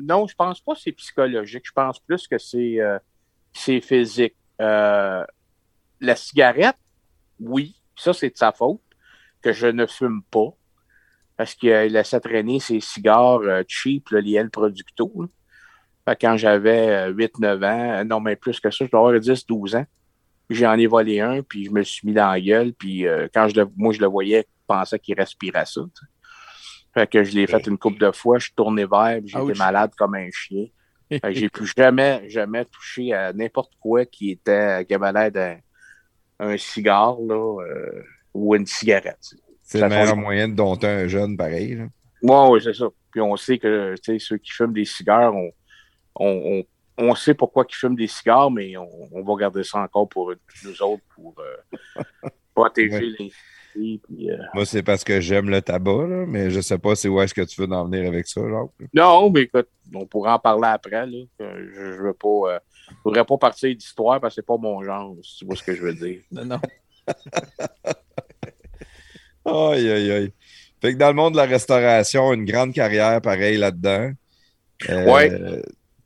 non, je pense pas que c'est psychologique. Je pense plus que c'est euh, c'est physique. Euh, la cigarette, oui, ça c'est de sa faute que je ne fume pas parce qu'il laissait traîner ses cigares euh, cheap, là, les Producto. là. Quand j'avais 8-9 ans, euh, non, mais plus que ça, je dois avoir 10-12 ans. J'en ai volé un, puis je me suis mis dans la gueule, puis euh, quand je le, moi je le voyais, je pensais qu'il respirait ça. tu sais. Fait que je l'ai fait une couple de fois, je suis tourné vers, puis j'étais malade comme un chien. Fait que j'ai plus jamais, jamais touché à n'importe quoi qui était, qui avait l'air d'un un cigare, là, euh, ou une cigarette. tu sais. C'est Ça le meilleur fait- moyen de dompter un jeune pareil. là. Ouais, oui, c'est ça. Puis on sait que tu sais, ceux qui fument des cigares, on, on, on, on sait pourquoi ils fument des cigares, mais on, on va garder ça encore pour nous autres pour euh, [laughs] protéger Ouais. les filles. puis, euh, Moi, c'est parce que j'aime le tabac, là, mais je sais pas c'est où est-ce que tu veux en venir avec ça, Jacques. Non, mais écoute, on pourra en parler après. Là. Euh, Je, je veux pas. euh, je voudrais pas partir d'histoire parce que c'est pas mon genre, si tu vois ce que je veux dire. Non, non. [laughs] Aïe, aïe, aïe. Fait que dans le monde de la restauration, une grande carrière pareil là-dedans. Euh, Ouais.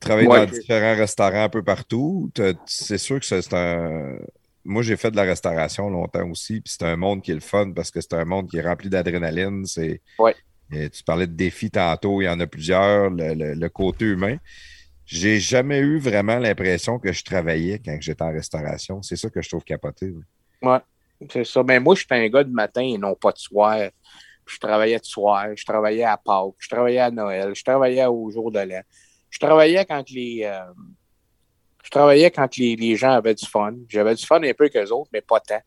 Travailler Ouais. dans différents restaurants un peu partout. C'est sûr que c'est un. Moi, j'ai fait de la restauration longtemps aussi, puis c'est un monde qui est le fun parce que c'est un monde qui est rempli d'adrénaline. C'est. Ouais. Et tu parlais de défis tantôt, il y en a plusieurs, le, le- le côté humain. J'ai jamais eu vraiment l'impression que je travaillais quand j'étais en restauration. C'est ça que je trouve capoté. là. C'est ça. Mais moi, j'étais un gars de matin et non pas de soir. Je travaillais de soir, je travaillais à Pâques, je travaillais à Noël, je travaillais au jour de l'an. Je travaillais quand les. euh, je travaillais quand les, les gens avaient du fun. J'avais du fun un peu qu'eux autres, mais pas tant.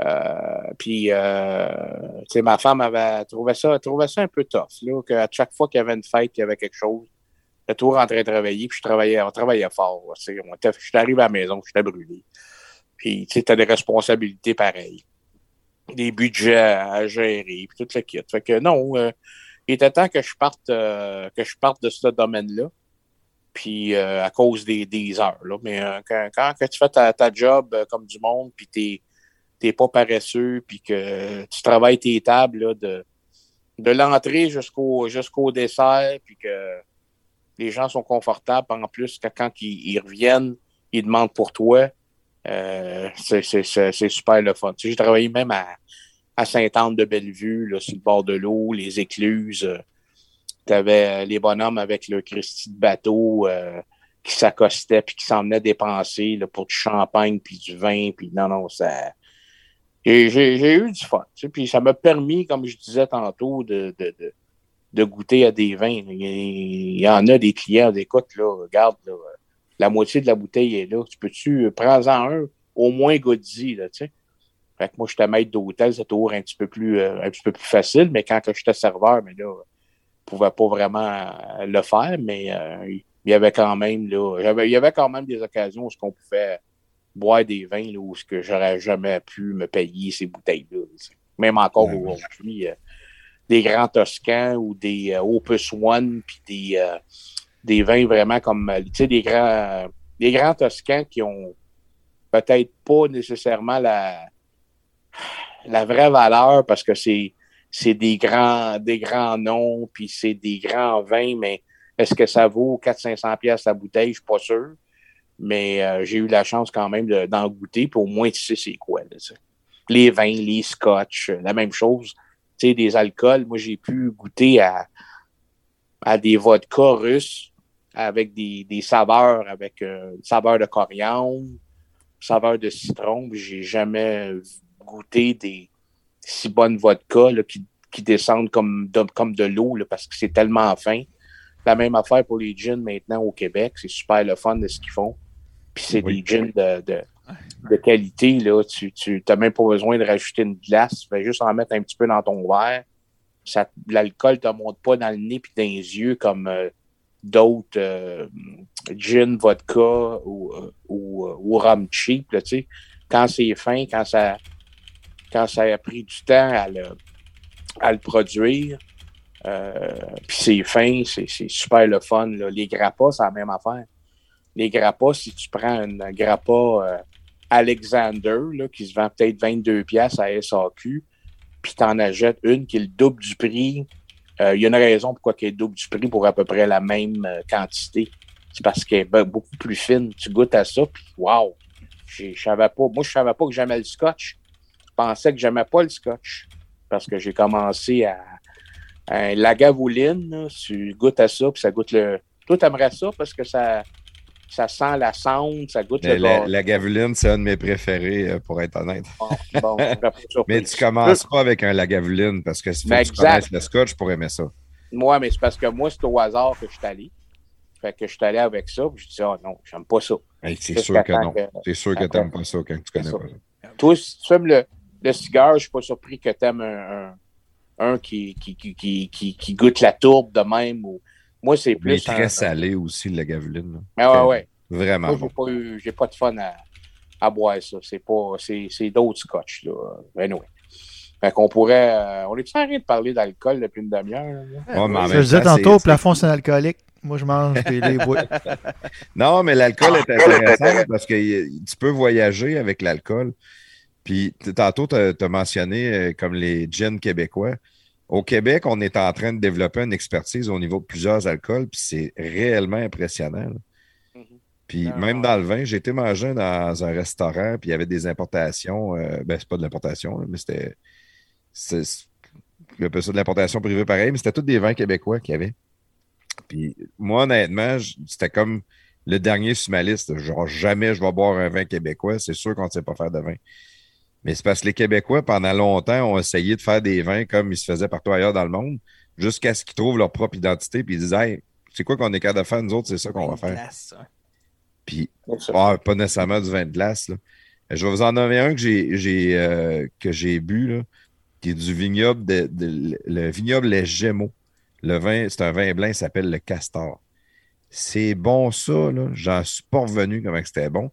Euh, puis, euh, tu sais, ma femme avait trouvé ça, trouvait ça un peu tough, là, qu'à chaque fois qu'il y avait une fête, il y avait quelque chose. En train de travailler, puis je travaillais, on travaillait fort. Je suis arrivé à la maison, j'étais brûlé. Puis, tu sais, t'as des responsabilités pareilles. Des budgets à gérer, puis tout le kit. Fait que non, euh, il était temps que je parte, euh, que je parte de ce domaine-là. Puis, euh, à cause des, des heures, là. Mais euh, quand, quand tu fais ta, ta job comme du monde, puis t'es t'es pas paresseux, puis que tu travailles tes tables, là, de, de l'entrée jusqu'au jusqu'au dessert, puis que les gens sont confortables. En plus, que quand ils, reviennent, ils demandent pour toi. C'est super le fun. J'ai travaillé même à, à Sainte-Anne-de-Bellevue, là, sur le bord de l'eau, les écluses. tu avais les bonhommes avec le Christy de bateau euh, qui s'accostaient puis qui s'emmenaient dépenser là, pour du champagne puis du vin. Puis non, non, ça. J'ai j'ai- j'ai eu du fun. tu sais, Puis ça m'a permis, comme je disais tantôt, de, de, de, de goûter à des vins. Il y, en a des clients, écoute, là, regarde, là, la moitié de la bouteille est là. Tu peux-tu, prends-en un, au moins goûte-y, là, tu sais. Fait que moi, j'étais maître d'hôtel, c'est toujours un petit peu plus, euh, un petit peu plus facile, mais quand j'étais serveur, mais là, je pouvais pas vraiment euh, le faire, mais euh, il y avait quand même, là, il y avait quand même des occasions où on pouvait boire des vins, là, où ce que j'aurais jamais pu me payer ces bouteilles-là. Même encore aujourd'hui, euh, des grands Toscans ou des euh, Opus One, puis des, euh, des vins vraiment comme, tu sais, des grands, des grands Toscans qui ont peut-être pas nécessairement la, la vraie valeur parce que c'est, c'est des grands, des grands noms, puis c'est des grands vins, mais est-ce que ça vaut 400-500 pièces la bouteille? Je suis pas sûr. Mais euh, j'ai eu la chance quand même de- d'en goûter, puis au moins tu sais c'est quoi. Là, les vins, les scotch, la même chose. Tu sais, des alcools, moi j'ai pu goûter à, à des vodkas russes avec des, des saveurs, avec euh, saveur de coriandre, saveur de citron. J'ai jamais goûté des si bonnes vodkas là, qui, qui descendent comme de, comme de l'eau parce que c'est tellement fin. La même affaire pour les gins maintenant au Québec. C'est super le fun de ce qu'ils font. Puis c'est Oui. des gins de, de, de qualité. Là. Tu n'as même pas besoin de rajouter une glace. Tu fais juste en mettre un petit peu dans ton verre. Ça- L'alcool ne te monte pas dans le nez puis dans les yeux comme euh, d'autres euh, gin, vodka ou, euh, ou, euh, ou rhum cheap. Là, quand c'est fin, quand ça, quand ça a pris du temps à le, à le produire, euh, puis c'est fin, c'est super le fun. là. Les grappas, c'est la même affaire. Les grappas, si tu prends une grappa euh, Alexander, là, qui se vend peut-être 22$ piastres à SAQ, puis tu en achètes une qui est le double du prix. Euh, Il y a une raison pourquoi elle est le double du prix pour à peu près la même euh, quantité. C'est parce qu'elle est be- beaucoup plus fine. Tu goûtes à ça, puis wow! pas. Moi, je savais pas que j'aimais le scotch. Je pensais que j'aimais pas le scotch. Parce que j'ai commencé à, à la gavouline. là, tu goûtes à ça, puis ça goûte le. Toi, t'aimerais ça parce que ça, ça sent la sonde, ça goûte le la, la gavuline, c'est un de mes préférés, euh, pour être honnête. Bon, bon. Mais tu commences pas avec un lagavuline parce que si tu connaisses le scotch pour aimer ça. Moi, mais c'est parce que moi, c'est au hasard que je suis allé. Fait que je suis allé avec ça, puis je dis, ah non, j'aime pas ça. C'est sûr que non. C'est sûr que Attends. t'aimes pas ça quand tu connais pas ça. Toi, si tu aimes le, le cigare, je suis pas surpris que tu aimes un, un, un qui, qui, qui, qui, qui, qui goûte la tourbe de même. Ou... Moi, c'est Mais il plus. est un- très salé aussi, le lagavuline. là. Mais ouais, ouais. Vraiment Moi, bon. j'ai pas, de fun à, à boire ça. C'est pas. C'est, c'est d'autres scotch, là. Anyway. Fait qu'on pourrait. euh, on est en train de parler d'alcool depuis une demi-heure? Ouais, en Je disais tantôt, au plafond, c'est un alcoolique. Moi, je mange. [laughs] Non, mais l'alcool est intéressant parce que tu peux voyager avec l'alcool. Puis tantôt, tu as, mentionné euh, comme les gins québécois. Au Québec, on est en train de développer une expertise au niveau de plusieurs alcools, puis c'est réellement impressionnant. Mhm. Puis Ah, même dans le vin, j'ai été manger dans un restaurant, puis il y avait des importations. euh, ben, c'est pas de l'importation, mais c'était. c'est- c'est- On appelle ça de l'importation privée pareil, mais c'était tous des vins québécois qu'il y avait. Puis moi, honnêtement, c'était comme le dernier sur ma liste. Genre, jamais je vais boire un vin québécois. C'est sûr qu'on ne sait pas faire de vin. Mais c'est parce que les Québécois, pendant longtemps, ont essayé de faire des vins comme ils se faisaient partout ailleurs dans le monde, jusqu'à ce qu'ils trouvent leur propre identité, puis ils disent Hey, c'est quoi qu'on est capable de faire, nous autres, c'est ça qu'on va faire. Glace, hein. Puis, ah, pas nécessairement du vin de glace. là. Je vais vous en nommer un que j'ai, j'ai, euh, que j'ai bu, là, qui est du vignoble, de, de- le vignoble Les Gémeaux. Le vin, c'est un vin blanc, il s'appelle le Castor. C'est bon, ça, là. J'en suis pas revenu comment c'était bon.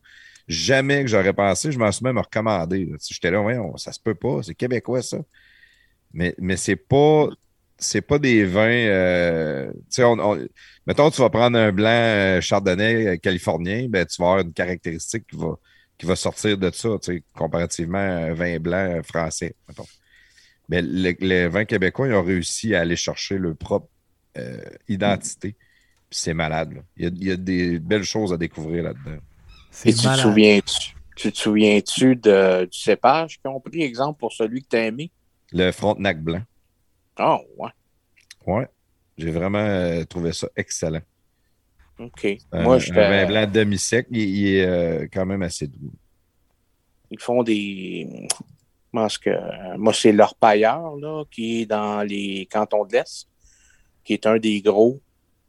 Jamais que j'aurais pensé, je m'en suis même recommandé. J'étais là, ouais, ça se peut pas, c'est québécois, ça. Mais, mais c'est pas. C'est pas des vins. euh, mettons, tu vas prendre un blanc euh, chardonnay euh, californien, ben, tu vas avoir une caractéristique qui va, qui va sortir de ça, comparativement à un vin blanc français. Mais le- les vins québécois, ils ont réussi à aller chercher leur propre identité. Puis c'est malade. Il, y a, il y a des belles choses à découvrir là-dedans. C'est Et tu te souviens-tu, tu te souviens-tu de, du cépage qu'ils ont pris, exemple, pour celui que tu as aimé? Le Frontenac blanc. Oh, ouais. Ouais. J'ai vraiment euh, trouvé ça excellent. OK. Un, Moi, un je vin blanc demi-sec, il, il est euh, quand même assez doux. ils font des. Moi, ce que, moi c'est leur pailleur, là, qui est dans les cantons de l'Est, qui est un des gros,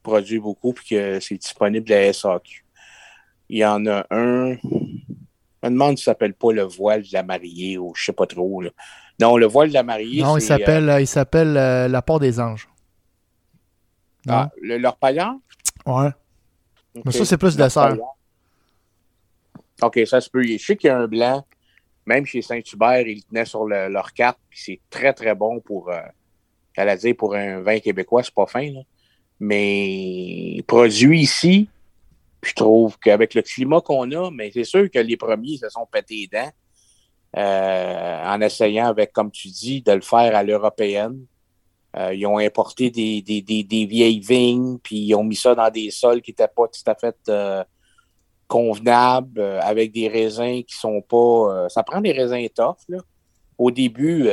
produit beaucoup, puis que c'est disponible à SAQ. Il y en a un. Je me demande si ça s'appelle pas le voile de la mariée ou je sais pas trop. Là. Non, le voile de la mariée, Non, il s'appelle euh, il s'appelle euh, La Porte des Anges. Ah, le- leur pailleur? Ouais. Mais ça, c'est plus Leur dessert. pailleur. OK, ça se peut. Je sais qu'il y a un blanc, même chez Saint-Hubert, ils le tenaient sur le- leur carte, puis c'est très, très bon pour, euh, j'allais dire, pour un vin québécois, c'est pas fin, là. Mais produit ici, je trouve qu'avec le climat qu'on a, mais c'est sûr que les premiers se sont pétés les dents euh, en essayant avec, comme tu dis, de le faire à l'européenne. Euh, ils ont importé des, vieilles vignes, puis ils ont mis ça dans des sols qui n'étaient pas tout à fait euh, convenables, avec des raisins qui sont pas. ça prend des raisins tough. Là. Au début,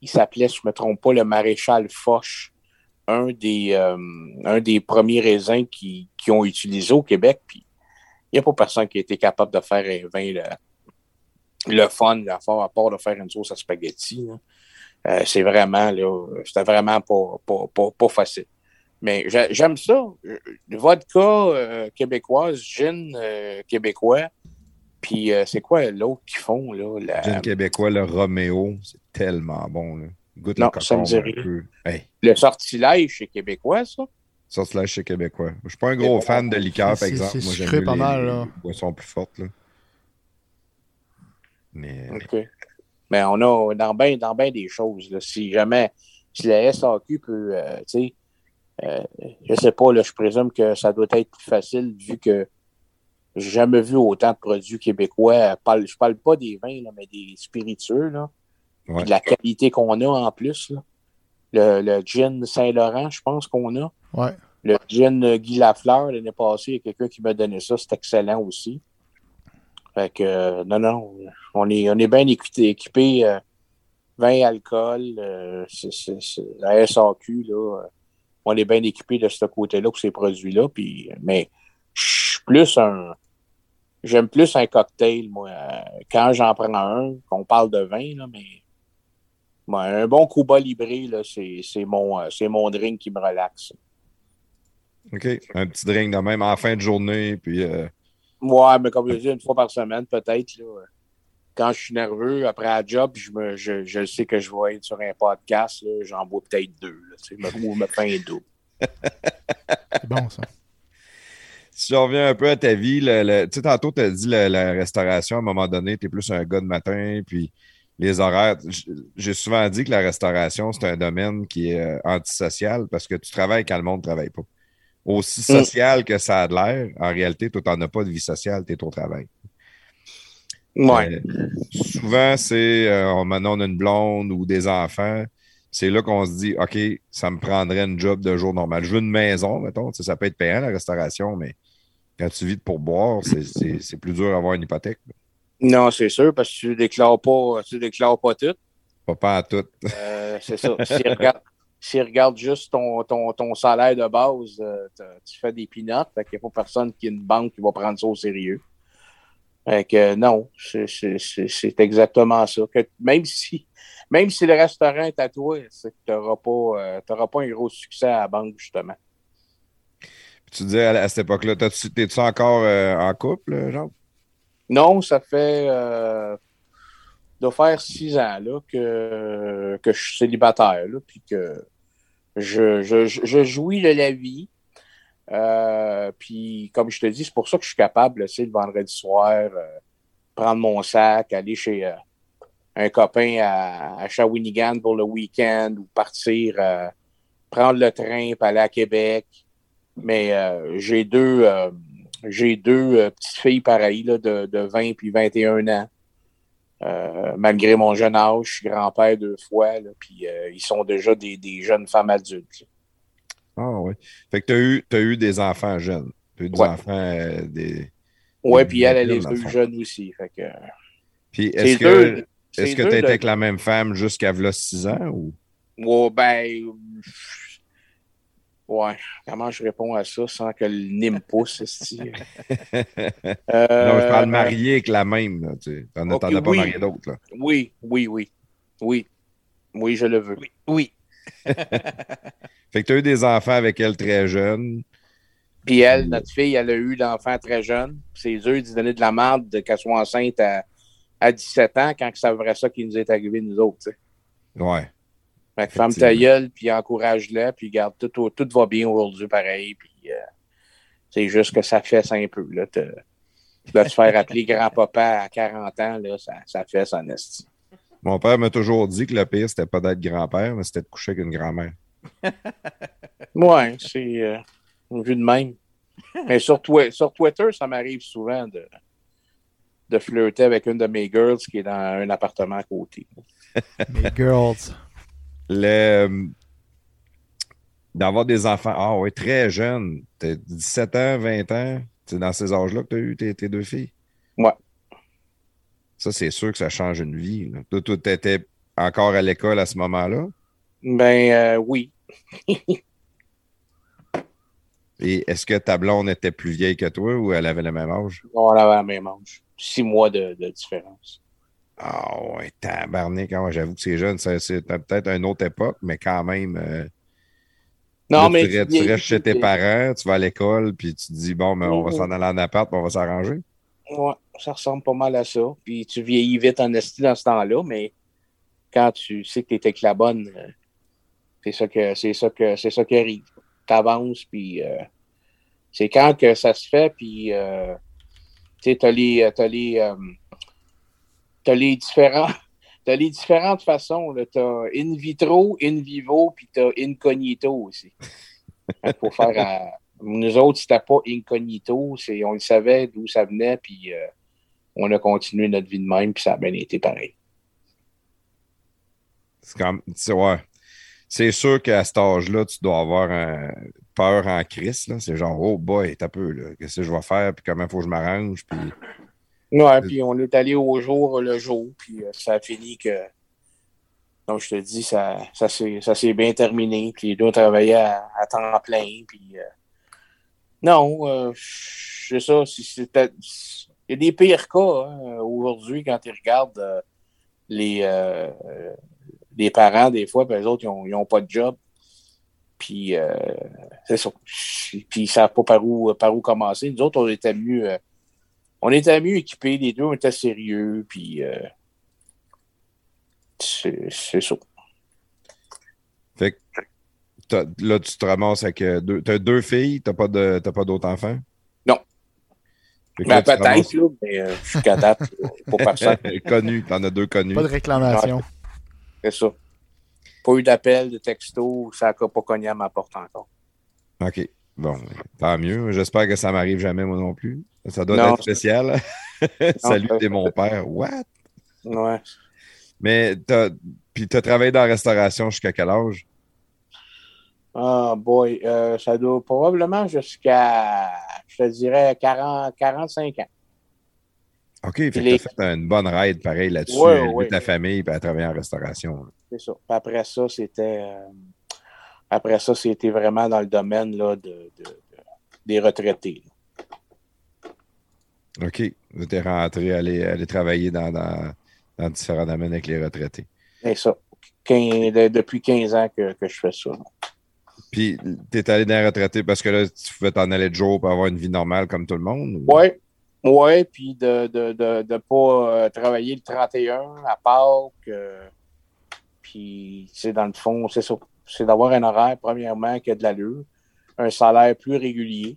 il s'appelait, si je ne me trompe pas, le maréchal Foch, un des, euh, un des premiers raisins qui, qui ont utilisé au Québec. Puis il n'y a pas personne qui a été capable de faire un vin le, le fun, à part- à part de faire une sauce à spaghetti. Euh, c'est vraiment, là, c'était vraiment pas, pas, pas, facile. Mais j'a- j'aime ça. Vodka euh, québécoise, gin québécois. Puis c'est quoi l'autre qu'ils font, là? La... Gin québécois, le Roméo, c'est tellement bon. Là. Goûte Non, le ça me. Hey, Le sortilège, c'est québécois, ça? Slash chez québécois. Je suis pas un gros fan de liqueur, par exemple. c'est Moi, j'aime pas les, mal, là. les boissons plus fortes. Là. Mais OK. Mais on a dans bien dans ben des choses. Là, si jamais si la SAQ peut, euh, tu sais, euh, je sais pas, là, je présume que ça doit être plus facile vu que j'ai jamais vu autant de produits québécois. Euh, parle- Je parle pas des vins, là, mais des spiritueux, là. Ouais. De la qualité qu'on a en plus. Là. Le, le gin Saint-Laurent, je pense qu'on a. Ouais. Le gin Guy Lafleur, l'année passée, il y a quelqu'un qui m'a donné ça. C'est excellent aussi. Fait que, euh, non, non, on est, on est bien équipé. équipé euh, vin, alcool, euh, la SAQ, là, euh, on est bien équipé de ce côté-là pour ces produits-là. Puis, mais je suis plus un. J'aime plus un cocktail, moi. euh, quand j'en prends un, qu'on parle de vin, là, mais un bon Cuba Libre, là, c'est c'est mon, euh, c'est mon drink qui me relaxe. OK. Un petit drink de même en fin de journée. Puis, euh, Ouais, mais comme je dis, une fois par semaine, peut-être. là, Quand je suis nerveux, après la job, je, me, je, je sais que je vais être sur un podcast, là, j'en bois peut-être deux. Là, tu sais, me, dos. [laughs] C'est bon, ça. si je reviens un peu à ta vie, le- le- tu sais, tantôt, tu as dit la, la restauration, à un moment donné, tu es plus un gars de matin, puis les horaires. J'ai souvent dit que la restauration, c'est un domaine qui est euh, antisocial parce que tu travailles quand le monde ne travaille pas. Aussi Mm. social que ça a de l'air, en réalité, toi, tu n'en as pas de vie sociale, tu es au travail. Ouais. Euh, souvent, c'est euh, maintenant on a une blonde ou des enfants. C'est là qu'on se dit, OK, ça me prendrait une job de jour normal. Je veux une maison, mettons. Tu sais, ça peut être payant, la restauration, mais quand tu vis de pourboire, c'est plus dur d'avoir une hypothèque. Non, c'est sûr, parce que tu déclares pas, tu déclares pas tout. Pas, pas à tout. Euh, c'est ça. S'ils regardent, s'ils regardent juste ton, ton, ton salaire de base, euh, tu fais des peanuts. Fait qu'il n'y a pas personne qui a une banque qui va prendre ça au sérieux. Fait que euh, non, c'est- exactement ça. Que même si même si le restaurant est à toi, c'est que tu n'auras pas, euh, pas un gros succès à la banque, justement. Puis tu disais à, à cette époque-là, t'es-tu encore en couple, genre? Non, ça fait euh, doit faire six ans là, que, je suis célibataire, là, puis que je, je, je- jouis de la vie. Euh, puis, comme je te dis, c'est pour ça que je suis capable, tu sais, le vendredi soir, euh, prendre mon sac, aller chez un copain à, à Shawinigan pour le week-end ou partir, prendre le train pour aller à Québec. Mais j'ai deux, j'ai deux euh, petites filles pareilles, là, de, de 20 puis 21 ans. Euh, malgré mon jeune âge, je suis grand-père deux fois, là, puis euh, ils sont déjà des, des jeunes femmes adultes. Ah oui. Fait que t'as eu, t'as eu des enfants jeunes. T'as eu des Ouais. enfants des. Ouais, Des puis elle, elle est fond. jeunes aussi. Fait que, Puis est-ce que tu étais de- avec la même femme jusqu'à v'là 6 ans ou? Ouais, ben. Ouais, comment je réponds à ça sans que le nez me pousse? [laughs] Euh, non, je parle marié avec la même, là, tu sais. T'en as, pas oui. marié d'autres, là. Oui, oui, oui. Oui. Oui, je le veux. Oui. Oui. [laughs] Fait que tu as eu des enfants avec elle très jeunes. Puis elle, notre fille, elle a eu l'enfant très jeune. C'est dur d'y donner de la merde de qu'elle soit enceinte à, à 17 ans quand c'est vrai ça qui nous est arrivé, nous autres. tu sais. Ouais. Fait que ferme ta gueule, puis encourage-la, puis garde, tout, tout va bien aujourd'hui, pareil. Puis euh, c'est juste que ça fesse un peu. Là, te, de te faire appeler [laughs] grand-papa à 40 ans, là, ça, ça fesse en esti. Mon père m'a toujours dit que le pire, c'était pas d'être grand-père, mais c'était de coucher avec une grand-mère. [laughs] Ouais, c'est euh, vu de même. Mais sur, Twi- sur Twitter, ça m'arrive souvent de, de flirter avec une de mes girls qui est dans un appartement à côté. Les girls. Le... euh, D'avoir des enfants, ah oui, très jeunes. T'as 17 ans, 20 ans. C'est dans ces âges-là que tu as eu tes, tes deux filles? Ouais. Ça, c'est sûr que ça change une vie. Là. Toi, tu étais encore à l'école à ce moment-là? Ben euh, oui. [laughs] Et est-ce que ta blonde était plus vieille que toi ou elle avait le même âge? On avait la même âge. Six mois de, de différence. Ah ouais, tabarnak. Ah J'avoue que c'est jeune. ça- C'est peut-être une autre époque, mais quand même. euh, Non, là, mais. tu, restes- tu restes chez tes parents, tu vas à l'école, puis tu te dis, bon, mais on va Mhm. s'en aller en appart, puis on va s'arranger. Ouais, ça ressemble pas mal à ça. Puis tu vieillis vite en esti dans ce temps-là, mais quand tu sais que tu avec la bonne, euh, c'est ça que c'est ça que c'est ça qui arrive. t'avances, puis euh, c'est quand que ça se fait, puis euh, tu sais, t'as les, t'as les, t'as les différents, [laughs] t'as les différentes façons, là. T'as in vitro, in vivo, puis t'as incognito aussi. Il faut faire, euh, nous autres, c'était pas incognito, on le savait d'où ça venait, puis euh, on a continué notre vie de même, puis ça a bien été pareil. C'est comme, tu ouais. C'est sûr qu'à cet âge-là, tu dois avoir peur en crise. C'est genre, oh boy, t'as peu. Qu'est-ce que je vais faire, puis comment il faut que je m'arrange, Ouais, puis on est allé au jour le jour, puis euh, ça a fini que, comme je te dis, ça, ça s'est bien terminé, puis les deux travaillaient à, à temps plein, puis euh, non, euh, c'est ça, c'était- il y a des pires cas hein, aujourd'hui quand ils regardent euh, les, euh, euh, les parents, des fois, puis les autres, ils n'ont pas de job, puis euh, c'est ça, puis ils savent pas par où, par où commencer. Nous autres, on était mieux... on était mieux équipés, les deux, on était sérieux, puis euh, c'est ça. Fait que là, tu te ramasses avec euh, deux. T'as deux filles, t'as pas de pas d'autres enfants? Non. Ben, peut-être, là, mais euh, jusqu'à date, là, pour personne, [laughs] Connu, t'en as deux connus. Pas de réclamation. c'est ça. Pas eu d'appel, de texto, ça n'a pas cogné à ma porte encore. OK. Bon, tant mieux. J'espère que ça m'arrive jamais, moi non plus. Ça doit Non, être spécial. [laughs] Salut, t'es mon père. What? Ouais. Mais t'as. Puis t'as travaillé dans la restauration jusqu'à quel âge? Ah, boy, euh, ça doit probablement jusqu'à, je te dirais, 40, 45 ans. OK, fait que Les- t'as fait une bonne ride pareil là-dessus. Ouais, élever ouais. ta famille puis à travailler en restauration. C'est ça. Puis après ça, c'était. euh, après ça, c'était vraiment dans le domaine là, de, de- de- des retraités. là. OK. T'es rentré aller, aller travailler dans, dans, dans différents domaines avec les retraités. C'est ça. Quin- de- depuis 15 ans que, que je fais ça. Puis t'es allé dans les retraités parce que là, tu pouvais t'en aller de jour pour avoir une vie normale comme tout le monde? ou- Oui. Oui, puis de ne de, de, de pas euh, travailler le 31 à Pâques. euh, puis, c'est dans le fond, c'est ça. C'est d'avoir un horaire, premièrement, qui a de l'allure, un salaire plus régulier,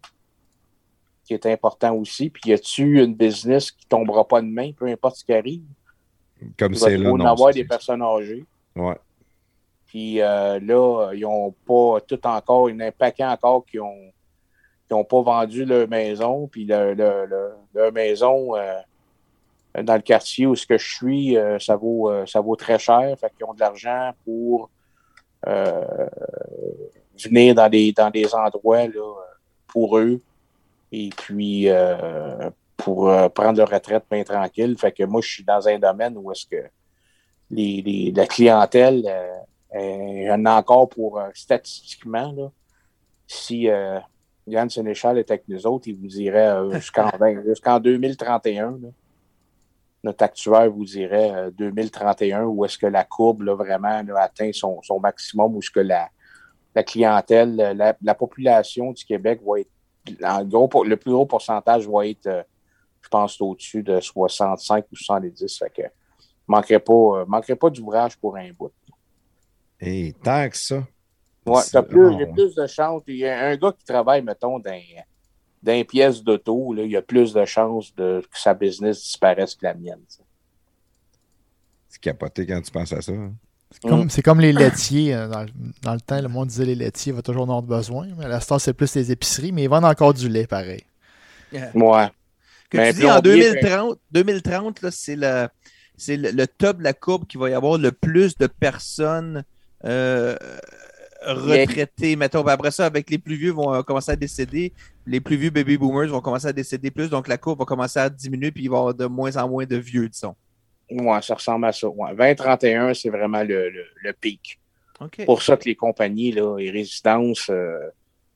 qui est important aussi. Puis, y a-tu une business qui tombera pas de main, peu importe ce qui arrive? Comme c'est là, non. avoir des personnes âgées. Ouais. Puis euh, là, ils n'ont pas tout encore, il y en a un paquet encore qui ont qui n'ont pas vendu leur maison. Puis le- le- le- leur maison euh, dans le quartier où ce que je suis, euh, ça vaut ça vaut très cher. Fait qu'ils ont de l'argent pour venir dans des dans des endroits là, pour eux. Et puis euh, pour euh, prendre leur retraite bien tranquille. Fait que moi, je suis dans un domaine où est-ce que les, les- la clientèle, euh, en a encore pour euh, statistiquement, là, si Yann Sénéchal était avec nous autres, il vous dirait [laughs] jusqu'en 20 jusqu'en 2031, là, notre actuaire vous dirait euh, 2031, où est-ce que la courbe là, vraiment là, atteint son, son maximum, où est-ce que la, la clientèle, la, la population du Québec va être, en gros, pour- le plus gros pourcentage va être, euh, je pense, au-dessus de 65 ou 70. Fait que manquerait pas, euh, manquerait pas d'ouvrage pour un bout. Et tant que ça. Ouais, t'as plus, il y a plus de chances. Il y a un gars qui travaille, mettons, dans, dans une pièce d'auto, il y a plus de chances de, que sa business disparaisse que la mienne. C'est capoté quand tu penses à ça. hein. C'est comme, les laitiers. euh, Dans, le- dans le temps, le monde disait les laitiers va toujours en avoir besoin. Mais à la star, c'est plus les épiceries, mais ils vendent encore du lait, pareil. Ouais. Que Mais tu dis en plombier, 2030, 2030 là, c'est le, c'est le, le top de la courbe qui va y avoir le plus de personnes euh, retraitées. Mettons, Puis après ça, avec les plus vieux vont euh, commencer à décéder. Les plus vieux baby boomers vont commencer à décéder plus. Donc la courbe va commencer à diminuer puis il va y avoir de moins en moins de vieux, disons. Ouais, ça ressemble à ça. Ouais. 2031, c'est vraiment le, le, le pic. OK. Pour ça que les compagnies, là, les résidences euh,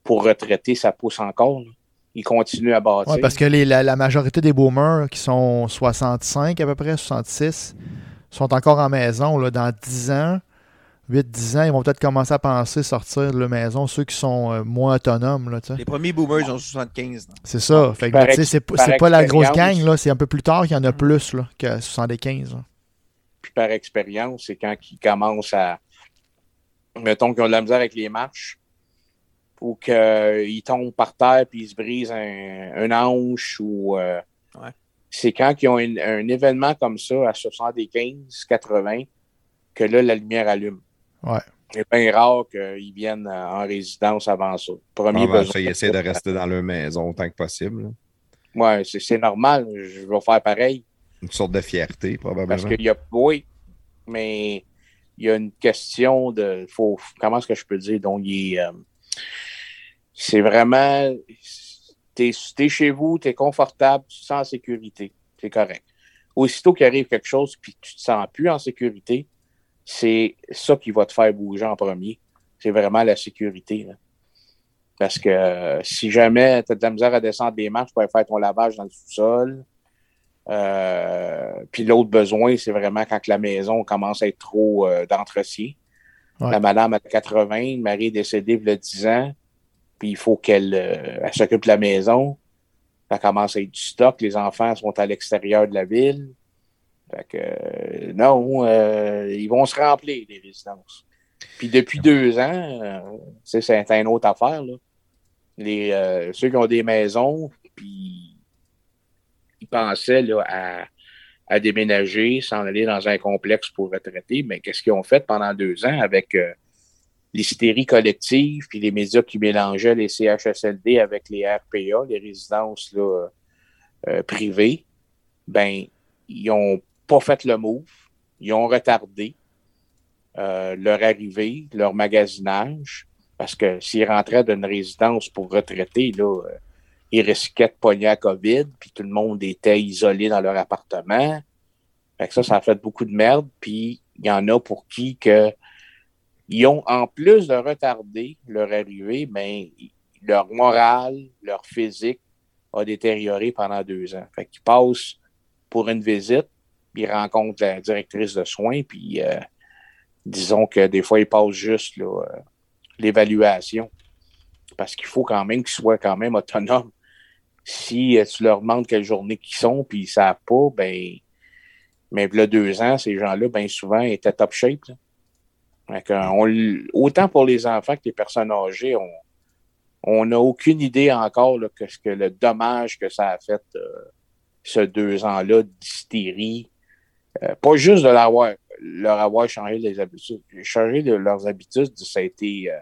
pour retraités, ça pousse encore. là. Ils continuent à bâtir. Ouais, parce que les- la, la majorité des boomers qui sont 65 à peu près, 66, sont encore en maison. Là, dans 10 ans, 8-10 ans, ils vont peut-être commencer à penser sortir de la maison, ceux qui sont euh, moins autonomes. Là. Les premiers boomers, ils ont 75. là. c'est ça. Fait que, c'est, pas- par c'est pas la grosse gang, là, c'est un peu plus tard qu'il y en a plus là, que 75. là. Puis par expérience, c'est quand ils commencent à. Mettons qu'ils ont de la misère avec les marches. ou qu'il tombe par terre puis il se brise un, un hanche ou euh, Ouais. c'est quand ils ont un, un événement comme ça à 75, 80 que là la lumière allume. Ouais. C'est bien rare qu'ils viennent euh, en résidence avant ça. Premier Avant besoin. ça, ils essaient de rester dans leur maison autant que possible. Ouais, c'est normal. Je vais faire pareil. Une sorte de fierté, Parce probablement. qu'il y a. Oui, mais il y a une question de. Faut, comment est-ce que je peux dire? Donc, euh, c'est vraiment. T'es es chez vous, t'es confortable, tu te sens en sécurité. C'est correct. Aussitôt qu'il arrive quelque chose puis que tu te sens plus en sécurité, c'est ça qui va te faire bouger en premier. C'est vraiment la sécurité. là. Parce que euh, si jamais tu as de la misère à descendre des marches pour aller faire ton lavage dans le sous-sol, euh, puis l'autre besoin, c'est vraiment quand la maison commence à être trop euh, d'entretien. Ouais. La madame a 80, le mari est décédé il y a 10 ans, puis il faut qu'elle euh, elle s'occupe de la maison. Ça commence à être du stock, les enfants sont à l'extérieur de la ville. Fait que euh, non, euh, ils vont se remplir, les résidences. Puis depuis deux ans, euh, c'est une autre affaire. Là. Les, ceux qui ont des maisons, puis ils pensaient là, à, à déménager, s'en aller dans un complexe pour retraiter, mais qu'est-ce qu'ils ont fait pendant deux ans avec l'hystérie collective, puis les médias qui mélangeaient les CHSLD avec les RPA, les résidences là, privées, ben, ils ont pas fait le move, ils ont retardé euh, leur arrivée, leur magasinage, parce que s'ils rentraient d'une résidence pour retraiter, là, euh, ils risquaient de pogner à COVID, puis tout le monde était isolé dans leur appartement. Fait que ça, ça a fait beaucoup de merde, puis il y en a pour qui que ils ont, en plus de retarder leur arrivée, ben, leur morale, leur physique a détérioré pendant deux ans. Fait qu'ils passent pour une visite, puis ils rencontrent la directrice de soins, puis euh, disons que des fois, ils passent juste euh, l'évaluation. Parce qu'il faut quand même qu'ils soient quand même autonomes. Si euh, tu leur demandes quelle journée qu'ils sont, puis ils ne savent pas, ben, mais deux ans, ces gens-là, bien souvent, étaient top shape. autant pour les enfants que les personnes âgées, on n'a aucune idée encore que que le dommage que ça a fait ce deux ans-là d'hystérie. Euh, pas juste de l'avoir, leur avoir changé les habitudes. Changer leurs habitudes, ça a été euh,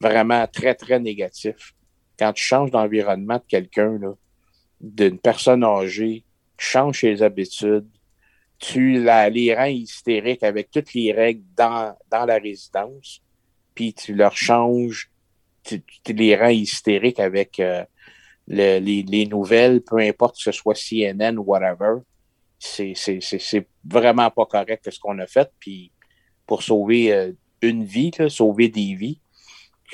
vraiment très, très négatif. Quand tu changes d'environnement de quelqu'un, d'une personne âgée, tu changes ses habitudes, tu la, les rends hystériques avec toutes les règles dans, dans la résidence, puis tu leur changes, tu, les rends hystériques avec euh, le- les, les nouvelles, peu importe que ce soit CNN ou whatever. C'est vraiment pas correct ce qu'on a fait. Puis pour sauver euh, une vie, sauver des vies,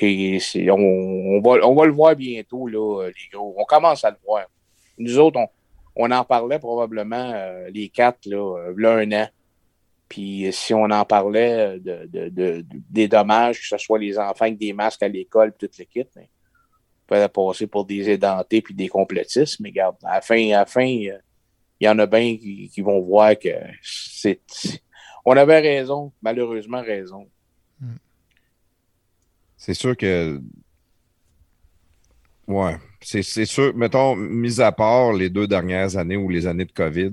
on, on va, on va le voir bientôt, là, les gros. On commence à le voir. Nous autres, on, on en parlait probablement euh, les quatre, là, euh, là, un an. Puis euh, si on en parlait de, de- de- de- des dommages, que ce soit les enfants avec des masques à l'école, toute l'équipe, on peut passer pour des édentés puis des complotistes. Mais regarde, à fin, à fin, euh, il y en a bien qui, qui vont voir que c'est. On avait raison, malheureusement raison. C'est sûr que. Ouais. C'est c'est sûr, mettons, mis à part les deux dernières années ou les années de COVID,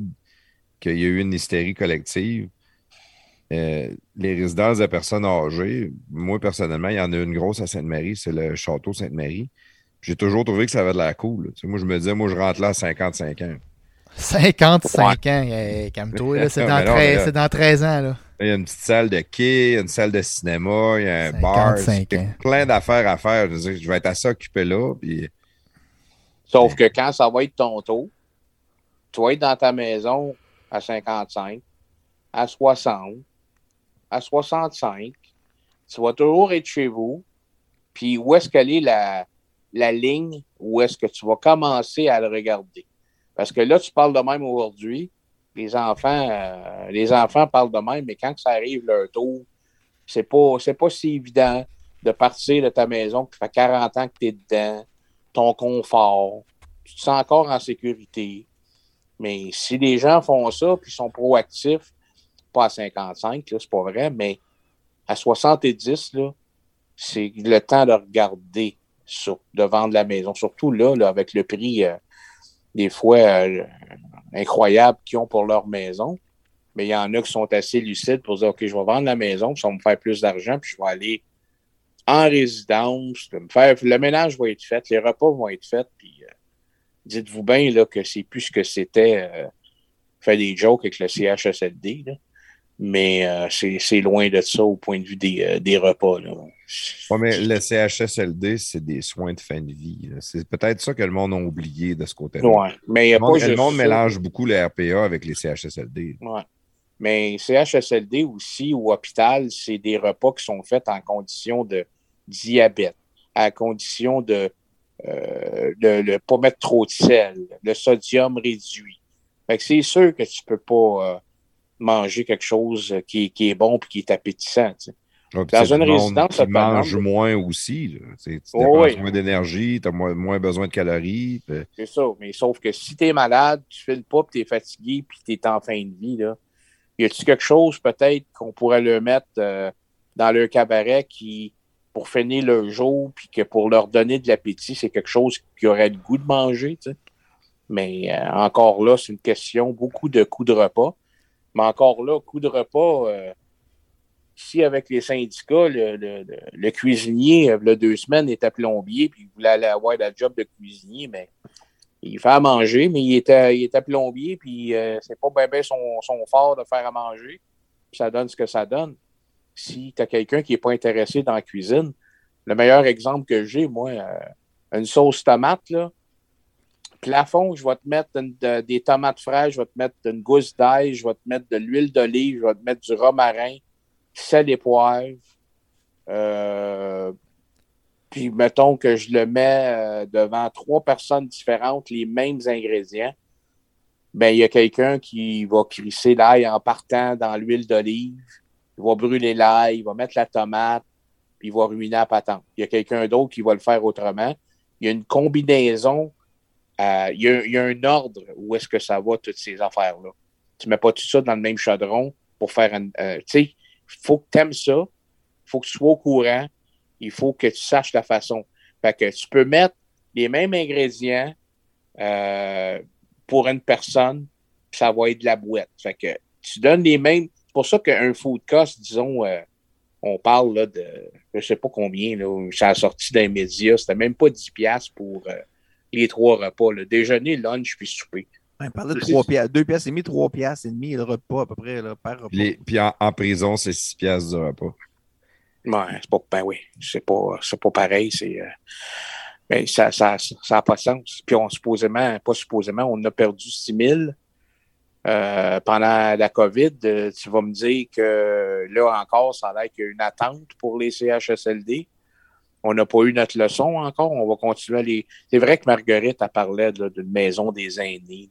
qu'il y a eu une hystérie collective, euh, les résidences de personnes âgées, moi personnellement, il y en a une grosse à Sainte-Marie, c'est le château Sainte-Marie. J'ai toujours trouvé que ça avait de la cool. moi, je me disais, moi, je rentre là à 55 ans. 55 ans, eh, calme-toi, là, [laughs] c'est dans, Mais non, 13 mais là- c'est dans 13 ans. Là. Il y a une petite salle de quai, il y a une salle de cinéma, il y a un bar. 55 Il y a ans. plein d'affaires à faire. Je, veux dire, je vais être assez occupé là. Puis Sauf que quand ça va être ton tour, tu vas être dans ta maison à 55, à 60, à 65. Tu vas toujours être chez vous. Puis où est-ce qu'elle est la, la ligne où est-ce que tu vas commencer à le regarder? Parce que là, tu parles de même aujourd'hui. Les enfants, euh, les enfants parlent de même, mais quand ça arrive leur tour, c'est pas, c'est pas si évident de partir de ta maison ça fait 40 ans que tu es dedans, ton confort, tu te sens encore en sécurité. Mais si les gens font ça puis sont proactifs, pas à 55, là, c'est pas vrai, mais à 70, là, c'est le temps de regarder sur, de vendre la maison. Surtout là, là avec le prix euh, des fois euh, incroyable qu'ils ont pour leur maison. Mais il y en a qui sont assez lucides pour dire OK, je vais vendre la maison, puis ça va me faire plus d'argent, puis je vais aller en résidence, me faire, le ménage va être fait, les repas vont être faits, puis euh, dites-vous bien là, que c'est plus ce que c'était euh, faire des jokes avec le CHSLD. Là. Mais euh, c'est loin de ça au point de vue des, euh, des repas. Là. Ouais, mais le CHSLD, c'est des soins de fin de vie. C'est peut-être ça que le monde a oublié de ce côté-là. Ouais, mais il a Le monde, pas juste le monde ça. mélange beaucoup les RPA avec les CHSLD. Ouais. Mais CHSLD aussi ou hôpital, c'est des repas qui sont faits en condition de diabète, à condition de ne de, pas mettre trop de sel, le sodium réduit. Fait que c'est sûr que tu peux pas euh, manger quelque chose qui, qui est bon et qui est appétissant. Puis Dans une résidence qui autonome, mange là. moins aussi. là. Tu tu Oh, dépenses oui. moins d'énergie, tu as moins, moins besoin de calories. C'est ça. Mais sauf que si tu es malade, tu files pas, tu es fatigué, puis tu es en fin de vie, là, y a-tu quelque chose peut-être qu'on pourrait leur mettre euh, dans leur cabaret qui, pour finir leur jour, puis que pour leur donner de l'appétit, c'est quelque chose qui aurait le goût de manger, tu sais? Mais euh, encore là, c'est une question, beaucoup de coups de repas. Mais encore là, coups de repas, euh, ici avec les syndicats, le, le, le- cuisinier, euh, il a deux semaines, était plombier, puis il voulait aller avoir la job de cuisinier, mais il fait à manger, mais il était, il plombier, puis euh, c'est pas bien son, son fort de faire à manger. Puis ça donne ce que ça donne. Si tu as quelqu'un qui n'est pas intéressé dans la cuisine, le meilleur exemple que j'ai, moi, euh, une sauce tomate, là, plafond, je vais te mettre des tomates fraîches, je vais te mettre une gousse d'ail, je vais te mettre de l'huile d'olive, je vais te mettre du romarin, sel et poivre. Puis mettons que je le mets euh, devant trois personnes différentes, les mêmes ingrédients. Ben, il y a quelqu'un qui va crisser l'ail en partant dans l'huile d'olive. Il va brûler l'ail, il va mettre la tomate, puis il va ruiner la patente. Il y a quelqu'un d'autre qui va le faire autrement. Il y a une combinaison, euh, il, y a, un ordre où est-ce que ça va, toutes ces affaires-là. Tu mets pas tout ça dans le même chaudron pour faire un. euh, faut que tu aimes ça, faut que tu sois au courant, il faut que tu saches la façon. Fait que tu peux mettre les mêmes ingrédients euh, pour une personne, ça va être de la boîte. Fait que tu donnes les mêmes. C'est pour ça qu'un food cost, disons, euh, on parle là, de je sais pas combien, là, ça a sorti d'un média, c'était même pas 10$ piastres pour euh, les trois repas. Là. Déjeuner, lunch, puis souper. On parlait de 3 piastres, 2 piastres et demi, 3 piastres et demi le repas à peu près, là, par repas. Puis, les- puis en, en prison, c'est 6 piastres du repas. Ouais, c'est pas, ben oui, c'est pas, c'est pas pareil, c'est, euh, ben, ça, ça, ça a pas de sens. Puis on supposément, pas supposément, on a perdu 6 000 euh, pendant la COVID. Euh, tu vas me dire que là encore, ça a l'air qu'il y a une attente pour les CHSLD. On n'a pas eu notre leçon encore. On va continuer à les. C'est vrai que Marguerite a parlé d'une maison des aînés.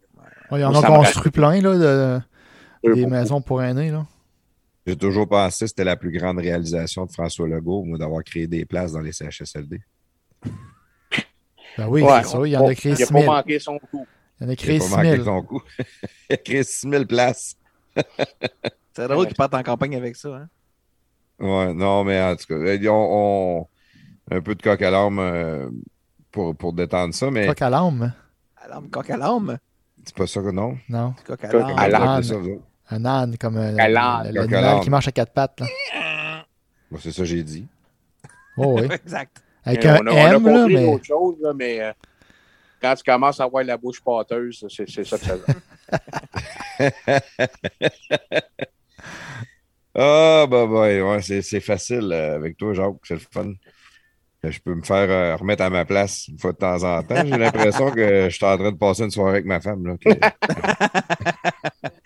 Ouais, en Moi, ont ça me construit plein, là, de- des beaucoup. maisons pour aînés, là. J'ai toujours pensé que c'était la plus grande réalisation de François Legault, moi, d'avoir créé des places dans les CHSLD. Ben oui, Ouais, c'est ça. Il y en a créé Il n'a 6 pas 000. manqué son coup. Il y en a Il créé a pas 6 manqué 000. son coup. [laughs] Il a créé 6 000 places. C'est drôle qu'ils partent en campagne avec ça. Hein? Ouais, non, mais en tout cas, on, on- un peu de coq à l'âme euh, pour, pour détendre ça, mais Coq à l'âme. À l'âme, coq à l'âme? c'est pas ça que non. Non. Coq à l'âme. à l'âme. c'est ça. Un âne, comme euh, À à l'animal l'âne. qui marche à quatre pattes. Là. Bon, c'est ça que j'ai dit. Oh, oui. [laughs] exact. Avec Euh, un on a, on a M, là, compris mais. d'autres choses, là, mais euh, quand tu commences à avoir la bouche pâteuse, c'est c'est ça que ça donne. [laughs] Ah, bah, bah, ouais, c'est, c'est facile euh, avec toi, Jacques, c'est le fun. Euh, Je peux me faire euh, remettre à ma place une fois de temps en temps. J'ai l'impression que je suis en train de passer une soirée avec ma femme. Là, que-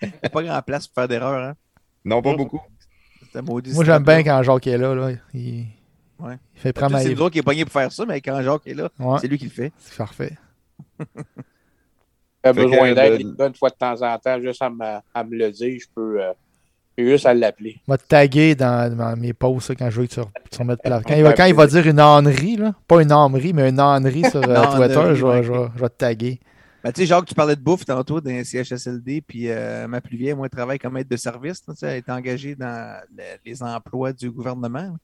Il n'y a pas grand place pour faire d'erreur. Hein? Non, pas beaucoup. Maudit Moi, j'aime bien quand Jacques est là. là. Il... Ouais. il fait prendre C'est autres qui est pogné pour faire ça, mais quand Jacques est là, Ouais, c'est lui qui le fait. c'est parfait. Fait besoin d'aide de- gars, une fois de temps en temps, juste à me, à me le dire, je peux euh, j'ai juste à l'appeler. Je vais te taguer dans, dans mes posts là, quand je veux que tu, tu remettes plat. Quand, il va, quand il va dire une ânerie, là, pas une ânerie, mais une ânerie sur [laughs] euh, Twitter, je vais, je, vais, je vais te taguer. Ben, tu sais, Jacques, tu parlais de bouffe tantôt dans les CHSLD, puis euh, ma plus vieille, moi, travaille comme aide de service. tu sais, Elle est engagée dans le- les emplois du gouvernement.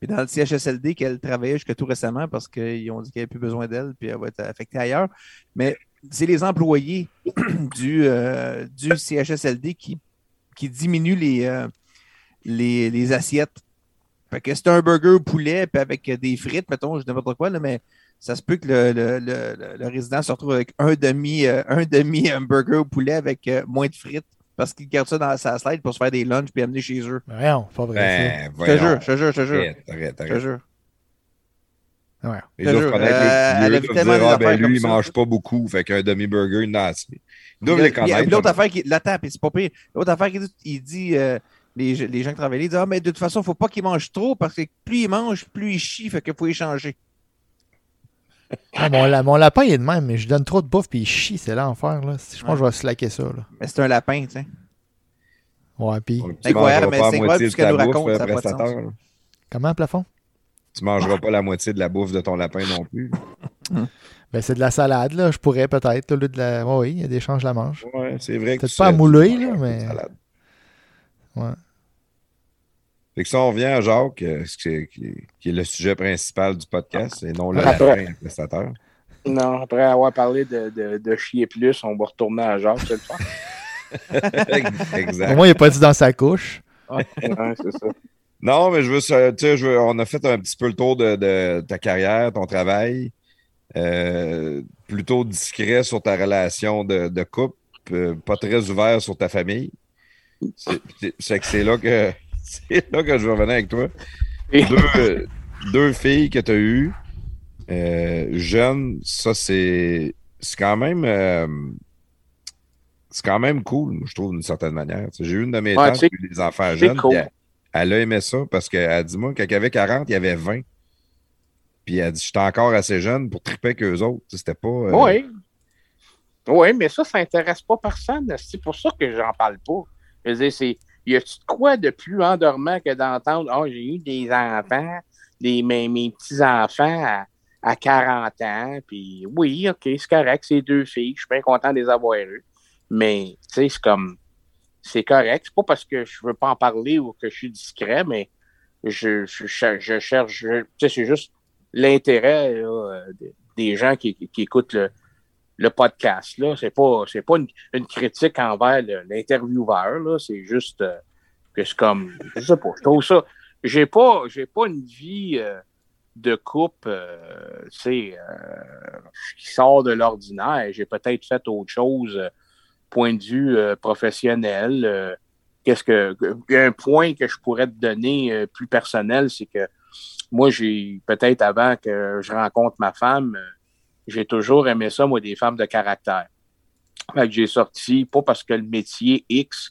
Puis dans le CHSLD, qu'elle travaillait jusqu'à tout récemment parce qu'ils ont dit qu'il n'y avait plus besoin d'elle, puis elle va être affectée ailleurs. Mais c'est les employés [clears throat] du, euh, du CHSLD qui, qui diminuent les, euh, les, les assiettes. Fait que c'est un burger poulet, puis avec des frites, mettons, je n'importe quoi, là, mais ça se peut que le, le- le- le- le résident se retrouve avec un demi, euh, un demi hamburger au poulet avec euh, moins de frites parce qu'il garde ça dans sa slide pour se faire des lunchs puis amener chez eux. Ben, Voyons, pas vrai. Ben, Je te jure, je te jure, je te jure. Arrête, arrête, Je te arrête. jure. Ouais. Les autres connaissent euh, le- dire, ah, ben lui, il ça. mange pas beaucoup, fait qu'un demi-burger, il en a assez. Puis, les puis, connaître. L'autre affaire qui la tape, et c'est pas pire. L'autre affaire qu'il dit, il dit euh, les, les gens qui travaillent, ils disent Ah, mais de toute façon, il faut pas qu'ils mangent trop parce que plus ils mangent, plus ils chient, fait qu'il faut échanger. Ah, mon, la- mon lapin il est de même, mais je donne trop de bouffe puis il chie, c'est l'enfer. Là. Je pense que je vais slacker ça. Là. Mais c'est un lapin, tu sais. Ouais, puis C'est incroyable, mais c'est incroyable ce qu'elle nous raconte, euh, ça a pas de prestataire, sens. là. comment, plafond? Tu mangeras [laughs] pas la moitié de la bouffe de ton lapin non plus. [laughs] Ben, c'est de la salade, là. Je pourrais peut-être, au lieu de la. Ouais, oui, il y a des chances, je la mange. Ouais, c'est vrai que Peut-être tu pas à mouler, là, mais- salade. Ouais. Fait que si on revient à Jacques, euh, ce qui est, qui le sujet principal du podcast, et non le Après. prestataire. Non, après avoir parlé de, de, de chier plus, on va retourner à Jacques, c'est le fun. [laughs] Au exact. moins, il n'est pas dit dans sa couche. Ouais, c'est ça. Non, mais je veux, ça- tu sais, je veux- on a fait un petit peu le tour de, de ta carrière, ton travail, euh, plutôt discret sur ta relation de, de couple, euh, pas très ouvert sur ta famille. C'est que c'est là que [laughs] c'est là que je vais revenir avec toi. Et- Deux, deux filles que tu as eues, euh, jeunes, ça c'est c'est quand même euh, c'est quand même cool, je trouve, d'une certaine manière. J'ai eu une de mes Ouais, tantes qui a eu des enfants jeunes. cool. Elle, elle a aimé ça parce qu'elle dit moi, quand il y avait 40, il y avait 20. Puis elle dit J'étais encore assez jeune pour triper qu'eux autres. C'était pas. euh, Oui. Oui, mais ça, ça n'intéresse pas personne. C'est pour ça que j'en parle pas. Je veux dire. Y a-tu de quoi de plus endormant que d'entendre Ah, j'ai eu des enfants, des, mes, mes petits-enfants à, à 40 ans, puis oui, OK, c'est correct, c'est deux filles, je suis bien content de les avoir eues. Mais, tu sais, c'est comme. C'est correct. C'est pas parce que je veux pas en parler ou que je suis discret, mais je, je, je cherche. Tu sais, c'est juste l'intérêt euh, de- des gens qui, qui écoutent le, le podcast. Là, c'est pas, c'est pas une, critique envers l'intervieweur. Là, c'est juste euh, que c'est comme, je sais pas. Je trouve ça. J'ai pas, j'ai pas une vie euh, de couple, euh, tu euh, qui sort de l'ordinaire. J'ai peut-être fait autre chose, euh, point de vue professionnel. Qu'est-ce que, un point que je pourrais te donner plus personnel, c'est que moi, j'ai peut-être avant que je rencontre ma femme, j'ai toujours aimé ça, moi, des femmes de caractère. Fait que j'ai sorti, pas parce que le métier X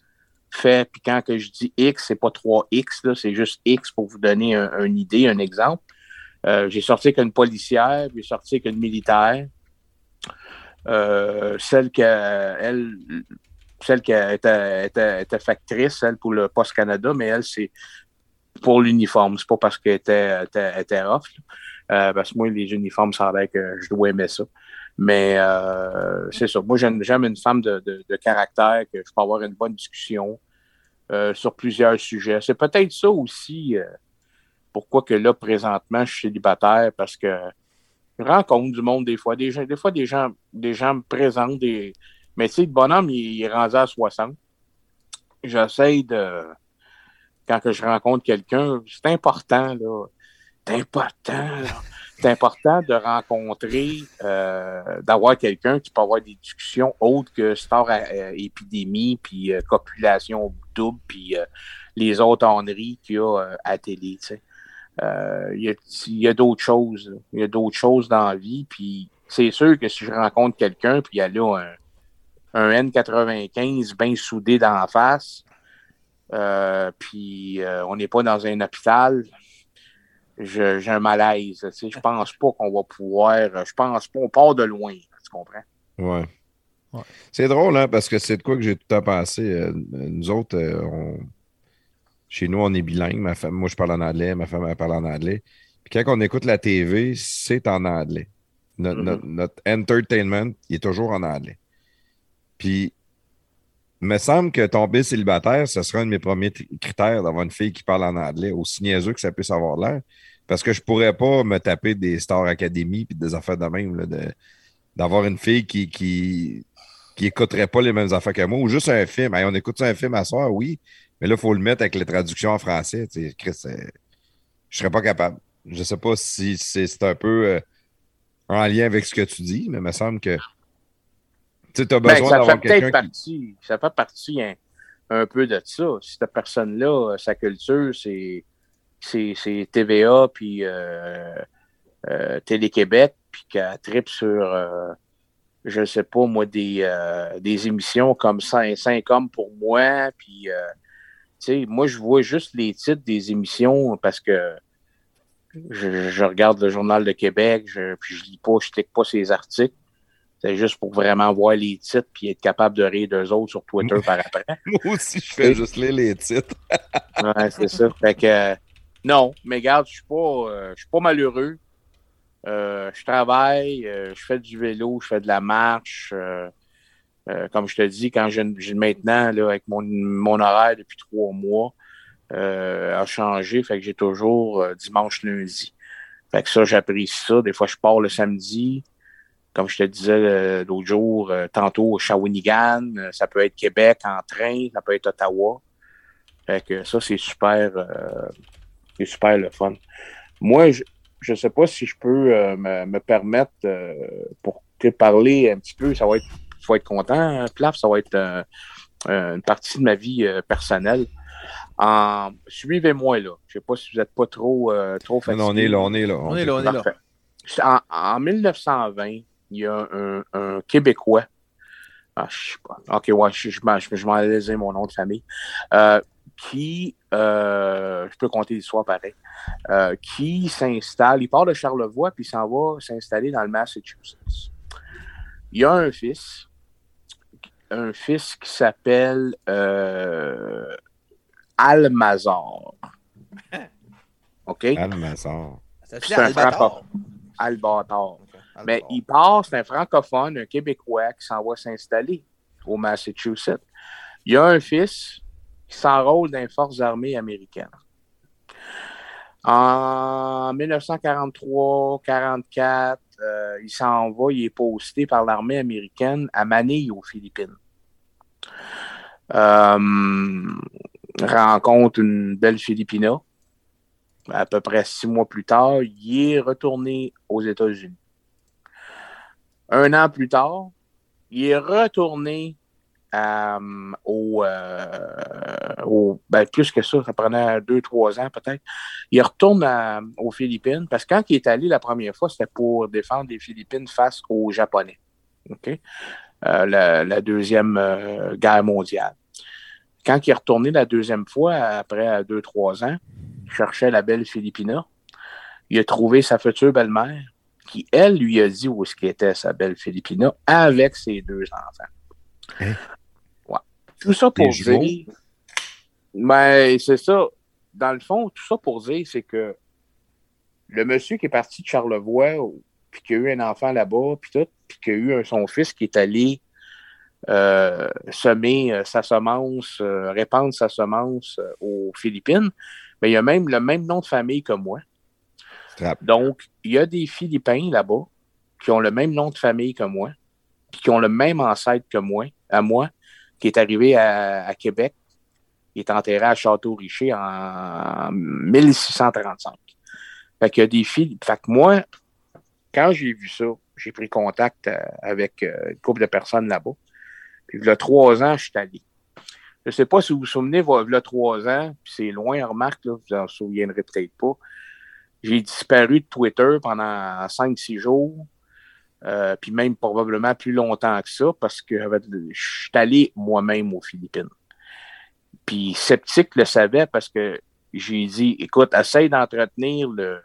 fait, puis quand que je dis X, c'est pas 3X, là, c'est juste X pour vous donner un- une idée, un exemple. Euh, j'ai sorti avec une policière, j'ai sorti avec une militaire. Euh, celle qui, elle, celle qui était, était, était factrice, elle, pour le Poste Canada, mais elle, c'est pour l'uniforme. C'est pas parce qu'elle était, était, était off. Euh, parce que moi, les uniformes, ça que je dois aimer ça. Mais euh, c'est ça. Moi, j'aime une femme de, de, de caractère, que je peux avoir une bonne discussion euh, sur plusieurs sujets. C'est peut-être ça aussi euh, pourquoi que là, présentement, je suis célibataire, parce que je rencontre du monde des fois. Des, des fois, des gens, des gens me présentent des. Mais tu sais, le bonhomme, il, il est rendu à 60. J'essaie de. Quand que je rencontre quelqu'un, c'est important, là. C'est important. C'est important de rencontrer, euh, d'avoir quelqu'un qui peut avoir des discussions autres que Star à, à épidémie, puis euh, copulation double, puis euh, les autres honneries qu'il y a euh, à télé, tu sais. Euh, Il y a, d'autres choses. Il y a d'autres choses dans la vie. Puis c'est sûr que si je rencontre quelqu'un, puis il y a là un, un N95 bien soudé dans la face, euh, puis euh, on n'est pas dans un hôpital, je- j'ai un malaise. Tu sais, je pense pas qu'on va pouvoir. Je pense pas. On part de loin. Tu comprends? Ouais. Ouais. C'est drôle, hein, parce que c'est de quoi que j'ai tout le temps pensé. Euh, nous autres, euh, on- chez nous, on est bilingue. Ma femme, moi, je parle en anglais, ma femme, elle parle en anglais. Puis quand on écoute la TV, c'est en anglais. Notre, Mhm. notre- notre entertainment, il est toujours en anglais. Puis, me semble que tomber célibataire, ce sera un de mes premiers critères d'avoir une fille qui parle en anglais, aussi niaiseux que ça puisse avoir l'air. Parce que je pourrais pas me taper des Star Academy puis des affaires de même, de- d'avoir une fille qui, qui, qui écouterait pas les mêmes affaires que moi, ou juste un film. On écoute un film à soir, oui, mais là, il faut le mettre avec les traductions en français. Chris, c'est- je serais pas capable. Je sais pas si c'est c'est un peu euh, en lien avec ce que tu dis, mais il me semble que tu as Ben, besoin ça d'avoir fait peut-être quelqu'un qui. partie, ça fait partie un, un peu de ça. Cette personne-là, euh, sa culture, c'est TVA puis euh, euh, Télé-Québec, puis qu'elle tripe sur, euh, je sais pas moi, des, des émissions comme 5, hommes pour moi, puis euh, tu sais, moi je vois juste les titres des émissions parce que je, je regarde le Journal de Québec, je, puis je lis pas, je clique pas ces articles. C'est juste pour vraiment voir les titres puis être capable de rire d'eux autres sur Twitter par après. [laughs] Moi aussi, je fais juste lire les titres. [laughs] Ouais, c'est ça. Fait que euh, non, mais regarde, je suis pas euh, je suis pas malheureux. Euh, je travaille, je fais du vélo, je fais de la marche. comme je te dis, quand je, je- maintenant, là, avec mon, mon horaire depuis trois mois, a changé. Fait que j'ai toujours dimanche, lundi. Fait que ça, j'apprécie ça. Des fois, je pars le samedi. Comme je te disais euh, l'autre jour, euh, tantôt Shawinigan, euh, ça peut être Québec en train, ça peut être Ottawa. Fait que ça, c'est super, euh, c'est super le fun. Moi, je, je sais pas si je peux euh, me, me permettre euh, pour te parler un petit peu, ça va être, tu vas être content, hein, Plaf, ça va être une partie de ma vie euh, personnelle. Suivez-moi là. Je sais pas si vous êtes pas trop, euh, trop Non, fatigué. non, on est là, on est là. On est là, on est là. En 1920, il y a un, un Québécois. Ah, je sais pas. OK, ouais, je, je, m'en- je, je m'en allais dire mon nom de famille. Euh, qui, euh, je peux compter l'histoire pareil, euh, qui s'installe, il part de Charlevoix puis il s'en va s'installer dans le Massachusetts. Il y a un fils, un fils qui s'appelle euh, Almazar. [laughs] OK? Almazar. Ça C'est un francophone. Albator. Mais il part, c'est un francophone, un Québécois qui s'en va s'installer au Massachusetts. Il a un fils qui s'enrôle dans les forces armées américaines. En 1943-44, euh, il s'en va, il est posté par l'armée américaine à Manille, aux Philippines. Euh, rencontre une belle Philippina. À peu près six mois plus tard, il est retourné aux États-Unis. Un an plus tard, il est retourné euh, au, euh, au- ben, plus que ça, ça prenait deux, trois ans peut-être. Il retourne aux Philippines parce que quand il est allé la première fois, c'était pour défendre les Philippines face aux Japonais. Euh, la, la deuxième guerre mondiale. Quand il est retourné la deuxième fois, après deux, trois ans, il cherchait la belle Philippina. Il a trouvé sa future belle-mère, qui, elle, lui a dit où est-ce qu'était sa belle Philippina avec ses deux enfants. Hein? Ouais. Tout ça pour dire. Mais c'est ça. Dans le fond, tout ça pour dire, c'est que le monsieur qui est parti de Charlevoix, puis qui a eu un enfant là-bas, puis tout, puis qui a eu un- son fils qui est allé euh, semer euh, sa semence, euh, répandre sa semence aux Philippines, mais il y a même le même nom de famille que moi. Donc, il y a des Philippins là-bas qui ont le même nom de famille que moi, puis qui ont le même ancêtre que moi, à moi, qui est arrivé à, Québec. Il est enterré à Château-Richer en 1635. Fait qu'il y a des filles. Fait que moi, quand j'ai vu ça, j'ai pris contact euh, avec euh, une couple de personnes là-bas. Puis il y a trois ans, je suis allé. Je ne sais pas si vous vous souvenez, il y a trois ans, puis c'est loin, remarque, là, vous en souviendrez peut-être pas. J'ai disparu de Twitter pendant 5-6 jours, euh, puis même probablement plus longtemps que ça, parce que je suis allé moi-même aux Philippines. Puis Sceptique le savait parce que j'ai dit, écoute, essaye d'entretenir le,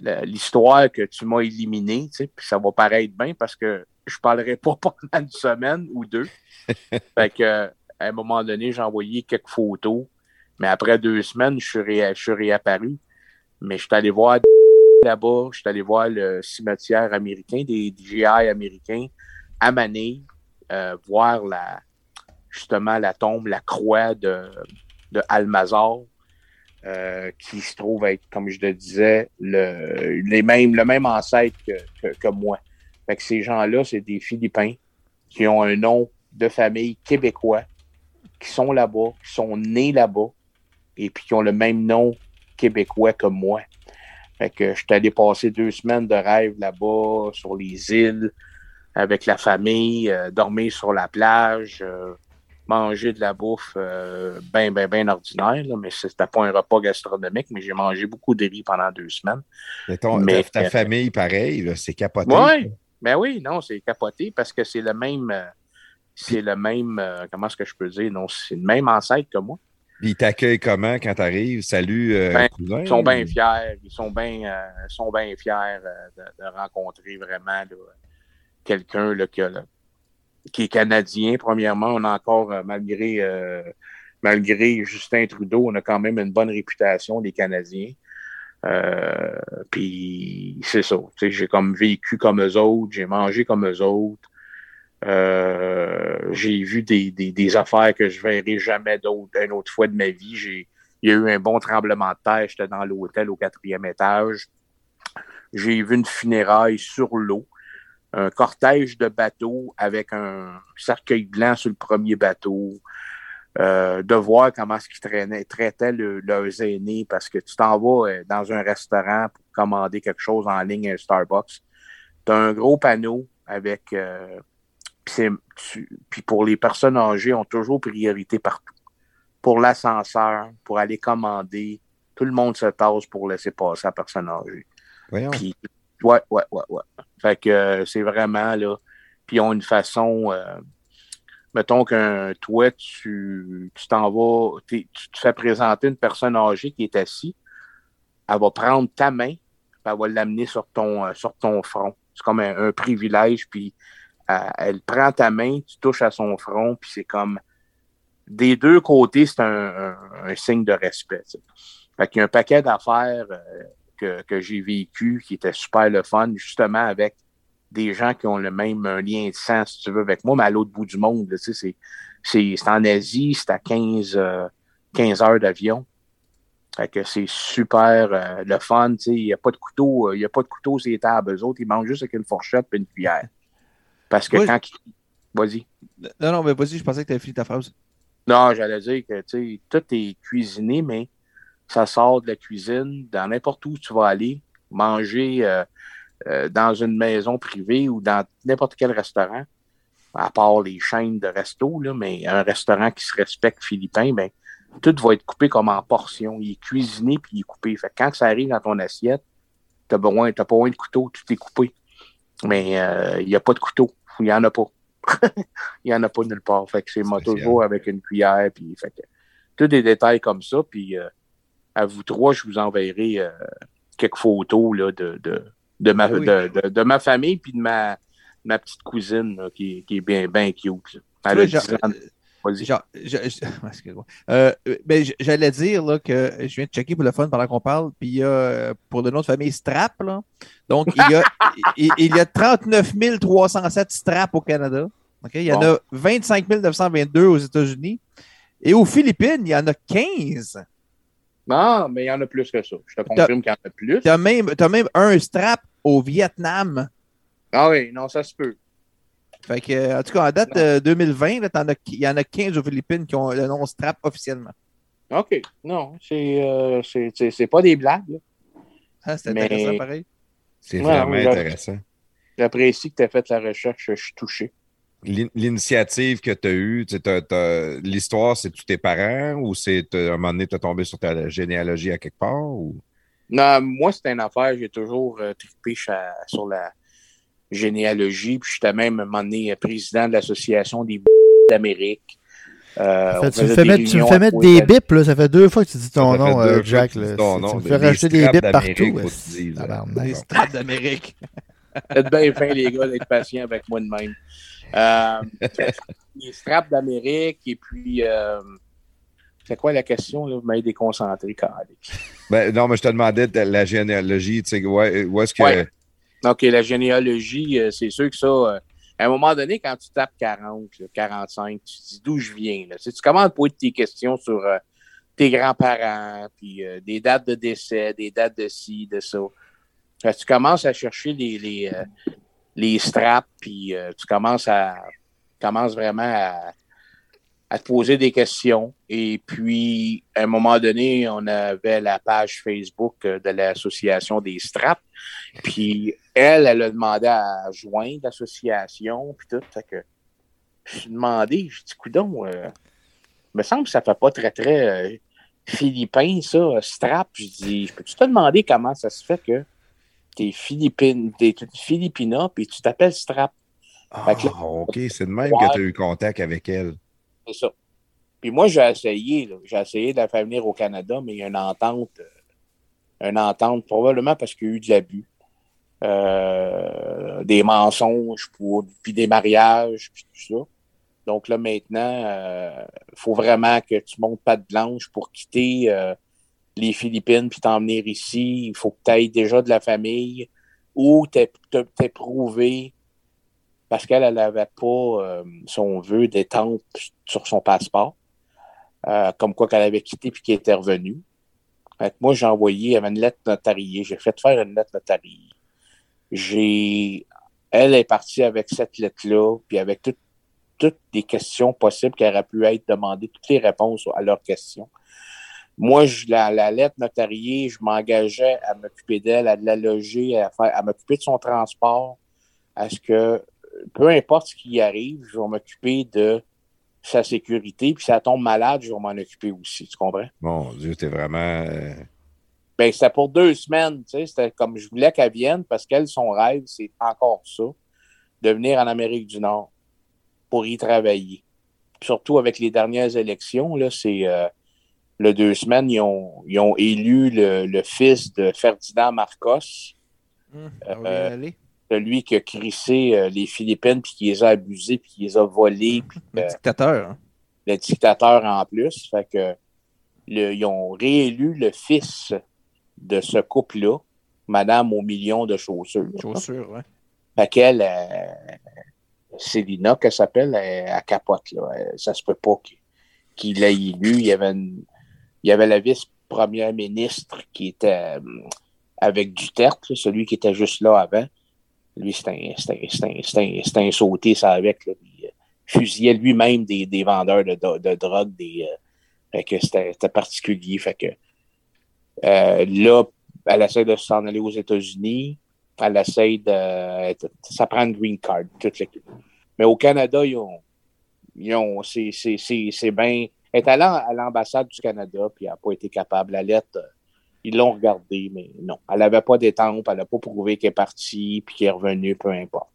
le- l'histoire que tu m'as éliminée, tu sais, puis ça va paraître bien parce que je parlerai pas [laughs] pendant une semaine ou deux. [laughs] fait que, à un moment donné, j'ai envoyé quelques photos, mais après deux semaines, je suis, ré- je suis réapparu. Mais je suis allé voir [laughs] là-bas. Je suis allé voir le cimetière américain, des, GI américains à Manille, euh, voir la, justement la tombe, la croix de, de Almazar, euh, qui se trouve être, comme je le disais, le, les mêmes, le même ancêtre que, que, que moi. Fait que ces gens-là, c'est des Philippins qui ont un nom de famille québécois, qui sont là-bas, qui sont nés là-bas, et puis qui ont le même nom québécois que moi. Fait que je suis allé passer deux semaines de rêve là-bas, sur les îles, avec la famille, euh, dormir sur la plage, euh, manger de la bouffe euh, bien, bien, bien ordinaire, là, mais c'était pas un repas gastronomique, mais j'ai mangé beaucoup de riz pendant deux semaines. Mais ton- Mais- ta, famille, pareil, c'est capoté. Oui, ben oui, non, c'est capoté parce que c'est le même, c'est le même, comment est-ce que je peux dire, non, c'est le même ancêtre que moi. Ils t'accueillent comment quand t'arrives? Salut, euh, Ben, cousin? Ils sont bien fiers, ils sont bien, euh, sont bien fiers euh, de, de rencontrer vraiment quelqu'un qui, est canadien. Premièrement, on a encore, malgré, euh, malgré Justin Trudeau, on a quand même une bonne réputation des Canadiens. Euh, puis c'est ça. tu J'ai comme vécu comme eux autres, j'ai mangé comme eux autres. Euh, j'ai vu des, des, affaires que je verrai jamais d'autre, une autre fois de ma vie. J'ai, il y a eu un bon tremblement de terre. J'étais dans l'hôtel au quatrième étage. J'ai vu une funéraille sur l'eau, un cortège de bateaux avec un cercueil blanc sur le premier bateau. Euh, de voir comment est-ce qu'ils traînaient, traitaient le- leurs aînés parce que tu t'en vas euh, dans un restaurant pour commander quelque chose en ligne, un Starbucks. Tu as un gros panneau avec. Puis c'est- tu- puis pour les personnes âgées, ont toujours priorité partout. Pour l'ascenseur, pour aller commander, tout le monde se tasse pour laisser passer la personne âgée. Voyons. Puis, ouais, ouais, ouais, ouais. Fait que euh, c'est vraiment là. Puis ils ont une façon. euh, mettons qu'un toi, tu tu t'en vas, tu te fais présenter une personne âgée qui est assise. Elle va prendre ta main, puis elle va l'amener sur ton, euh, sur ton front. C'est comme un, un privilège, puis euh, elle prend ta main, tu touches à son front, puis c'est comme des deux côtés, c'est un, un- un signe de respect. tu sais. Fait qu'il y a un paquet d'affaires euh, que, que j'ai vécu qui était super le fun, justement avec des gens qui ont le même un lien de sang, si tu veux, avec moi, mais à l'autre bout du monde. tu sais, c'est, c'est, en Asie, c'est à 15, euh, 15 heures d'avion. Fait que c'est super euh, le fun. tu sais, Il n'y a pas de couteau, euh, il y a pas de couteau sur les tables. Eux autres, ils mangent juste avec une fourchette et une cuillère. Parce que Oui. quand. Vas-y. Non, non, mais vas-y, je pensais que tu avais fini ta phrase. Non, j'allais dire que tu sais, tout est cuisiné, mais ça sort de la cuisine, dans n'importe où tu vas aller, manger euh, euh, dans une maison privée ou dans n'importe quel restaurant, à part les chaînes de resto, là, mais un restaurant qui se respecte philippin, ben, tout va être coupé comme en portions. Il est cuisiné puis il est coupé. Fait que quand ça arrive dans ton assiette, t'as besoin, t'as pas besoin de couteau, tout est coupé. Mais euh, il n'y a pas de couteau. Il n'y en a pas. [laughs] il n'y en a pas nulle part. Fait que c'est moi toujours avec une cuillère. Puis, fait que, tous des détails comme ça. Puis euh, à vous trois, je vous enverrai euh, quelques photos là, de, de, de, ma, Oui. de, de, ma famille puis de ma, ma petite cousine là, qui, est- qui est bien, bien cute. là. Elle a vois, 10 ans. [laughs] Euh, ben, j'allais dire là, que je viens de checker pour le fun pendant qu'on parle, puis il y a pour le nom de famille Strap, là. donc il y a, [laughs] il, il y a 39 307 Strap au Canada. Il y en a 25 922 aux États-Unis. Et aux Philippines, il y en a 15. Non, mais il y en a plus que ça. Je te confirme qu'il y en a plus. Tu as même un strap au Vietnam. Ah oui, non, ça se peut. Fait que, euh, en tout cas, en date euh, 2020, là, t'en as- il y en a 15 aux Philippines qui ont le nom strap officiellement. OK. Non, c'est euh, c'est- c'est- c'est pas des blagues. là. Ah, c'est Mais- intéressant, pareil. C'est Ouais, vraiment ouais, intéressant. J'apprécie que tu aies fait la recherche. Je suis touché. L'in- L'initiative que tu as eue, l'histoire, c'est tous tes parents ou c'est à un moment donné, tu es tombé sur ta généalogie à quelque part? Ou... Non, moi, c'était une affaire. J'ai toujours euh, trippé sur la généalogie. Puis j'étais même à un moment donné euh, président de l'Association des d'Amérique. Euh, Fait, tu, me fais des mettre, tu me réunions fais à mettre tous des bips, là. Ça fait deux fois que tu dis ton nom, euh, Jack. tu dis là. ton Tu- nom. tu me Des fais rajouter des bips partout. Les straps d'Amérique. [laughs] Faites bien fin, les gars, d'être patients avec moi de même. Euh, [laughs] les straps d'Amérique, et puis euh, C'est quoi la question, là? Vous m'avez déconcentré, Carly. Ben, non, mais je te demandais de la généalogie, tu sais, ouais, où est-ce que. Ouais. OK, la généalogie, euh, c'est sûr que ça, euh, à un moment donné, quand tu tapes 40, là, 45, tu te dis d'où je viens. Là? Tu, sais, tu commences à poser tes questions sur euh, tes grands-parents, puis euh, des dates de décès, des dates de ci, de ça. Tu commences à chercher les, les, euh, les straps, puis euh, tu commences à commences vraiment à, à te poser des questions. Et puis, à un moment donné, on avait la page Facebook euh, de l'association des straps. Puis, elle, elle a demandé à joindre l'association, puis tout. Fait que, j'ai demandé, j'ai dit, coudon, euh, me semble que ça fait pas très, très euh, philippin, ça, euh, strap. Je dis, peux-tu te demander comment ça se fait que t'es Philippine, t'es Philippina, puis tu t'appelles strap? Ah, là- OK, c'est de même Ouais. que tu as eu contact avec elle. C'est ça. Puis moi, j'ai essayé, j'ai essayé de la faire venir au Canada, mais il y a une entente, euh, une entente, probablement parce qu'il y a eu de l'abus. Euh, des mensonges, pour, puis des mariages, puis tout ça. Donc là, maintenant, il faut vraiment que tu montes pas de blanche pour quitter euh, les Philippines puis t'en venir ici. Il faut que tu aies déjà de la famille ou t'es prouvé parce qu'elle n'avait pas euh, son vœu détente sur son passeport, euh, comme quoi qu'elle avait quitté puis qu'elle était revenue. Fait moi, j'ai envoyé, y avait une lettre notariée. J'ai fait faire une lettre notariée. J'ai. Elle est partie avec cette lettre-là, puis avec tout- toutes les questions possibles qui auraient pu être demandées, toutes les réponses à leurs questions. Moi, je, la, la lettre notariée, je m'engageais à m'occuper d'elle, à la loger, à, à m'occuper de son transport, à ce que peu importe ce qui arrive, je vais m'occuper de sa sécurité. Puis si elle tombe malade, je vais m'en occuper aussi. Tu comprends? Mon Dieu, t'es vraiment. euh, Ben, c'était pour deux semaines, tu sais. C'était comme je voulais qu'elle vienne parce qu'elle, son rêve, c'est encore ça, de venir en Amérique du Nord pour y travailler. Surtout avec les dernières élections, là, c'est euh, le deux semaines, ils ont, ils ont élu le, le fils de Ferdinand Marcos, Euh, celui qui a crissé euh, les Philippines, puis qui les a abusés, puis qui les a volés, puis Le euh, dictateur. hein. le dictateur en plus. Fait que le- ils ont réélu le fils de ce couple-là, Madame aux millions de chaussures. Chaussures, ouais. Fait qu'elle, euh, Célina, qu'elle s'appelle, elle, elle capote. Là. Elle- ça se peut pas qu'il qu'il l'ait élu. Il y avait, une- il y avait la vice-première ministre qui était euh, avec Duterte, celui qui était juste là avant. Lui, c'était un, sauté, ça, avec. Là. Il euh, fusillait lui-même des, des vendeurs de, de, drogue. Des, euh, fait que c'était particulier. Fait que euh, là, elle essaie de s'en aller aux États-Unis. Elle essaie de. Ça prend une green card, toute l'équipe. Mais au Canada, ils ont. Ils ont c'est c'est- c'est- c'est bien. Elle est allée à l'ambassade du Canada, puis elle n'a pas été capable. La lettre, euh, ils l'ont regardée, mais non. Elle n'avait pas d'étampe, elle n'a pas prouvé qu'elle est partie, puis qu'elle est revenue, peu importe.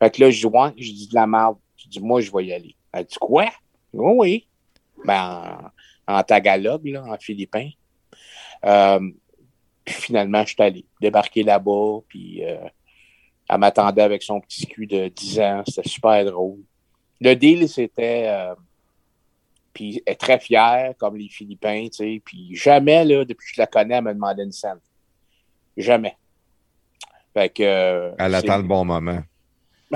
Fait que là, je dis, je dis de la merde. Je dis, moi, je vais y aller. Elle dit, quoi? Oui, oui. Ben, en, en tagalog, là, en philippin. Euh, puis finalement, je suis allé débarquer là-bas, puis euh, elle m'attendait avec son petit cul de 10 ans. C'était super drôle. Le deal, c'était... euh, puis elle est très fière, comme les Philippins, tu sais. Puis jamais, là, depuis que je la connais, elle me demandait une scène. Jamais. Fait que... euh, Elle attend le bon moment. [laughs]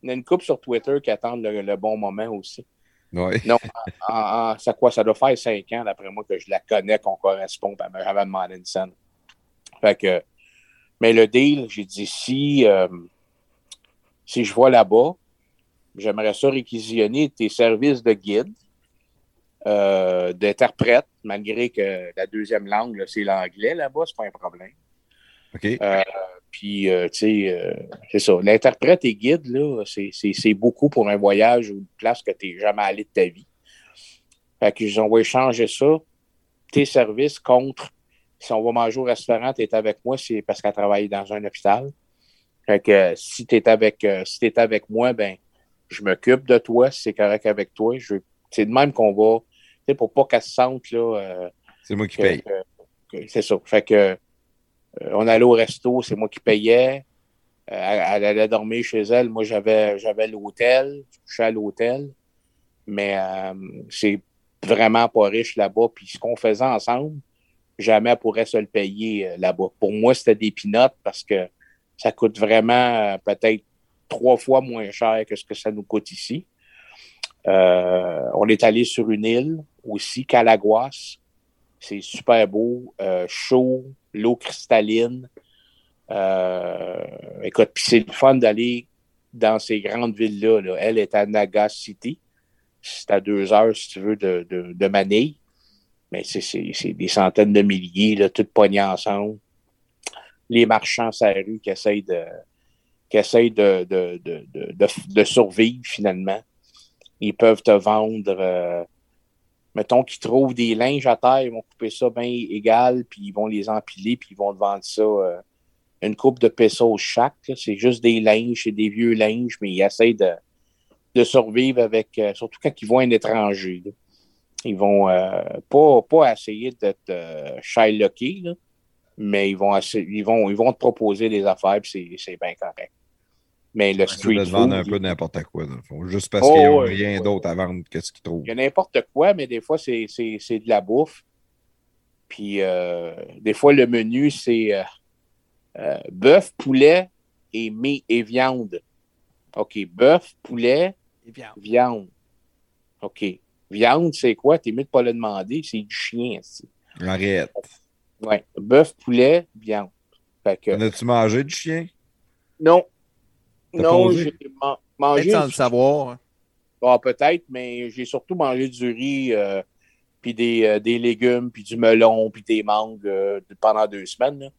Il y a une couple sur Twitter qui attendent le, le bon moment aussi. Oui. Non, en- en- ça quoi? Ça doit faire cinq ans, d'après moi, que je la connais, qu'on correspond, puis elle m'a jamais demandé une scène. Fait que, mais le deal, j'ai dit, si, euh, si je vais là-bas, j'aimerais ça réquisitionner tes services de guide, euh, d'interprète, malgré que la deuxième langue, là, c'est l'anglais là-bas, c'est pas un problème. OK. Euh, puis, euh, tu sais, c'est ça. L'interprète et guide, là, c'est- c'est c'est beaucoup pour un voyage ou une place que tu n'es jamais allé de ta vie. Fait que on va échanger ça, tes services contre si on va manger au restaurant, tu es avec moi, c'est parce qu'elle travaille dans un hôpital. Fait que euh, si tu es avec euh, si t'es avec moi, ben je m'occupe de toi, si c'est correct avec toi. Je c'est de même qu'on va, tu sais, pour pas qu'elle se sente là. euh, C'est moi qui que- paye. c'est ça. Fait que euh, on allait au resto, c'est moi qui payais. Euh, elle, elle allait dormir chez elle. Moi, j'avais j'avais l'hôtel. Je couchais à l'hôtel. Mais euh, c'est vraiment pas riche là-bas. Puis ce qu'on faisait ensemble, jamais elle pourrait se le payer euh, là-bas. Pour moi, c'était des pinottes parce que ça coûte vraiment peut-être trois fois moins cher que ce que ça nous coûte ici. Euh, on est allé sur une île aussi, Calaguas. C'est super beau, euh, chaud, l'eau cristalline. Euh, écoute, puis c'est le fun d'aller dans ces grandes villes-là. là. Elle est à Nagas City. C'est à deux heures, si tu veux, de, de, de Manille. Mais c'est- c'est c'est des centaines de milliers, là, toutes pognées ensemble. Les marchands sur la rue qui essayent de, qui essayent de, de, de, de, survivre finalement. Ils peuvent te vendre, euh, mettons qu'ils trouvent des linges à terre, ils vont couper ça bien égal, puis ils vont les empiler, puis ils vont te vendre ça euh, une coupe de pesos chaque. C'est juste des linges, c'est des vieux linges, mais ils essayent de, de survivre avec, euh, surtout quand ils voient un étranger. Ils vont pas, pas essayer d'être euh, mais ils vont, ils, vont, ils vont te proposer des affaires, puis c'est bien correct. Mais le street te vendre un food, peu n'importe quoi, dans le fond. Juste parce Oh, qu'ils n'ont ouais, rien ouais. d'autre à vendre que ce qu'ils trouvent. Il y a n'importe quoi, mais des fois, c'est, c'est, c'est de la bouffe. Puis, euh, des fois, le menu, c'est euh, euh, bœuf, poulet et, mi- et viande. OK, bœuf, poulet, Et viande. viande. OK. Viande, c'est quoi? T'es mieux de pas le demander, c'est du chien. c'est- Arrête. Ouais. Bœuf, poulet, viande. Fait que, En as-tu mangé du chien? non. Non, j'ai man- mangé. Peut-être sans le savoir. Ah, peut-être, mais j'ai surtout mangé du riz, euh, puis des, euh, des légumes, puis du melon, puis des mangues euh, pendant deux semaines.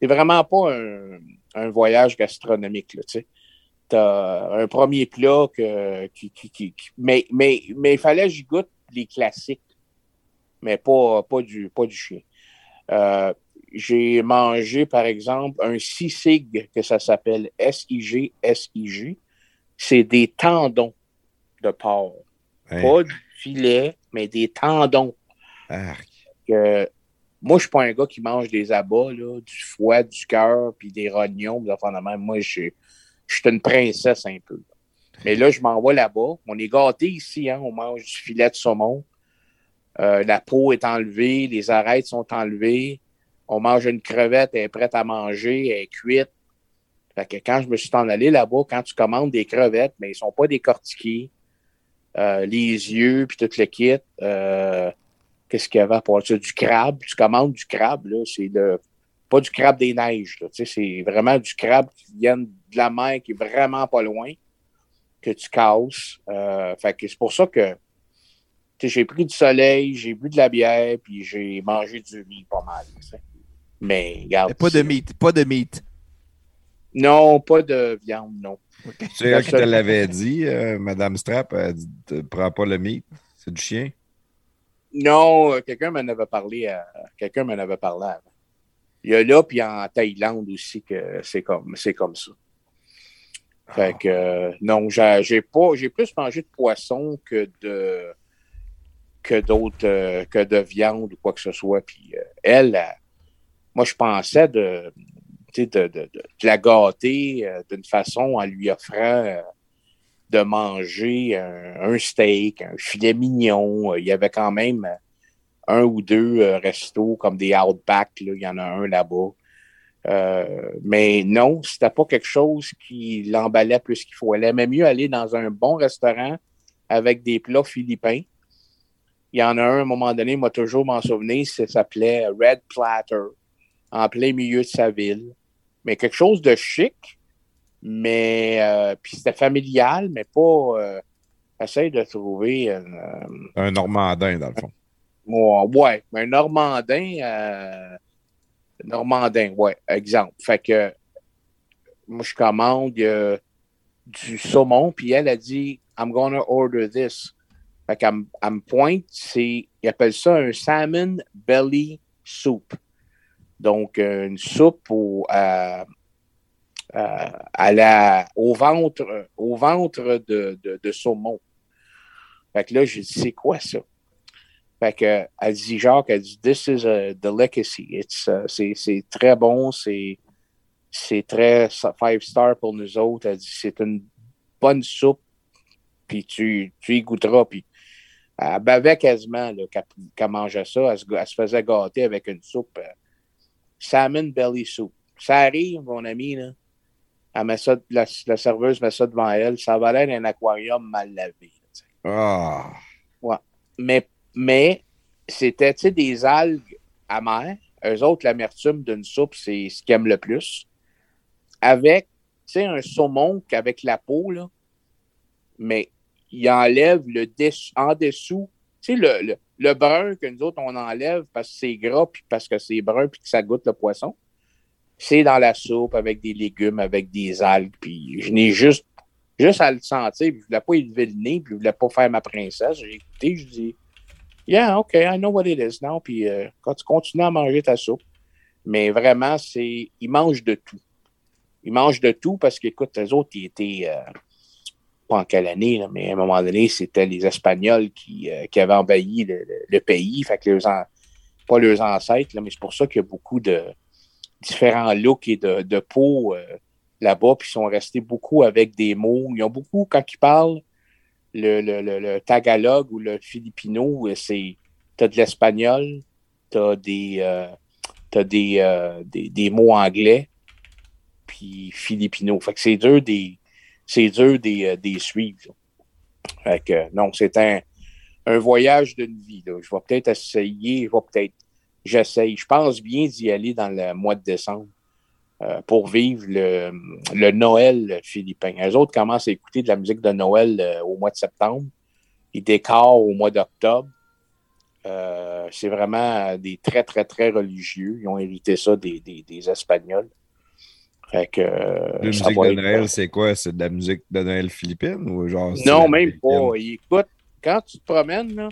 C'est vraiment pas un, un voyage gastronomique, tu sais. T'as un premier plat que, qui, qui, qui- qui- mais, mais, mais il fallait que j'y goûte les classiques, mais pas, pas, du, pas du chien. J'ai mangé, par exemple, un sisig, que ça s'appelle S-I-G, S-I-G. C'est des tendons de porc. Hein? Pas du filet, mais des tendons. Moi, je suis pas un gars qui mange des abats, là, du foie, du cœur, puis des rognons, de même. Moi, je suis une princesse un peu. Mais là, je m'en vais là-bas. On est gâtés ici, hein? on mange du filet de saumon. Euh, la peau est enlevée, les arêtes sont enlevées. On mange une crevette, elle est prête à manger, elle est cuite. Fait que quand je me suis en allé là-bas, quand tu commandes des crevettes, mais ils sont pas décortiqués. Euh, les yeux, puis tout le kit. Euh, Qu'est-ce qu'il y avait pour ça? Du crabe. Tu commandes du crabe, là. C'est le, pas du crabe des neiges, c'est vraiment du crabe qui vient de la mer qui est vraiment pas loin, que tu casses. Euh, que c'est pour ça que, j'ai pris du soleil, j'ai bu de la bière, puis j'ai mangé du riz pas mal. Mais, regarde. Mais pas de meat. Pas de meat. Non, pas de viande, non. C'est elle qui te l'avait dit, euh, Madame Strap, elle dit prends pas le meat, c'est du chien. Non, euh, quelqu'un m'en avait parlé à, quelqu'un m'en avait parlé avant. Il y a là, puis en Thaïlande aussi, que c'est comme, c'est comme ça. Fait que, euh, non, j'ai j'ai pas, j'ai plus mangé de poisson que de, que d'autres, euh, que de viande ou quoi que ce soit. Puis euh, elle, elle, moi, je pensais de, de, la gâter euh, d'une façon en lui offrant euh, de manger un, steak, un filet mignon. Euh, Il y avait quand même un ou deux restos comme des Outback. Là. Il y en a un là-bas. Mais non, c'était pas quelque chose qui l'emballait plus qu'il faut. Elle aimait mieux aller dans un bon restaurant avec des plats philippins. Il y en a un, à un moment donné, moi toujours m'en souvenir, ça s'appelait Red Platter, en plein milieu de sa ville. Mais quelque chose de chic, mais euh, puis c'était familial, mais pas. Euh, essaye de trouver euh, Un Normandin, dans le fond. Ouais, ouais, un Normandin, euh, Normandin, ouais, exemple. Fait que moi, je commande a du saumon, puis elle a dit I'm gonna order this. Fait qu'elle me- elle me pointe, c'est, ils appellent ça un salmon belly soup. Donc, euh, une soupe au, au ventre, au ventre de, de, saumon. Fait que là, j'ai dit, c'est quoi ça? Fait que, elle dit, Jacques, elle dit, this is a delicacy. It's, uh, c'est, très bon, c'est, très five star pour nous autres. Elle dit, c'est une bonne soupe, puis tu, tu y goûteras. Puis Elle bavait quasiment là, quand elle mangeait ça. Elle se, elle se faisait gâter avec une soupe. Salmon belly soup. Ça arrive, mon ami, là. Elle met ça, la, la serveuse met ça devant elle. Ça va l'air d'un aquarium mal lavé. Ah. Mais, mais c'était, des algues amères. Eux autres, l'amertume d'une soupe, c'est ce qu'ils aiment le plus. Avec, un saumon qu'avec la peau, là, mais il enlève le en dessous, sais, le, le, brun que nous autres, on enlève parce que c'est gras, puis parce que c'est brun, puis que ça goûte le poisson. C'est dans la soupe avec des légumes, avec des algues, puis je n'ai juste, juste à le sentir, puis je voulais pas élever le nez, puis je voulais pas faire ma princesse. J'ai écouté, je dis, yeah, OK, I know what it is now, puis euh, quand tu continues à manger ta soupe, mais vraiment, c'est, ils mangent de tout. Ils mangent de tout parce qu'écoute, les autres, ils étaient, euh, en quelle année, là, mais à un moment donné, c'était les Espagnols qui, euh, qui avaient envahi le, pays. Fait que an- pas leurs ancêtres, là, mais c'est pour ça qu'il y a beaucoup de différents looks et de, de peau euh, là-bas. Puis ils sont restés beaucoup avec des mots. Ils ont beaucoup, quand ils parlent, le, le, tagalog ou le filipino, euh, c'est t'as de l'espagnol, t'as des, t'as des, des, des mots anglais, puis filipino. Fait que c'est dur des, c'est dur des, euh, des suivre. que, non, c'est un, un voyage d'une vie. Je vais peut-être essayer, je vais peut-être, j'essaye. Je pense bien d'y aller dans le mois de décembre euh, pour vivre le, le Noël philippin. Les autres commencent à écouter de la musique de Noël euh, au mois de septembre. Ils décorent au mois d'octobre. Euh, c'est vraiment des très, très, très religieux. Ils ont hérité ça des, des Espagnols. Fait que, La musique de Noël, c'est quoi? C'est de la musique de Noël philippine ou genre. Non, même pas. Écoute, quand tu te promènes, là,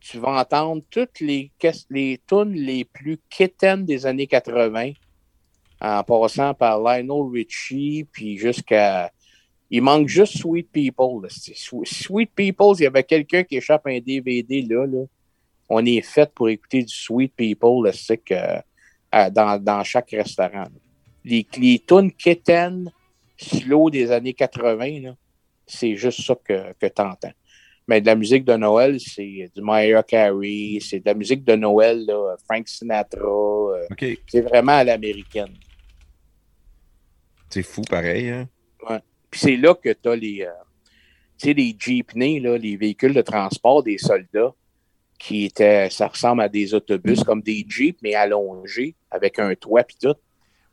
tu vas entendre toutes les, les tunes les plus quétaines des années 80, en passant par Lionel Richie, puis jusqu'à. Il manque juste Sweet People. là. Sweet People, il y avait quelqu'un qui échappe un DVD là. là. On est fait pour écouter du Sweet People, là, c'est que, euh, dans, dans chaque restaurant. là. Les, les tunes quétaines, slow des années 80, là, c'est juste ça que, que tu entends. Mais de la musique de Noël, c'est du Mariah Carey, c'est de la musique de Noël, là, Frank Sinatra. euh, c'est vraiment à l'américaine. C'est fou pareil, hein? Puis c'est là que tu as les, euh, les jeepneys, là, les véhicules de transport des soldats, qui étaient, ça ressemble à des autobus, comme des jeeps, mais allongés, avec un toit puis tout.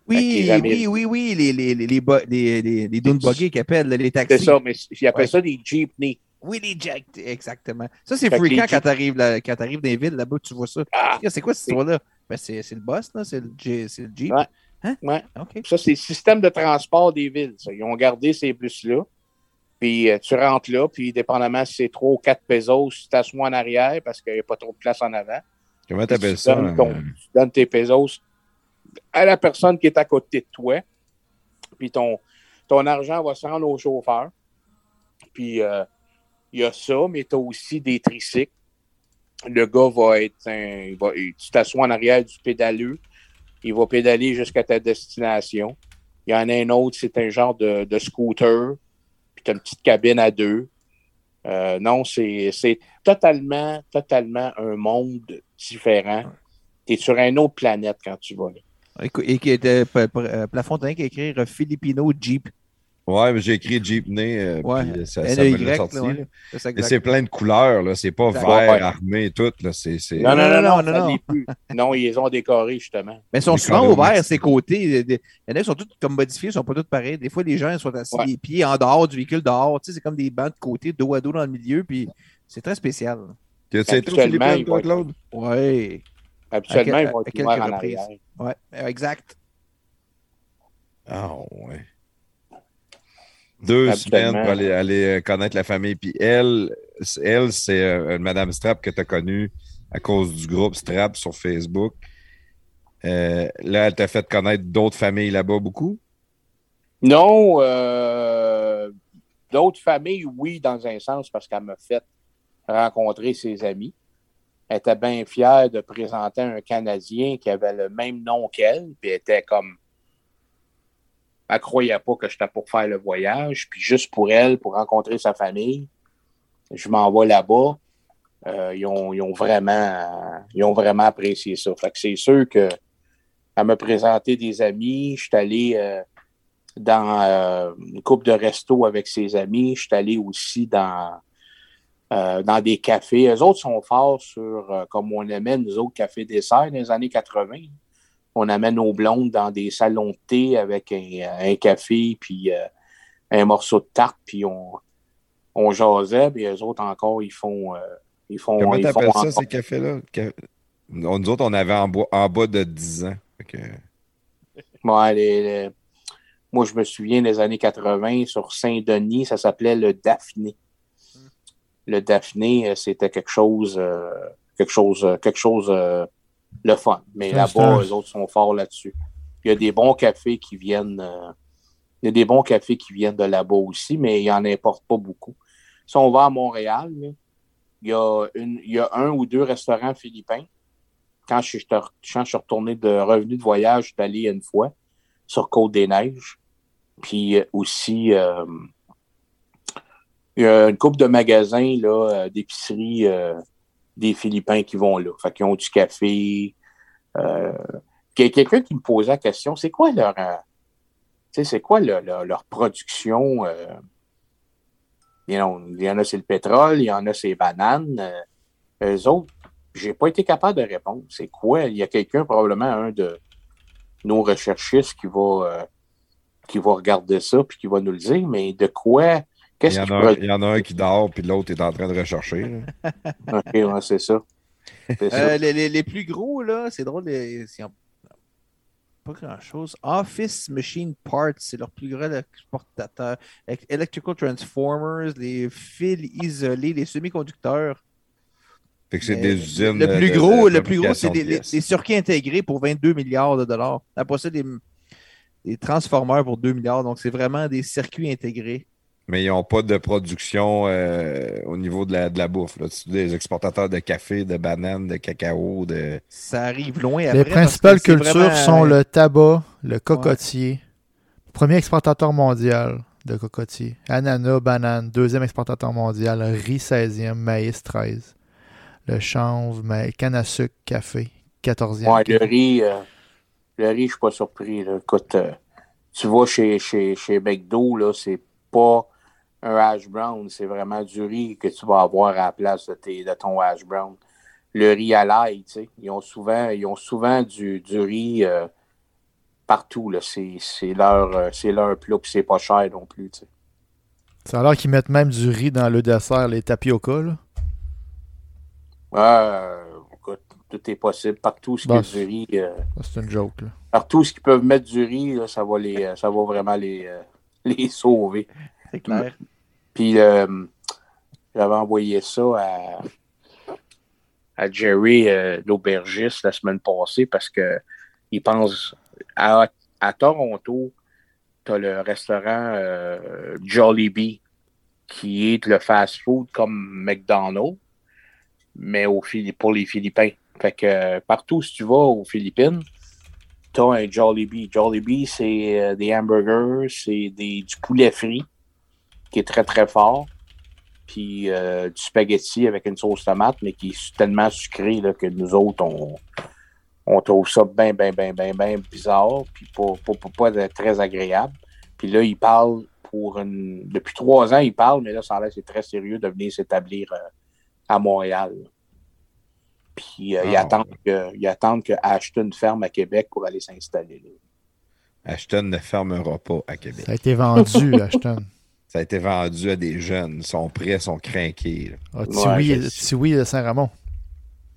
Oui, oui, oui, oui, les, les, les, les, les, qu'ils appellent, les taxis. C'est ça, mais ils appellent Ouais. ça des jeepneys. Oui, les jack, exactement. Ça, c'est fréquent quand t'arrives quand t'arrives dans les villes, là-bas, tu vois ça. Ah, C'est quoi cette histoire-là? Ben, c'est le boss, là? C'est le, le Jeep? Ouais. Hein? Ouais. Ça, c'est le système de transport des villes. ça. Ils ont gardé ces bus-là. Puis euh, tu rentres là, puis dépendamment si c'est 3 ou 4 pesos, tu t'assois en arrière parce qu'il n'y a pas trop de place en avant. Comment t'appelles ça? donnes ton- euh, tu donnes tes pesos à la personne qui est à côté de toi. Puis ton, ton argent va se rendre au chauffeur. Puis euh, il y a ça, mais tu as aussi des tricycles. Le gars va être un. il va- tu t'assois en arrière du pédaleux. Il va pédaler jusqu'à ta destination. Il y en a un autre, c'est un genre de, de scooter. Puis tu as une petite cabine à deux. Euh, non, c'est c'est totalement, totalement un monde différent. Tu es sur une autre planète quand tu vas là. Et qui était euh, Plafond qui a écrit euh, Filipino Jeep. Ouais, mais j'ai écrit Jeepney, euh, Ouais. puis ça, ça me N-E-Y, l'a sorti. ouais. C'est Et c'est plein de couleurs, là. C'est pas Exact. vert, Ouais. armé, tout, là. C'est. c'est- Non, non, non, non, non, non. plus. Non, ils les ont décorés, justement. Mais ils sont souvent ouverts, ces côtés. Il y en a qui sont tous comme modifiés, ils sont pas tous pareils. Des fois, les gens ils sont assis Ouais. les pieds en dehors du véhicule dehors. Tu sais, c'est comme des bancs de côté, dos à dos dans le milieu. Puis c'est très spécial. Tu as été aux Habituellement, Philippines, ils toi, Claude? Oui. Habituellement, À ils vont que- être ouverts quelques en reprises. arrière. Ouais, exact. Ah, ouais. Deux semaines pour aller, aller euh, connaître la famille. Puis elle, c'est- elle c'est euh, Madame Strap que tu as connue à cause du groupe Strap sur Facebook. Euh, là, elle t'a fait connaître d'autres familles là-bas beaucoup? Non, euh, d'autres familles, oui, dans un sens, parce qu'elle m'a fait rencontrer ses amis. Était bien fière de présenter un Canadien qui avait le même nom qu'elle, puis était comme. Elle croyait pas que j'étais pour faire le voyage, puis juste pour elle, pour rencontrer sa famille, je m'en vais là-bas. euh, ils, ont, ils ont vraiment, ils ont vraiment apprécié ça. Fait que c'est sûr que à me présenter des amis, je suis allé euh, dans euh, une coupe de resto avec ses amis, je suis allé aussi dans, euh, dans des cafés. Eux autres sont forts sur, euh, comme on aimait, nous autres, cafés dessert dans les années 80. On amène nos blondes dans des salons de thé avec un, un café, puis euh, un morceau de tarte, puis on, on jasait, puis eux autres encore, ils font. euh, ils font, Comment ils t'appelles font ça, encore- ces cafés-là? Nous autres, on avait en, bas de 10 ans. Que- Ouais, les- les- Moi, je me souviens des années 80, sur Saint-Denis, ça s'appelait le Daphné. Le Daphné, euh, c'était quelque chose, euh, quelque chose, euh, quelque chose, euh, le fun. Mais là-bas, les autres sont forts là-dessus. Il y a des bons cafés qui viennent, euh, il y a des bons cafés qui viennent de là-bas aussi, mais il en importe pas beaucoup. Si on va à Montréal, là, il y a une, il y a un ou deux restaurants philippins. Quand je, suis- quand je suis retourné de revenu de voyage, je suis allé une fois sur Côte-des-Neiges. Puis euh, aussi, euh, il y a une couple de magasins, là, euh, d'épicerie euh, des Philippins qui vont là. Fait qu'ils ont du café. Euh, quelqu'un qui me posait la question, c'est quoi leur, euh, c'est quoi leur, leur- leur production? euh, il y en a- c'est le pétrole, il y en a, c'est les bananes. Euh, eux autres, j'ai pas été capable de répondre. C'est quoi? Il y a quelqu'un, probablement un de nos recherchistes qui va, qui va regarder ça puis qui va nous le dire, mais de quoi? Il y, en a un, produit? il y en a un qui dort, puis l'autre est en train de rechercher. [laughs] OK, ouais, c'est ça. Euh, les, les- les plus gros, là, c'est drôle, les- pas grand-chose. Office Machine Parts, c'est leur plus gros exportateur. Elec- Electrical Transformers, les fils isolés, les semi-conducteurs. Fait que c'est des usines. Le plus de- gros, de le plus gros, c'est des, les- circuits intégrés pour 22 milliards de dollars. Après ça, des, des transformers pour 2 milliards. Donc, c'est vraiment des circuits intégrés. Mais ils n'ont pas de production euh, au niveau de la, de la bouffe. Là. C'est des exportateurs de café, de bananes, de cacao, de. Ça arrive loin après. Les parce principales cultures vraiment- sont le tabac, le cocotier, premier exportateur mondial de cocotier, ananas, banane, deuxième exportateur mondial, riz 16e, maïs 13, le chanvre, ma- canne à sucre, café, 14e. Ouais, le riz, euh, le riz, je suis pas surpris. Là. Écoute, euh, tu vas chez, chez, chez McDo, là, c'est pas un hash brown, c'est vraiment du riz que tu vas avoir à la place de, tes, de ton hash brown. Le riz à l'ail, tu sais, ils ont souvent, ils ont souvent du, du riz euh, partout. Là. C'est, c'est leur, euh, c'est leur plat, puis c'est pas cher non plus. Tu sais. Ça a l'air qu'ils mettent même du riz dans le dessert, les tapioca. Là. Euh, écoute, tout est possible. Partout ce Bon, qu'il y a du riz, euh, C'est une joke. Là. partout ce qu'ils peuvent mettre du riz, là, ça va les, ça va vraiment les, euh, [laughs] les sauver. C'est clair. Puis euh, j'avais envoyé ça à, à Jerry, euh, l'aubergiste, la semaine passée parce que il pense à, à Toronto, tu as le restaurant euh, Jollibee qui est le fast-food comme McDonald's, mais pour les Philippins. Fait que partout, si tu vas aux Philippines, tu as un Jollibee. Jollibee, c'est euh, des hamburgers, c'est du poulet frit qui est très très fort. Puis euh, du spaghetti avec une sauce tomate, mais qui est tellement sucré là, que nous autres, on, on trouve ça bien, bien, bien, bien, bien bizarre, puis pas, pas, pas, pas très agréable. Puis là, il parle pour une. Depuis trois ans, il parle, mais là, ça a c'est très sérieux de venir s'établir euh, à Montréal. Puis euh, ils, Ah, attendent que, ils attendent que Ashton ferme à Québec pour aller s'installer là. Ashton ne fermera pas à Québec. Ça a été vendu, [laughs] Ashton. Ça a été vendu à des jeunes. Ils sont prêts, ils sont craqués. Ah, Ouais, je sais. Tiwi de Saint-Ramon.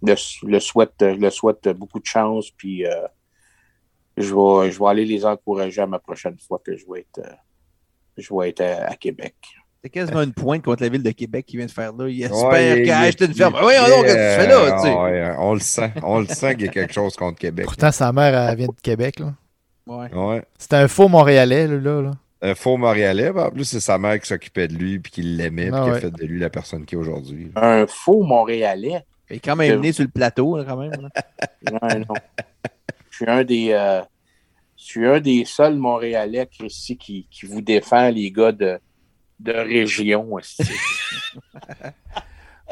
le, le souhaite, le souhaite beaucoup de chance, puis euh, je, vais, je vais aller les encourager à ma prochaine fois que je vais être, euh, je vais être à, à Québec. C'est quasiment une pointe contre la ville de Québec qui vient de faire là. Il Ouais, espère il- qu'Ashton il- ferme. Oui, non, qu'est-ce que tu fais là? tu sais? Ouais, on le sent. On le sent qu'il y a quelque chose contre Québec. Pourtant, sa mère, elle vient de Québec. là. Ouais. Ouais. C'était un faux Montréalais, là. là, là. Un faux Montréalais. en plus, c'est sa mère qui s'occupait de lui, puis qui l'aimait, puis Ah qui a fait de lui la personne qu'il est aujourd'hui. Un faux Montréalais. Il est quand même né sur le plateau, là, quand même. [laughs] là. Non, non. Je suis un des, euh, je suis un des seuls Montréalais, Christy, qui, qui vous défend les gars de, de région. hostie. [laughs]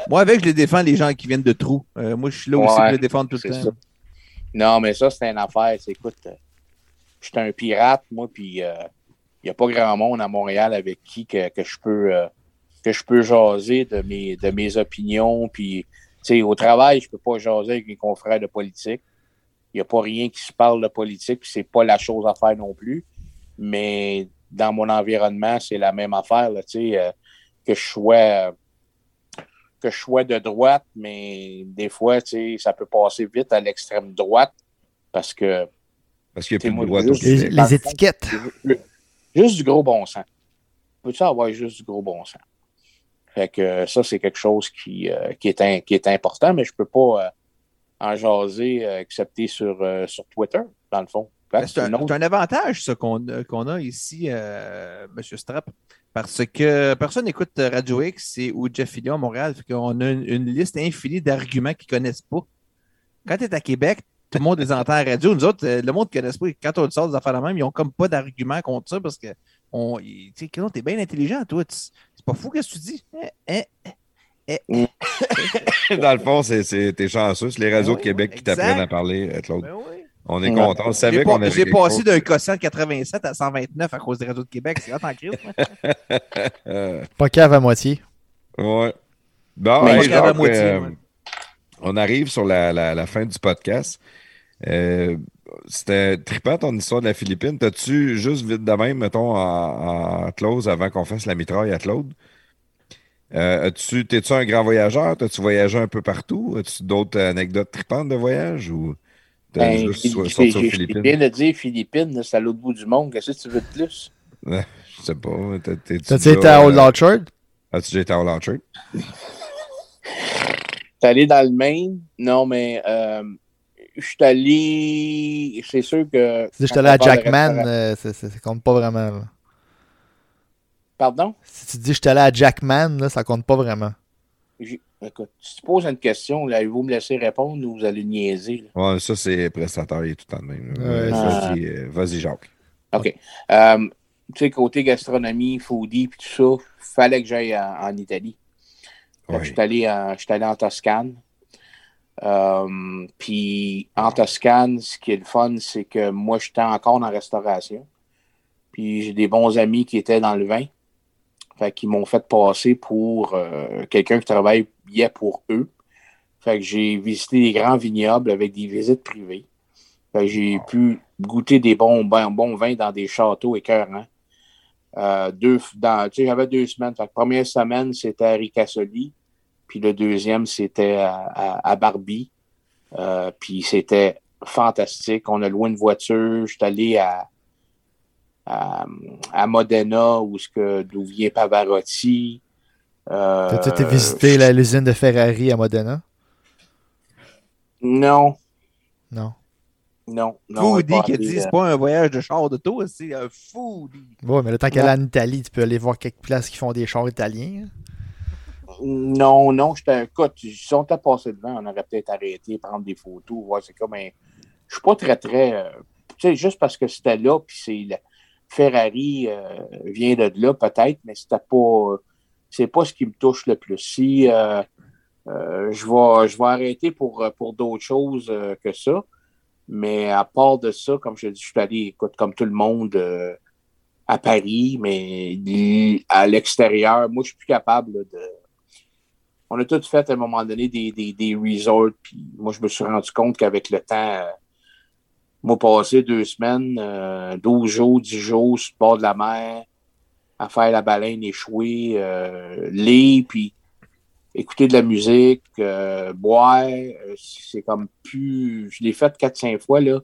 Moi, avec, je les défends les gens qui viennent de trous. Euh, moi, je suis là aussi pour les défendre tout le temps. ça. Non, mais ça, c'est une affaire. Écoute, euh, je suis un pirate, moi, puis il n'y a pas grand monde à Montréal avec qui que, que je peux euh, que je peux jaser de mes, de mes opinions. Puis, tu sais, au travail, je peux pas jaser avec mes confrères de politique. Il n'y a pas rien qui se parle de politique, puis c'est pas la chose à faire non plus. Mais dans mon environnement, c'est la même affaire, là, tu sais, euh, que je sois euh, que je sois de droite, mais des fois, tu sais, ça peut passer vite à l'extrême droite parce que Parce qu'il n'y a plus de droite. Les, les le étiquettes. Juste du gros bon sens. Peux-tu avoir juste du gros bon sens? Fait que euh, ça, c'est quelque chose qui, euh, qui, est, qui est important, mais je peux pas euh, en jaser, euh, excepté sur, euh, sur Twitter, dans le fond. C'est un, autre- avantage, ça, qu'on a- ici, M. Strapp, parce que personne n'écoute Radio X et, ou Jeff Fillion à Montréal. Fait qu'on a une, une liste infinie d'arguments qu'ils ne connaissent pas. Quand tu es à Québec, tout le monde les entend à la radio. Nous autres, euh, le monde ne connaît pas. Quand on sort des affaires de même, ils n'ont comme pas d'arguments contre ça parce que on, tu sais, t'es bien intelligent, toi. C'est pas fou, qu'est-ce que tu dis? Eh, eh, [laughs] Dans le fond, c'est, c'est, t'es chanceux. C'est les radios Oui, de Québec qui t'apprennent à parler, euh, Claude. ben oui. On est Ouais. content. On J'ai savait qu'on avait J'ai passé d'un quotient de 87 à 129 à cause des réseaux de Québec. C'est là en crise. [laughs] Euh, Pas cave à moitié. ouais. Bon, Mais hey, je garde à moitié, euh, ouais. On arrive sur la, la, la fin du podcast. Euh, c'était trippant ton histoire de la Philippine. T'as-tu juste vite de même, mettons, en, en close avant qu'on fasse la mitraille à Claude? Euh, as-tu, t'es-tu un grand voyageur? T'as-tu voyagé un peu partout? As-tu d'autres anecdotes trippantes de voyage ou t'as Ben, juste sorti aux Philippines? Viens de dire Philippines, c'est à l'autre bout du monde. Qu'est-ce que tu veux de plus? Je sais pas. T'as-tu déjà, été à Old euh, Orchard? As-tu déjà été à Old Orchard? [laughs] T'es allé dans le Maine? Non, mais euh, je suis allé. C'est sûr que. Si je suis allé à Jackman, euh, ça, ça- ça compte pas vraiment. là. Pardon? Si tu dis je suis allé à Jackman, là, ça compte pas vraiment. Écoute, si tu poses une question, là, allez-vous me laisser répondre ou vous allez niaiser? là? Ouais, ça, c'est prestataire, il est tout le temps de même. Ouais, Euh, vas-y, euh, vas-y, Jacques. OK. Euh, tu sais, côté gastronomie, foodie, puis tout ça, fallait que j'aille en, en Italie. Ouais. J'étais allé, en- j'étais allé en Toscane. Euh, puis en Toscane, ce qui est le fun, c'est que moi, j'étais encore en restauration. Puis j'ai des bons amis qui étaient dans le vin. Fait qu'ils m'ont fait passer pour euh, quelqu'un qui travaillait pour eux. Fait que j'ai visité des grands vignobles avec des visites privées. Fait que j'ai pu goûter des bons, bons, bons vins dans des châteaux écœurants. Euh, deux, dans, tu sais, j'avais deux semaines. Fait que première semaine, c'était à Ricasoli. Puis le deuxième, c'était à, à, à Barbie. Euh, puis c'était fantastique. On a loué une voiture. Je suis allé à, à, à Modena, où ce que, d'où vient Pavarotti. Euh, T'as-tu été visiter la- l'usine de Ferrari à Modena? Non, Non. non, non. Foodie qui dit euh, c'est pas un voyage de char d'auto, c'est un foodie. Ouais, mais le temps qu'elle est en Italie, tu peux aller voir quelques places qui font des chars italiens. hein. Non, non, j'étais écoute, si on était passé devant, on aurait peut-être arrêté, prendre des photos, voir c'est comme un. Je suis pas très très. euh, tu sais, juste parce que c'était là, puis c'est la- Ferrari euh, vient de là, peut-être, mais c'était pas. C'est pas ce qui me touche le plus. Si euh, euh, je vais je vais arrêter pour, pour d'autres choses que ça. Mais à part de ça, comme je dis, je suis allé, écoute, comme tout le monde à Paris, mais à l'extérieur, moi, je suis plus capable de on a tous fait à un moment donné des, des, des resorts, puis moi, je me suis rendu compte qu'avec le temps, euh, moi, passer deux semaines, euh, 12 jours, 10 jours sur le bord de la mer, à faire la baleine échouée, euh, lire, puis écouter de la musique, euh, boire, euh, c'est comme plus... Je l'ai fait 4-5 fois, là,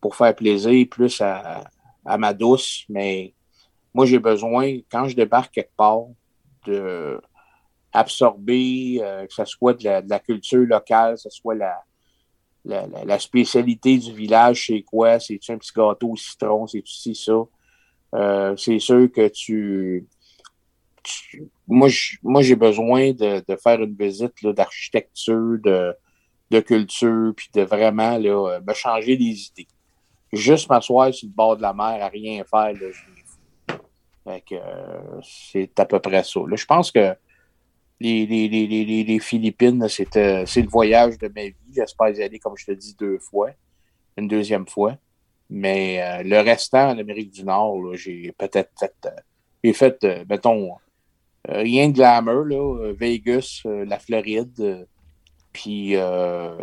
pour faire plaisir, plus à, à ma douce, mais moi, j'ai besoin, quand je débarque quelque part, de absorber, euh, que ce soit de la, culture locale, que ce soit la, la, spécialité du village, c'est quoi? C'est-tu un petit gâteau au citron? C'est-tu ci, ça? Euh, c'est sûr que tu... moi, j'ai besoin de, de faire une visite d'architecture, de, de culture, puis de vraiment là, euh, me changer des idées. Juste m'asseoir sur le bord de la mer à rien faire, là. Fait que, c'est à peu près ça. Là, je pense que les, les, les, les, les Philippines, c'était, c'est le voyage de ma vie. J'espère y aller, comme je te dis, deux fois, une deuxième fois. Mais euh, le restant, en Amérique du Nord, là, j'ai peut-être fait, euh, j'ai fait, euh, mettons, euh, rien de glamour, là, euh, Vegas, euh, la Floride, euh, puis euh,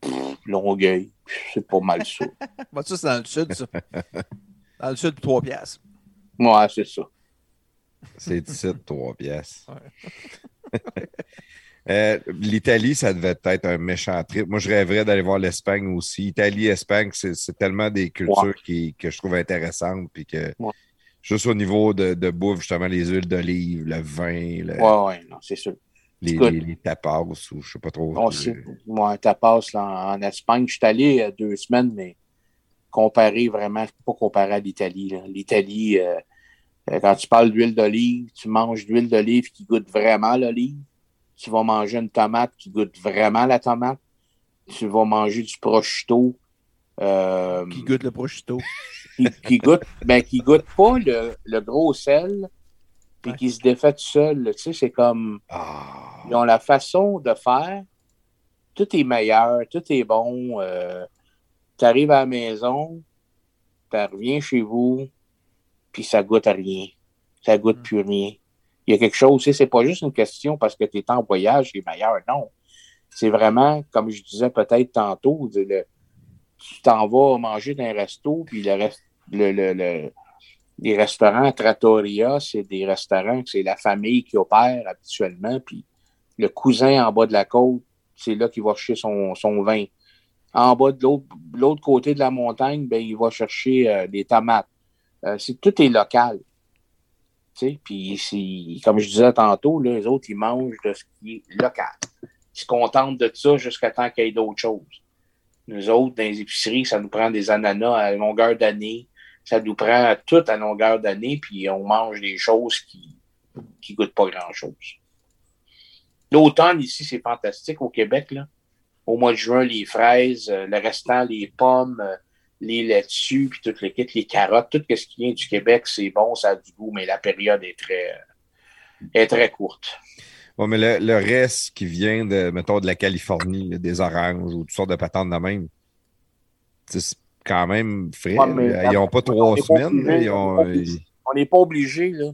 pff, Longueuil, c'est pas mal ça. [laughs] Ça, c'est dans le sud, ça? Dans le sud, 3 piastres. Ouais, c'est ça. C'est 17, 3 pièces. [laughs] Euh, L'Italie, ça devait être un méchant trip. Moi, je rêverais d'aller voir l'Espagne aussi. Italie, Espagne, c'est c'est tellement des cultures Ouais. qui, que je trouve intéressantes. Puis que, Ouais. juste au niveau de, de bouffe, justement, les huiles d'olive, le vin, le- Ouais, ouais, non, c'est sûr. les, écoute. les, les tapas, ou je sais pas trop. Moi, tapas là, en, Espagne, je suis allé euh, deux semaines, mais comparé vraiment, je peux pas comparer à l'Italie. L'Italie, euh, quand tu parles d'huile d'olive, tu manges de l'huile d'olive qui goûte vraiment l'olive. Tu vas manger une tomate qui goûte vraiment la tomate. Tu vas manger du prosciutto. euh, Qui goûte le prosciutto. [laughs] qui, qui goûte, ben, qui goûte pas le, le gros sel, puis Ouais. qui se défait tout seul. Tu sais, c'est comme. Ah, Ils ont la façon de faire. Tout est meilleur, tout est bon. tu arrives à la maison, tu reviens chez vous, puis ça goûte à rien. Ça goûte plus rien. Il y a quelque chose, c'est pas juste une question parce que tu es en voyage, c'est meilleur. Non. C'est vraiment, comme je disais peut-être tantôt, le- tu t'en vas manger dans un resto, puis le reste, le, le, le- les restaurants Trattoria, c'est des restaurants que c'est la famille qui opère habituellement, puis le cousin en bas de la côte, c'est là qu'il va chercher son, son vin. En bas de l'autre, l'autre côté de la montagne, ben, il va chercher euh, des tomates. Euh, tout est local. Puis, comme je disais tantôt, là, les autres, ils mangent de ce qui est local. Ils se contentent de ça jusqu'à temps qu'il y ait d'autres choses. Nous autres, dans les épiceries, ça nous prend des ananas à longueur d'année. Ça nous prend tout à longueur d'année, puis on mange des choses qui qui goûtent pas grand-chose. L'automne, ici, c'est fantastique au Québec. Là. Au mois de juin, les fraises, euh, le restant, les pommes, euh, les laitues, puis tout le kit, les carottes, tout ce qui vient du Québec, c'est bon, ça a du goût, mais la période est très, est très courte. Ouais, mais le, le reste qui vient de, mettons, de la Californie, des oranges ou toutes sortes de patentes de même, c'est quand même frais. Ouais, ils n'ont pas trois semaines. On n'est pas obligé, là.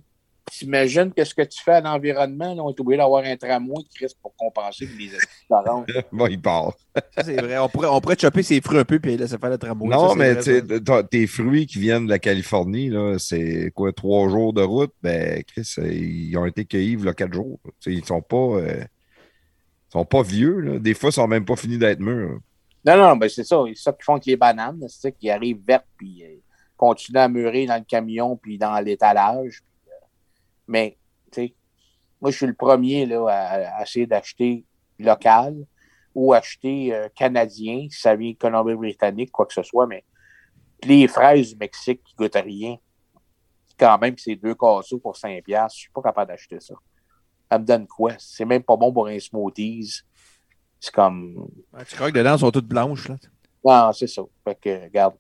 T'imagines qu'est-ce que tu fais à l'environnement, là? On est obligé d'avoir un tramway qui reste pour compenser pour les [laughs] oranges. bon, ils partent. Ça, c'est vrai. On pourrait, on pourrait chopper ses fruits un peu puis laisser faire le tramway. Non, Ça, mais vrai, tes fruits qui viennent de la Californie, là, c'est quoi, trois jours de route? Ben, Chris, euh, ils ont été cueillis il y a quatre jours. Ils sont pas. euh, ils sont pas vieux, là. Des fois, ils sont même pas finis d'être mûrs. Non, non, ben c'est ça. C'est ça qu'ils font avec les bananes. C'est ça qui arrivent vertes, puis euh, continuent à mûrir dans le camion, puis dans l'étalage. Mais, tu sais, moi, je suis le premier là, à, à essayer d'acheter local ou acheter euh, canadien, si ça vient de Colombie-Britannique, quoi que ce soit. Mais les fraises du Mexique qui goûtent à rien, quand même, c'est deux casseaux pour 5$. piastres, Je suis pas capable d'acheter ça. Ça me donne quoi? C'est même pas bon pour un smoothies. C'est comme. Ouais, Tu crois que dedans, elles sont toutes blanches. Là? Non, c'est ça. Fait que, regarde.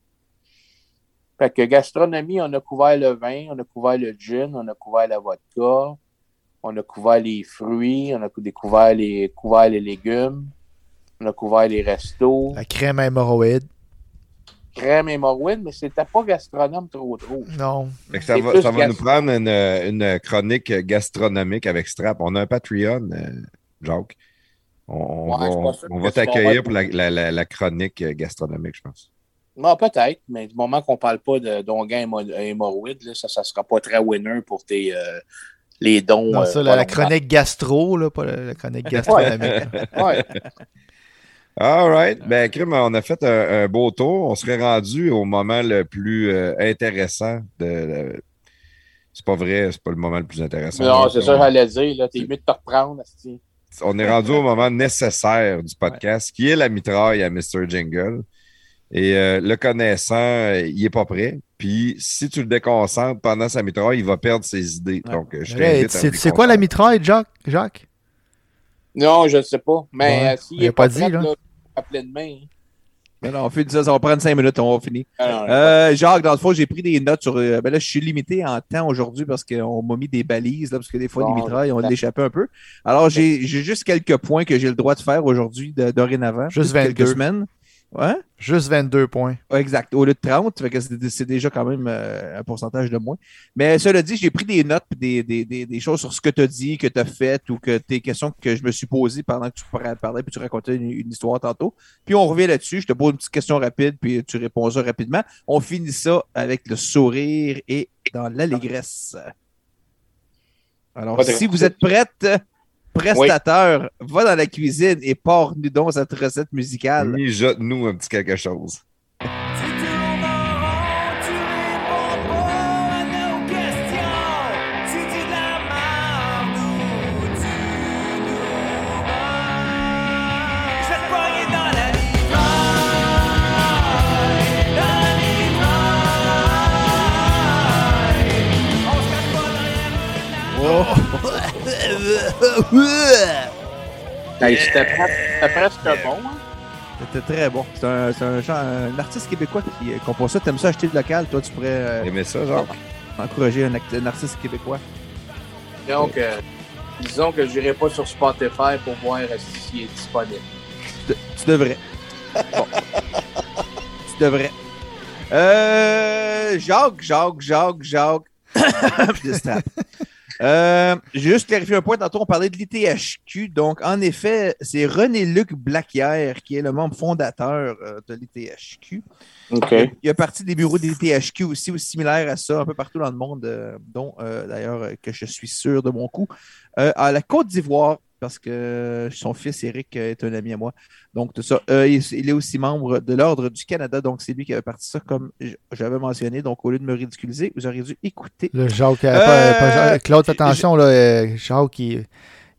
Fait que gastronomie, on a couvert le vin, on a couvert le gin, on a couvert la vodka, on a couvert les fruits, on a découvert les, couvert les légumes, on a couvert les restos, La crème hémorroïde. crème et morwin, mais c'était pas gastronome trop trop. Non. Fait que ça va, ça nous prendre une, une chronique gastronomique avec Strap. On a un Patreon, euh, Jacques. On, Ouais, va, on t'accueillir pour la, la- la- la chronique gastronomique, je pense. Non, peut-être, mais du moment qu'on parle pas de d'onguin hémo- hémorroïde, là, ça, ça sera pas très winner pour tes, euh, les dons. Non, euh, la, chronique gastro, là, pas la, la chronique gastronomique. [laughs] Ouais. All right. Ben, Crime, on a fait un, un beau tour. On serait rendu au moment le plus euh, intéressant de. de- C'est pas vrai, c'est pas le moment le plus intéressant. Non, c'est ça j'allais dire. là. T'es mieux de te reprendre. On est rendu au moment nécessaire du podcast, qui est la mitraille à Mr. Jingle. Et euh, le connaissant, euh, il est pas prêt. Puis si tu le déconcentres pendant sa mitraille, il va perdre ses idées. Ouais. Donc, euh, je à c'est quoi la mitraille, Jacques? Jacques? Non, je ne sais pas. Mais Ouais, euh, s'il il a n'est pas pas, dit, prêt, là. là, à pleine main. hein. Non, on fait ça, ça va prendre cinq minutes, on va finir. Ah, Euh, Jacques, dans le fond, j'ai pris des notes sur. euh, ben là, je suis limité en temps aujourd'hui parce qu'on m'a mis des balises, là, parce que des fois, Bon, les mitrailles, on ben. l'échappé un peu. Alors, j'ai juste quelques points que j'ai le droit de faire aujourd'hui, dorénavant. Juste depuis quelques 22. semaines. Ouais, Juste 22 points. Ouais, exact. Au lieu de 30, fait que c'est déjà quand même euh, un pourcentage de moins. Mais cela dit, j'ai pris des notes des, des, des, des choses sur ce que tu as dit, que tu as fait ou que tes questions que je me suis posées pendant que tu par- parlais puis tu racontais une, une histoire tantôt. Puis on revient là-dessus. Je te pose une petite question rapide puis tu réponds ça rapidement. On finit ça avec le sourire et dans l'allégresse. Alors, si vous êtes prête, prestateur, va dans la cuisine et porte-nous donc cette recette musicale. Mijote-nous un petit quelque chose. Hey, C'était presque bon. hein. C'était très bon. C'est un, un, un artiste québécois qui compose ça. T'aimes ça acheter le local? Toi, tu pourrais euh, ça, genre? encourager un, artiste québécois. Donc, euh, disons que je n'irai pas sur Spotify pour voir euh, s'il est disponible. Tu, tu devrais. Bon. tu devrais. Euh, Jacques, Jacques, Jacques, Jacques. [laughs] Je. Euh, juste clarifié un point. Tantôt, on parlait de l'ITHQ. Donc, en effet, c'est René-Luc Blaquière qui est le membre fondateur euh, de l'ITHQ. OK. Il y a partie des bureaux des THQ aussi, ou similaires à ça, un peu partout dans le monde, euh, dont euh, d'ailleurs que je suis sûr de mon coup. Euh, à la Côte d'Ivoire, parce que son fils Eric est un ami à moi. Donc, tout ça. Euh, il, il est aussi membre de l'Ordre du Canada, donc c'est lui qui avait parti ça, comme j'avais mentionné. Donc, au lieu de me ridiculiser, vous auriez dû écouter. Le Jacques, euh, Euh, pas- pas Jacques- Claude, fais j'ai- attention, là, euh, Jacques, il,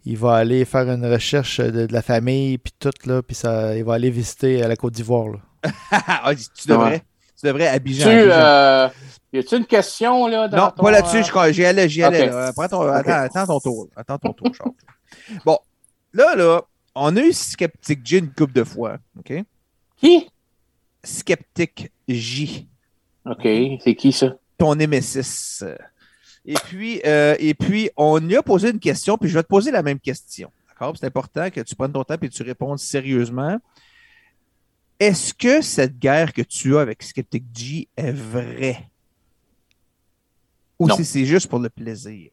il va aller faire une recherche de, de la famille, puis tout, là, puis ça, il va aller visiter à la Côte d'Ivoire, là. [laughs] Ah, tu devrais. Ouais. Tu devrais Abidjan. Tu, euh, y a-tu une question, là? Dans Non, ton, pas là-dessus. euh, je crois- J'y allais, j'y allais. Ok. là. Prends ton- Ok. attends, attends ton tour. Attends ton tour, Charles. Bon, là, là, on a eu Skeptic J une couple de fois. OK? Qui? Skeptic J, OK. C'est qui, ça? ton Nemesis. Et puis, euh, et puis, on lui a posé une question, puis je vais te poser la même question. D'accord? C'est important que tu prennes ton temps et que tu répondes sérieusement. Est-ce que cette guerre que tu as avec Skeptic J est vraie? Ou Non. si c'est juste pour le plaisir?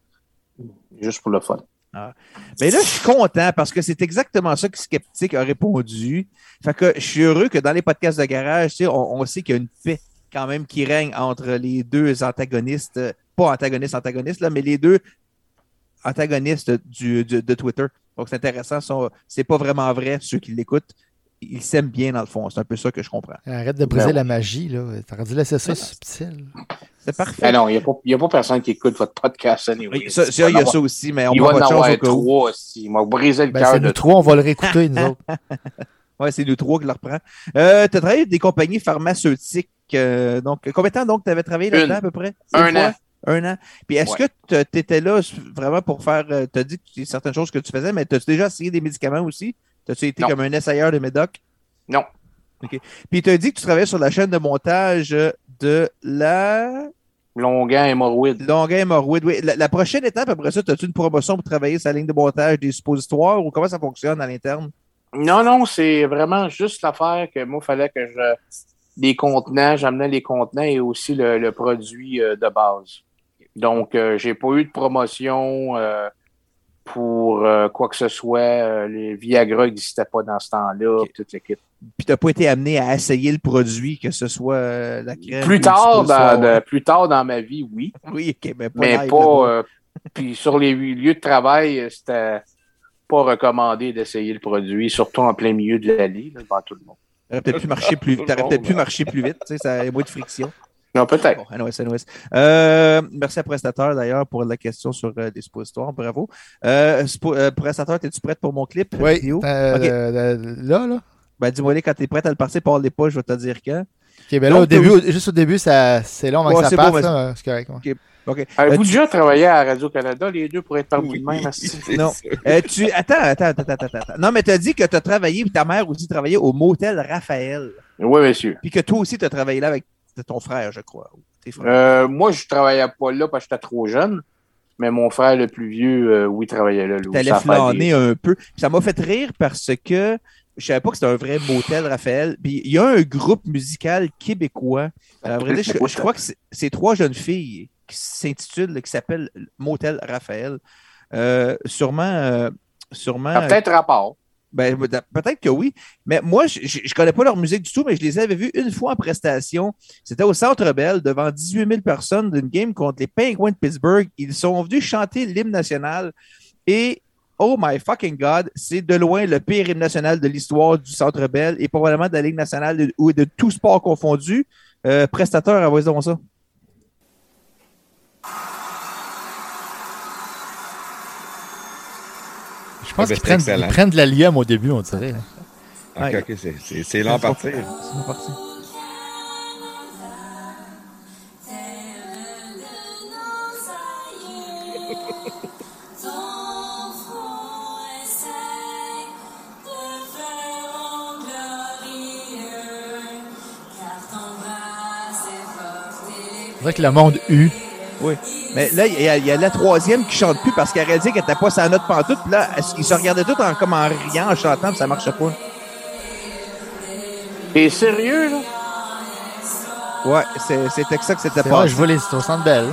Juste pour le fun. Mais là, je suis content parce que c'est exactement ça que Skeptic a répondu. Fait que je suis heureux que dans les podcasts de garage, tu sais, on, on sait qu'il y a une paix quand même qui règne entre les deux antagonistes, pas antagonistes, antagonistes, là, mais les deux antagonistes du, du- de Twitter. Donc, c'est intéressant. sont- C'est pas vraiment vrai, ceux qui l'écoutent. Ils s'aiment bien, dans le fond. C'est un peu ça que je comprends. Arrête de briser Ben la magie, là. T'aurais dû laisser ça Ben, subtil. C'est parfait. Ah non, il n'y a, pas personne qui écoute votre podcast, anyway. Oui, ça, il y a ça aussi, mais on va en avoir trois aussi. Il m'a brisé le Ben, cœur c'est de nous trois, on va le réécouter, nous autres. [laughs] Ouais, c'est nous trois qui le reprend. Euh, tu as travaillé avec des compagnies pharmaceutiques. euh, donc, combien de temps donc tu avais travaillé là-dedans à peu près? Un fois? an. Un an. Puis est-ce Ouais. que tu étais là vraiment pour faire. tu as dit que tu- certaines choses que tu faisais, mais as-tu déjà essayé des médicaments aussi? As-tu été Non. comme un essayeur de médoc? Non. OK. Puis tu as dit que tu travaillais sur la chaîne de montage de la Longuin hémorroïde. Longueuil Morwood. Oui. La, la prochaine étape, après ça, as-tu une promotion pour travailler la ligne de montage des suppositoires ou comment ça fonctionne à l'interne? Non, non, c'est vraiment juste l'affaire que moi, il fallait que je. Les contenants, j'amenais les contenants et aussi le, le produit euh, de base. Donc, euh, j'ai pas eu de promotion euh, pour euh, quoi que ce soit. Euh, les Viagra n'existaient pas dans ce temps-là, toute l'équipe. Puis tu n'as pas été amené à essayer le produit, que ce soit euh, la crème. Plus tard, dans, de- plus tard dans ma vie, oui. [laughs] Oui, mais pas mais pas. euh, puis sur les lieux de travail, c'était pas recommandé d'essayer le produit, surtout en plein milieu de l'allée, là, devant tout le monde. T'aurais peut-être pu marcher plus, peut-être pu marcher plus vite, tu sais, ça a moins de friction. Non, peut-être. Bon, anyways, anyways. Euh, merci à Prestateur d'ailleurs pour la question sur euh, les suppositoires, bravo. Euh, spo- euh, Prestateur, es-tu prête pour mon clip Oui, vidéo? euh, euh, là, là. Ben, dis-moi les quand t'es prête à le passer, parle-les pas, je vais te dire quand. Ok, ben là, Donc, au début, au- juste au début, ça, c'est long avant Ouais, que ça bon, passe, mais- c'est correct. ouais. OK. Avez-vous Euh, tu- déjà travaillé à Radio-Canada, les deux, pour être parmi de même? [laughs] Non. Euh, tu... Attends, attends, attends, attends, attends. Non, mais tu as dit que tu as travaillé, ta mère aussi travaillait au motel Raphaël. Oui, monsieur. Puis que toi aussi, tu as travaillé là avec ton frère, je crois. Tes. Euh, moi, je travaillais pas là parce que j'étais trop jeune. Mais mon frère le plus vieux, euh, oui, travaillait là. Ça fait flâner des- un peu. Puis ça m'a fait rire parce que je savais pas que c'était un vrai motel, Raphaël. Puis il y a un groupe musical québécois. À vrai dire, je, je crois que c'est- trois jeunes filles qui s'intitulent, qui s'appellent Motel Raphaël. Euh, sûrement. euh, sûrement peut-être rapport. Ben, peut-être que oui. Mais moi, je ne connais pas leur musique du tout, mais je les avais vus une fois en prestation. C'était au Centre Bell, devant 18 000 personnes d'une game contre les Penguins de Pittsburgh. Ils sont venus chanter l'hymne national. Et, oh my fucking God, c'est de loin le pire hymne national de l'histoire du Centre Bell et probablement de la Ligue nationale ou de tout sport confondu. Euh, prestateur, envoyez donc ça. Pense Ah, ben, qu'ils c'est prennent, ils prennent de la lium au début, on dirait. Ok, Ouais. ok, c'est- c'est c'est lent partir. C'est parti. On dirait que le monde U. Oui. Mais là, il y, a- il y a la troisième qui chante plus parce qu'elle a dit qu'elle n'était pas sa note pantoute. Puis là, ils se regardaient tous en, comme en riant, en chantant, puis ça marchait pas? T'es sérieux, là? Ouais, c'est- c'était ça que c'était pas. je vois les c'est au centre belle.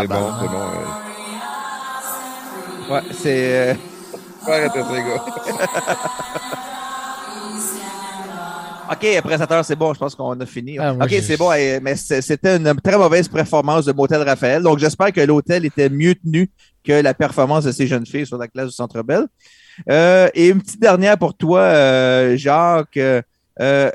C'est bon, c'est bon. Ouais, c'est. euh, Faut arrêter ça, les gars. [laughs] OK, prestataire, c'est bon, je pense qu'on a fini. Ah, OK, c'est bon, eh, mais c'était une très mauvaise performance de Motel Raphaël. Donc, j'espère que l'hôtel était mieux tenu que la performance de ces jeunes filles sur la classe du Centre Bell. Euh, et une petite dernière pour toi, euh, Jacques. Euh, euh,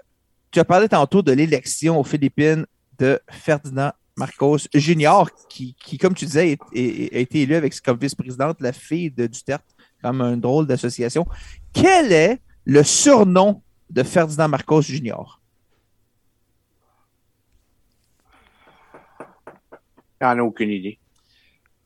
tu as parlé tantôt de l'élection aux Philippines de Ferdinand Marcos Junior, qui, qui, comme tu disais, a été élu avec comme vice-présidente la fille de Duterte, comme un drôle d'association. Quel est le surnom de Ferdinand Marcos Junior? J'en ai aucune idée.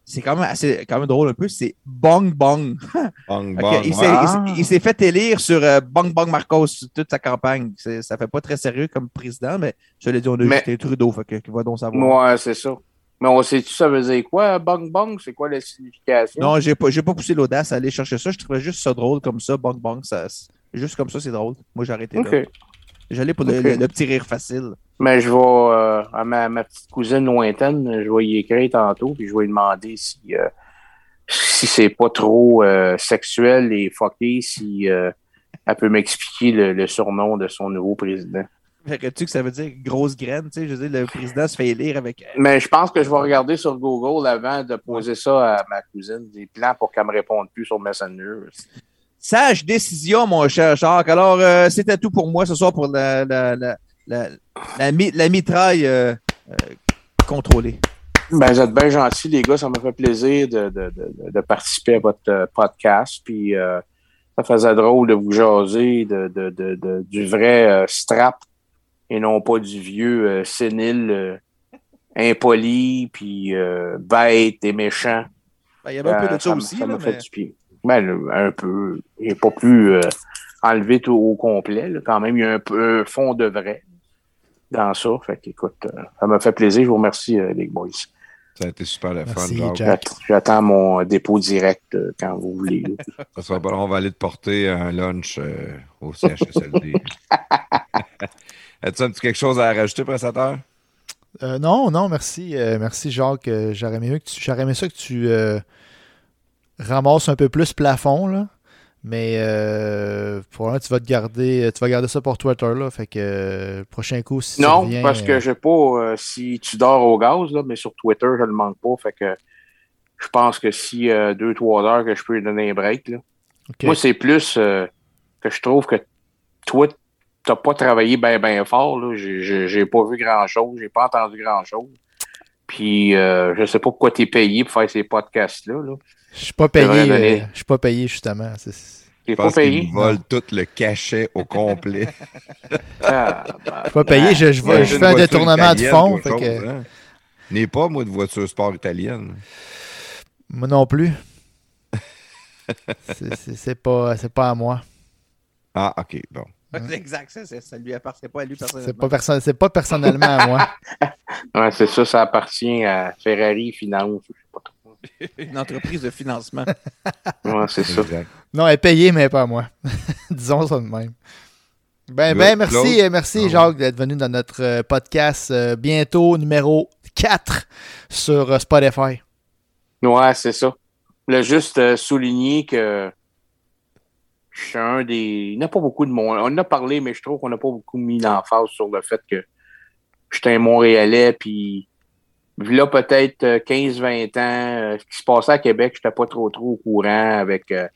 C'est quand même assez quand même drôle un peu, c'est Bong Bong. [laughs] Bang, Ok, bang. il ouais. s'est- il Ah. s'est- il s'est fait élire sur euh, Bong Bong Marcos toute sa campagne. C'est- Ça fait pas très sérieux comme président, mais je l'ai dit, on a Mais- juste Trudeau, fait que, qu'il va donc savoir. Moi, c'est ça. Mais on sait-tu ça veut dire quoi, bang bang? C'est quoi la signification? Non, j'ai pas, j'ai pas poussé l'audace à aller chercher ça. Je trouvais juste ça drôle comme ça, Bong Bong. Ça, juste comme ça, c'est drôle. Moi, j'ai arrêté là. J'allais pour le, Ok. le- le petit rire facile. Mais je vais, euh, à ma, ma petite cousine lointaine, je vais y écrire tantôt, puis je vais lui demander si, euh, si c'est pas trop euh, sexuel et fucké, si elle peut m'expliquer le, le surnom de son nouveau président. Fait que tu sais que ça veut dire grosse graine, tu sais? Je veux dire, le président se fait élire avec. Mais je pense que je vais regarder sur Google avant de poser ça à ma cousine, des plans pour qu'elle me réponde plus sur Messenger. Sage décision, mon cher Jacques. Alors, euh, c'était tout pour moi ce soir pour la, la, la, la, la, mi- la mitraille euh, euh, contrôlée. Ben, vous êtes bien gentils, les gars. Ça m'a fait plaisir de, de, de, de participer à votre podcast. Puis ça faisait drôle de vous jaser de, de, de, de- du vrai strap et non pas du vieux sénile, impoli, puis bête et méchant. Ben, il y avait un peu de ça, aussi. Ça m'a fait mais- du pied. Ben, un peu. Il n'est pas plus euh, enlevé tout au complet. là. Quand même, il y a un peu un fond de vrai dans ça. Fait qu'écoute, euh, ça m'a fait plaisir. Je vous remercie, euh, les boys. Ça a été super le fun. J'attends mon dépôt direct euh, quand vous voulez. [laughs] Ça sera pas long, on va aller te porter un lunch euh, au CHSLD. [laughs] As-tu un petit quelque chose à rajouter, prestataire? Euh, non, non, merci. euh, merci, Jacques. J'aurais aimé, aimé ça que tu euh, ramasses un peu plus plafond, là. Mais euh, pour l'instant, tu vas te garder. Tu vas garder ça pour Twitter, là. Fait que euh, prochain coup, si tu non, reviens, parce que euh, je sais pas euh, si tu dors au gaz, là, mais sur Twitter, je ne le manque pas. Fait que je pense que si euh, deux, trois heures que je peux lui donner un break. Là. Moi, c'est plus euh, que je trouve que toi, t'as pas travaillé bien, bien fort. Là. J'ai- pas vu grand-chose. J'ai pas entendu grand-chose. Puis, euh, je sais pas pourquoi tu es payé pour faire ces podcasts-là. Là. Je suis pas payé. euh, Je suis pas payé, justement. Je pas pense payé? volent tout le cachet au complet. [laughs] Ah, Je suis pas payé. Je, je, Ouais, je j'ai une fais un détournement de fond. que, hein. N'ai pas, moi, de voiture sport italienne. moi non plus. C'est- c'est c'est pas, c'est pas à moi. Ah, OK, bon. Exact, ça, ça, ça lui appartient pas à lui C'est personnellement. pas, perso- c'est pas personnellement à moi. [laughs] Ouais, c'est ça, ça appartient à Ferrari Finance. Je sais pas trop. [laughs] Une entreprise de financement. [laughs] Ouais, c'est ça. Exact. Non, elle est payée, mais pas à moi. [laughs] Disons ça de même. Ben, ben, merci, Claude? euh, merci Ah Jacques d'être venu dans notre euh, podcast euh, bientôt numéro 4 sur euh, Spotify. Ouais, c'est ça. Là, juste euh, souligner que je suis un des. Il n'y a pas beaucoup de monde. On en a parlé, mais je trouve qu'on n'a pas beaucoup mis l'emphase sur le fait que j'étais un Montréalais, puis là, peut-être euh, 15-20 ans, euh, ce qui se passait à Québec, je n'étais pas trop trop au courant avec. euh,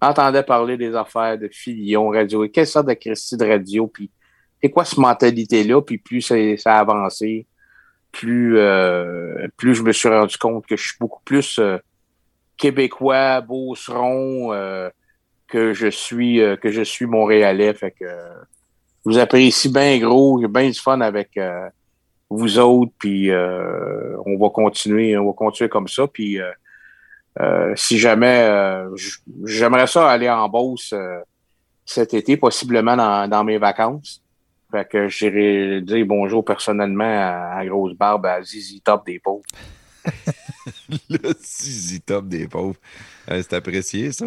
J'entendais parler des affaires de Filion, radio. Quelle sorte de Christie de radio, puis c'est quoi cette mentalité-là, puis plus ça a avancé, plus, euh, plus je me suis rendu compte que je suis beaucoup plus euh, québécois, beauceron, euh, que je suis euh, que je suis montréalais. Fait que euh, je vous apprécie bien gros, j'ai bien du fun avec euh, vous autres, puis euh, on va continuer, on va continuer comme ça. Puis euh, euh, si jamais euh, j'aimerais ça aller en Beauce cet été, possiblement dans, dans mes vacances. Fait que j'irai dire bonjour personnellement à, Grosse Barbe, à Zizi Top des pauvres. [laughs] Le zizi top des pauvres. C'est apprécié, ça.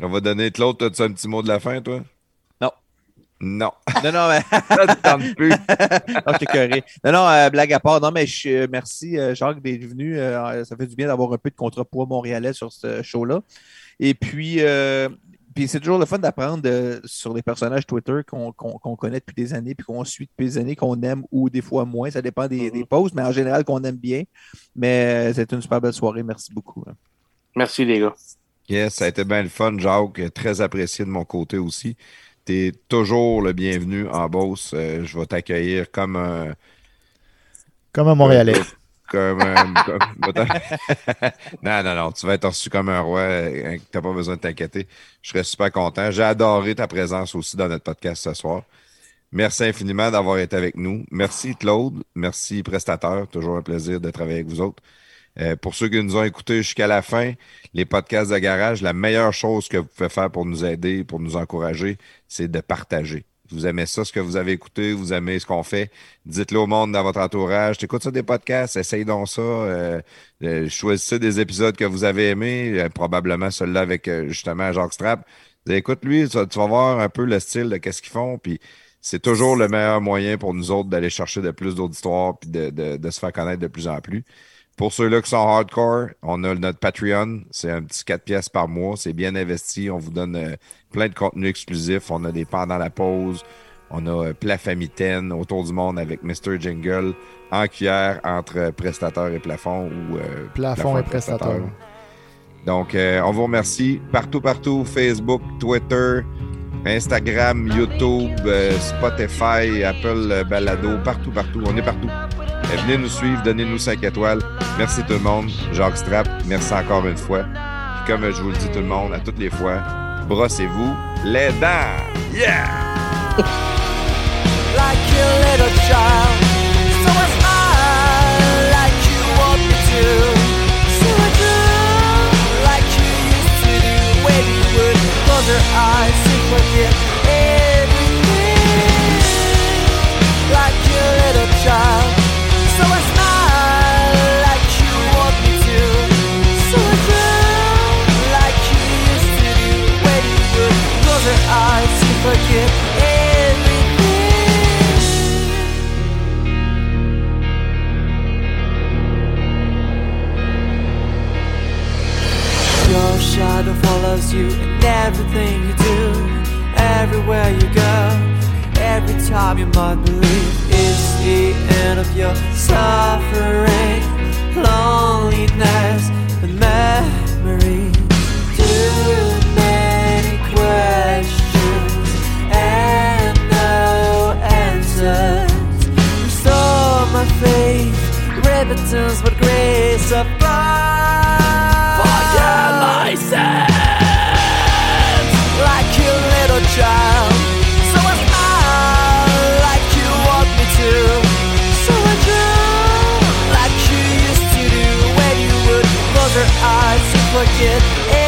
On va donner Claude, as-tu un petit mot de la fin, toi? Non. Non. Non, mais. [laughs] Ça tente plus. [laughs] non. Non, non, euh, blague à part. Non, mais je, euh, merci, euh, Jacques, d'être venu. Euh, ça fait du bien d'avoir un peu de contrepoids montréalais sur ce show-là. Et puis, euh, puis c'est toujours le fun d'apprendre euh, sur les personnages Twitter qu'on connaît depuis des années, puis qu'on suit depuis des années, qu'on aime ou des fois moins. Ça dépend des, des posts, mais en général, qu'on aime bien. Mais euh, c'est une super belle soirée. Merci beaucoup. hein. Merci les gars. Yes, ça a été bien le fun, Jacques. Très apprécié de mon côté aussi. Tu es toujours le bienvenu en Beauce. Euh, je vais t'accueillir comme un. Comme un Montréalais. [laughs] Comme un. comme- [laughs] non, non, non. Tu vas être reçu comme un roi. euh, Tu n'as pas besoin de t'inquiéter. Je serais super content. J'ai adoré ta présence aussi dans notre podcast ce soir. Merci infiniment d'avoir été avec nous. Merci Claude. Merci prestateur. Toujours un plaisir de travailler avec vous autres. Euh, pour ceux qui nous ont écoutés jusqu'à la fin, les podcasts de garage, la meilleure chose que vous pouvez faire pour nous aider, pour nous encourager, c'est de partager. Vous aimez ça, ce que vous avez écouté, vous aimez ce qu'on fait, dites-le au monde dans votre entourage. T'écoutes ça des podcasts, essaye donc ça. Euh, euh, choisissez des épisodes que vous avez aimés, probablement celui-là avec justement Jacques Strap. Écoute lui, tu, vas- tu vas voir un peu le style de qu'est-ce qu'ils font, puis c'est toujours le meilleur moyen pour nous autres d'aller chercher de plus d'auditoires puis de, de, de se faire connaître de plus en plus. Pour ceux-là qui sont hardcore, on a notre Patreon. C'est un petit 4 pièces par mois. C'est bien investi. On vous donne euh, plein de contenus exclusifs. On a des pendant la pause. On a euh, plat famitaine autour du monde avec Mr. Jingle en cuillère entre prestateur et plafond ou euh, Plafond et prestateur. Donc, euh, on vous remercie partout, partout. Facebook, Twitter, Instagram, YouTube, euh, Spotify, Apple euh, Balado, partout, partout. On est partout. Euh, venez nous suivre, donnez-nous 5 étoiles. Merci tout le monde. Jacques Strap, merci encore une fois. Comme je vous le dis tout le monde, à toutes les fois, brossez-vous les dents. Yeah! like your little child. Shadow follows you in everything you do, everywhere you go. Every time you might believe it's the end of your suffering, loneliness, and memories. Forget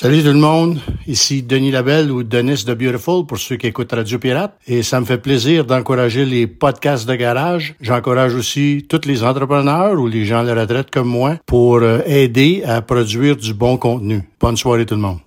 Salut tout le monde, ici Denis Labelle ou Denis de Beautiful pour ceux qui écoutent Radio Pirate et ça me fait plaisir d'encourager les podcasts de garage. J'encourage aussi tous les entrepreneurs ou les gens à la retraite comme moi pour euh, aider à produire du bon contenu. Bonne soirée tout le monde.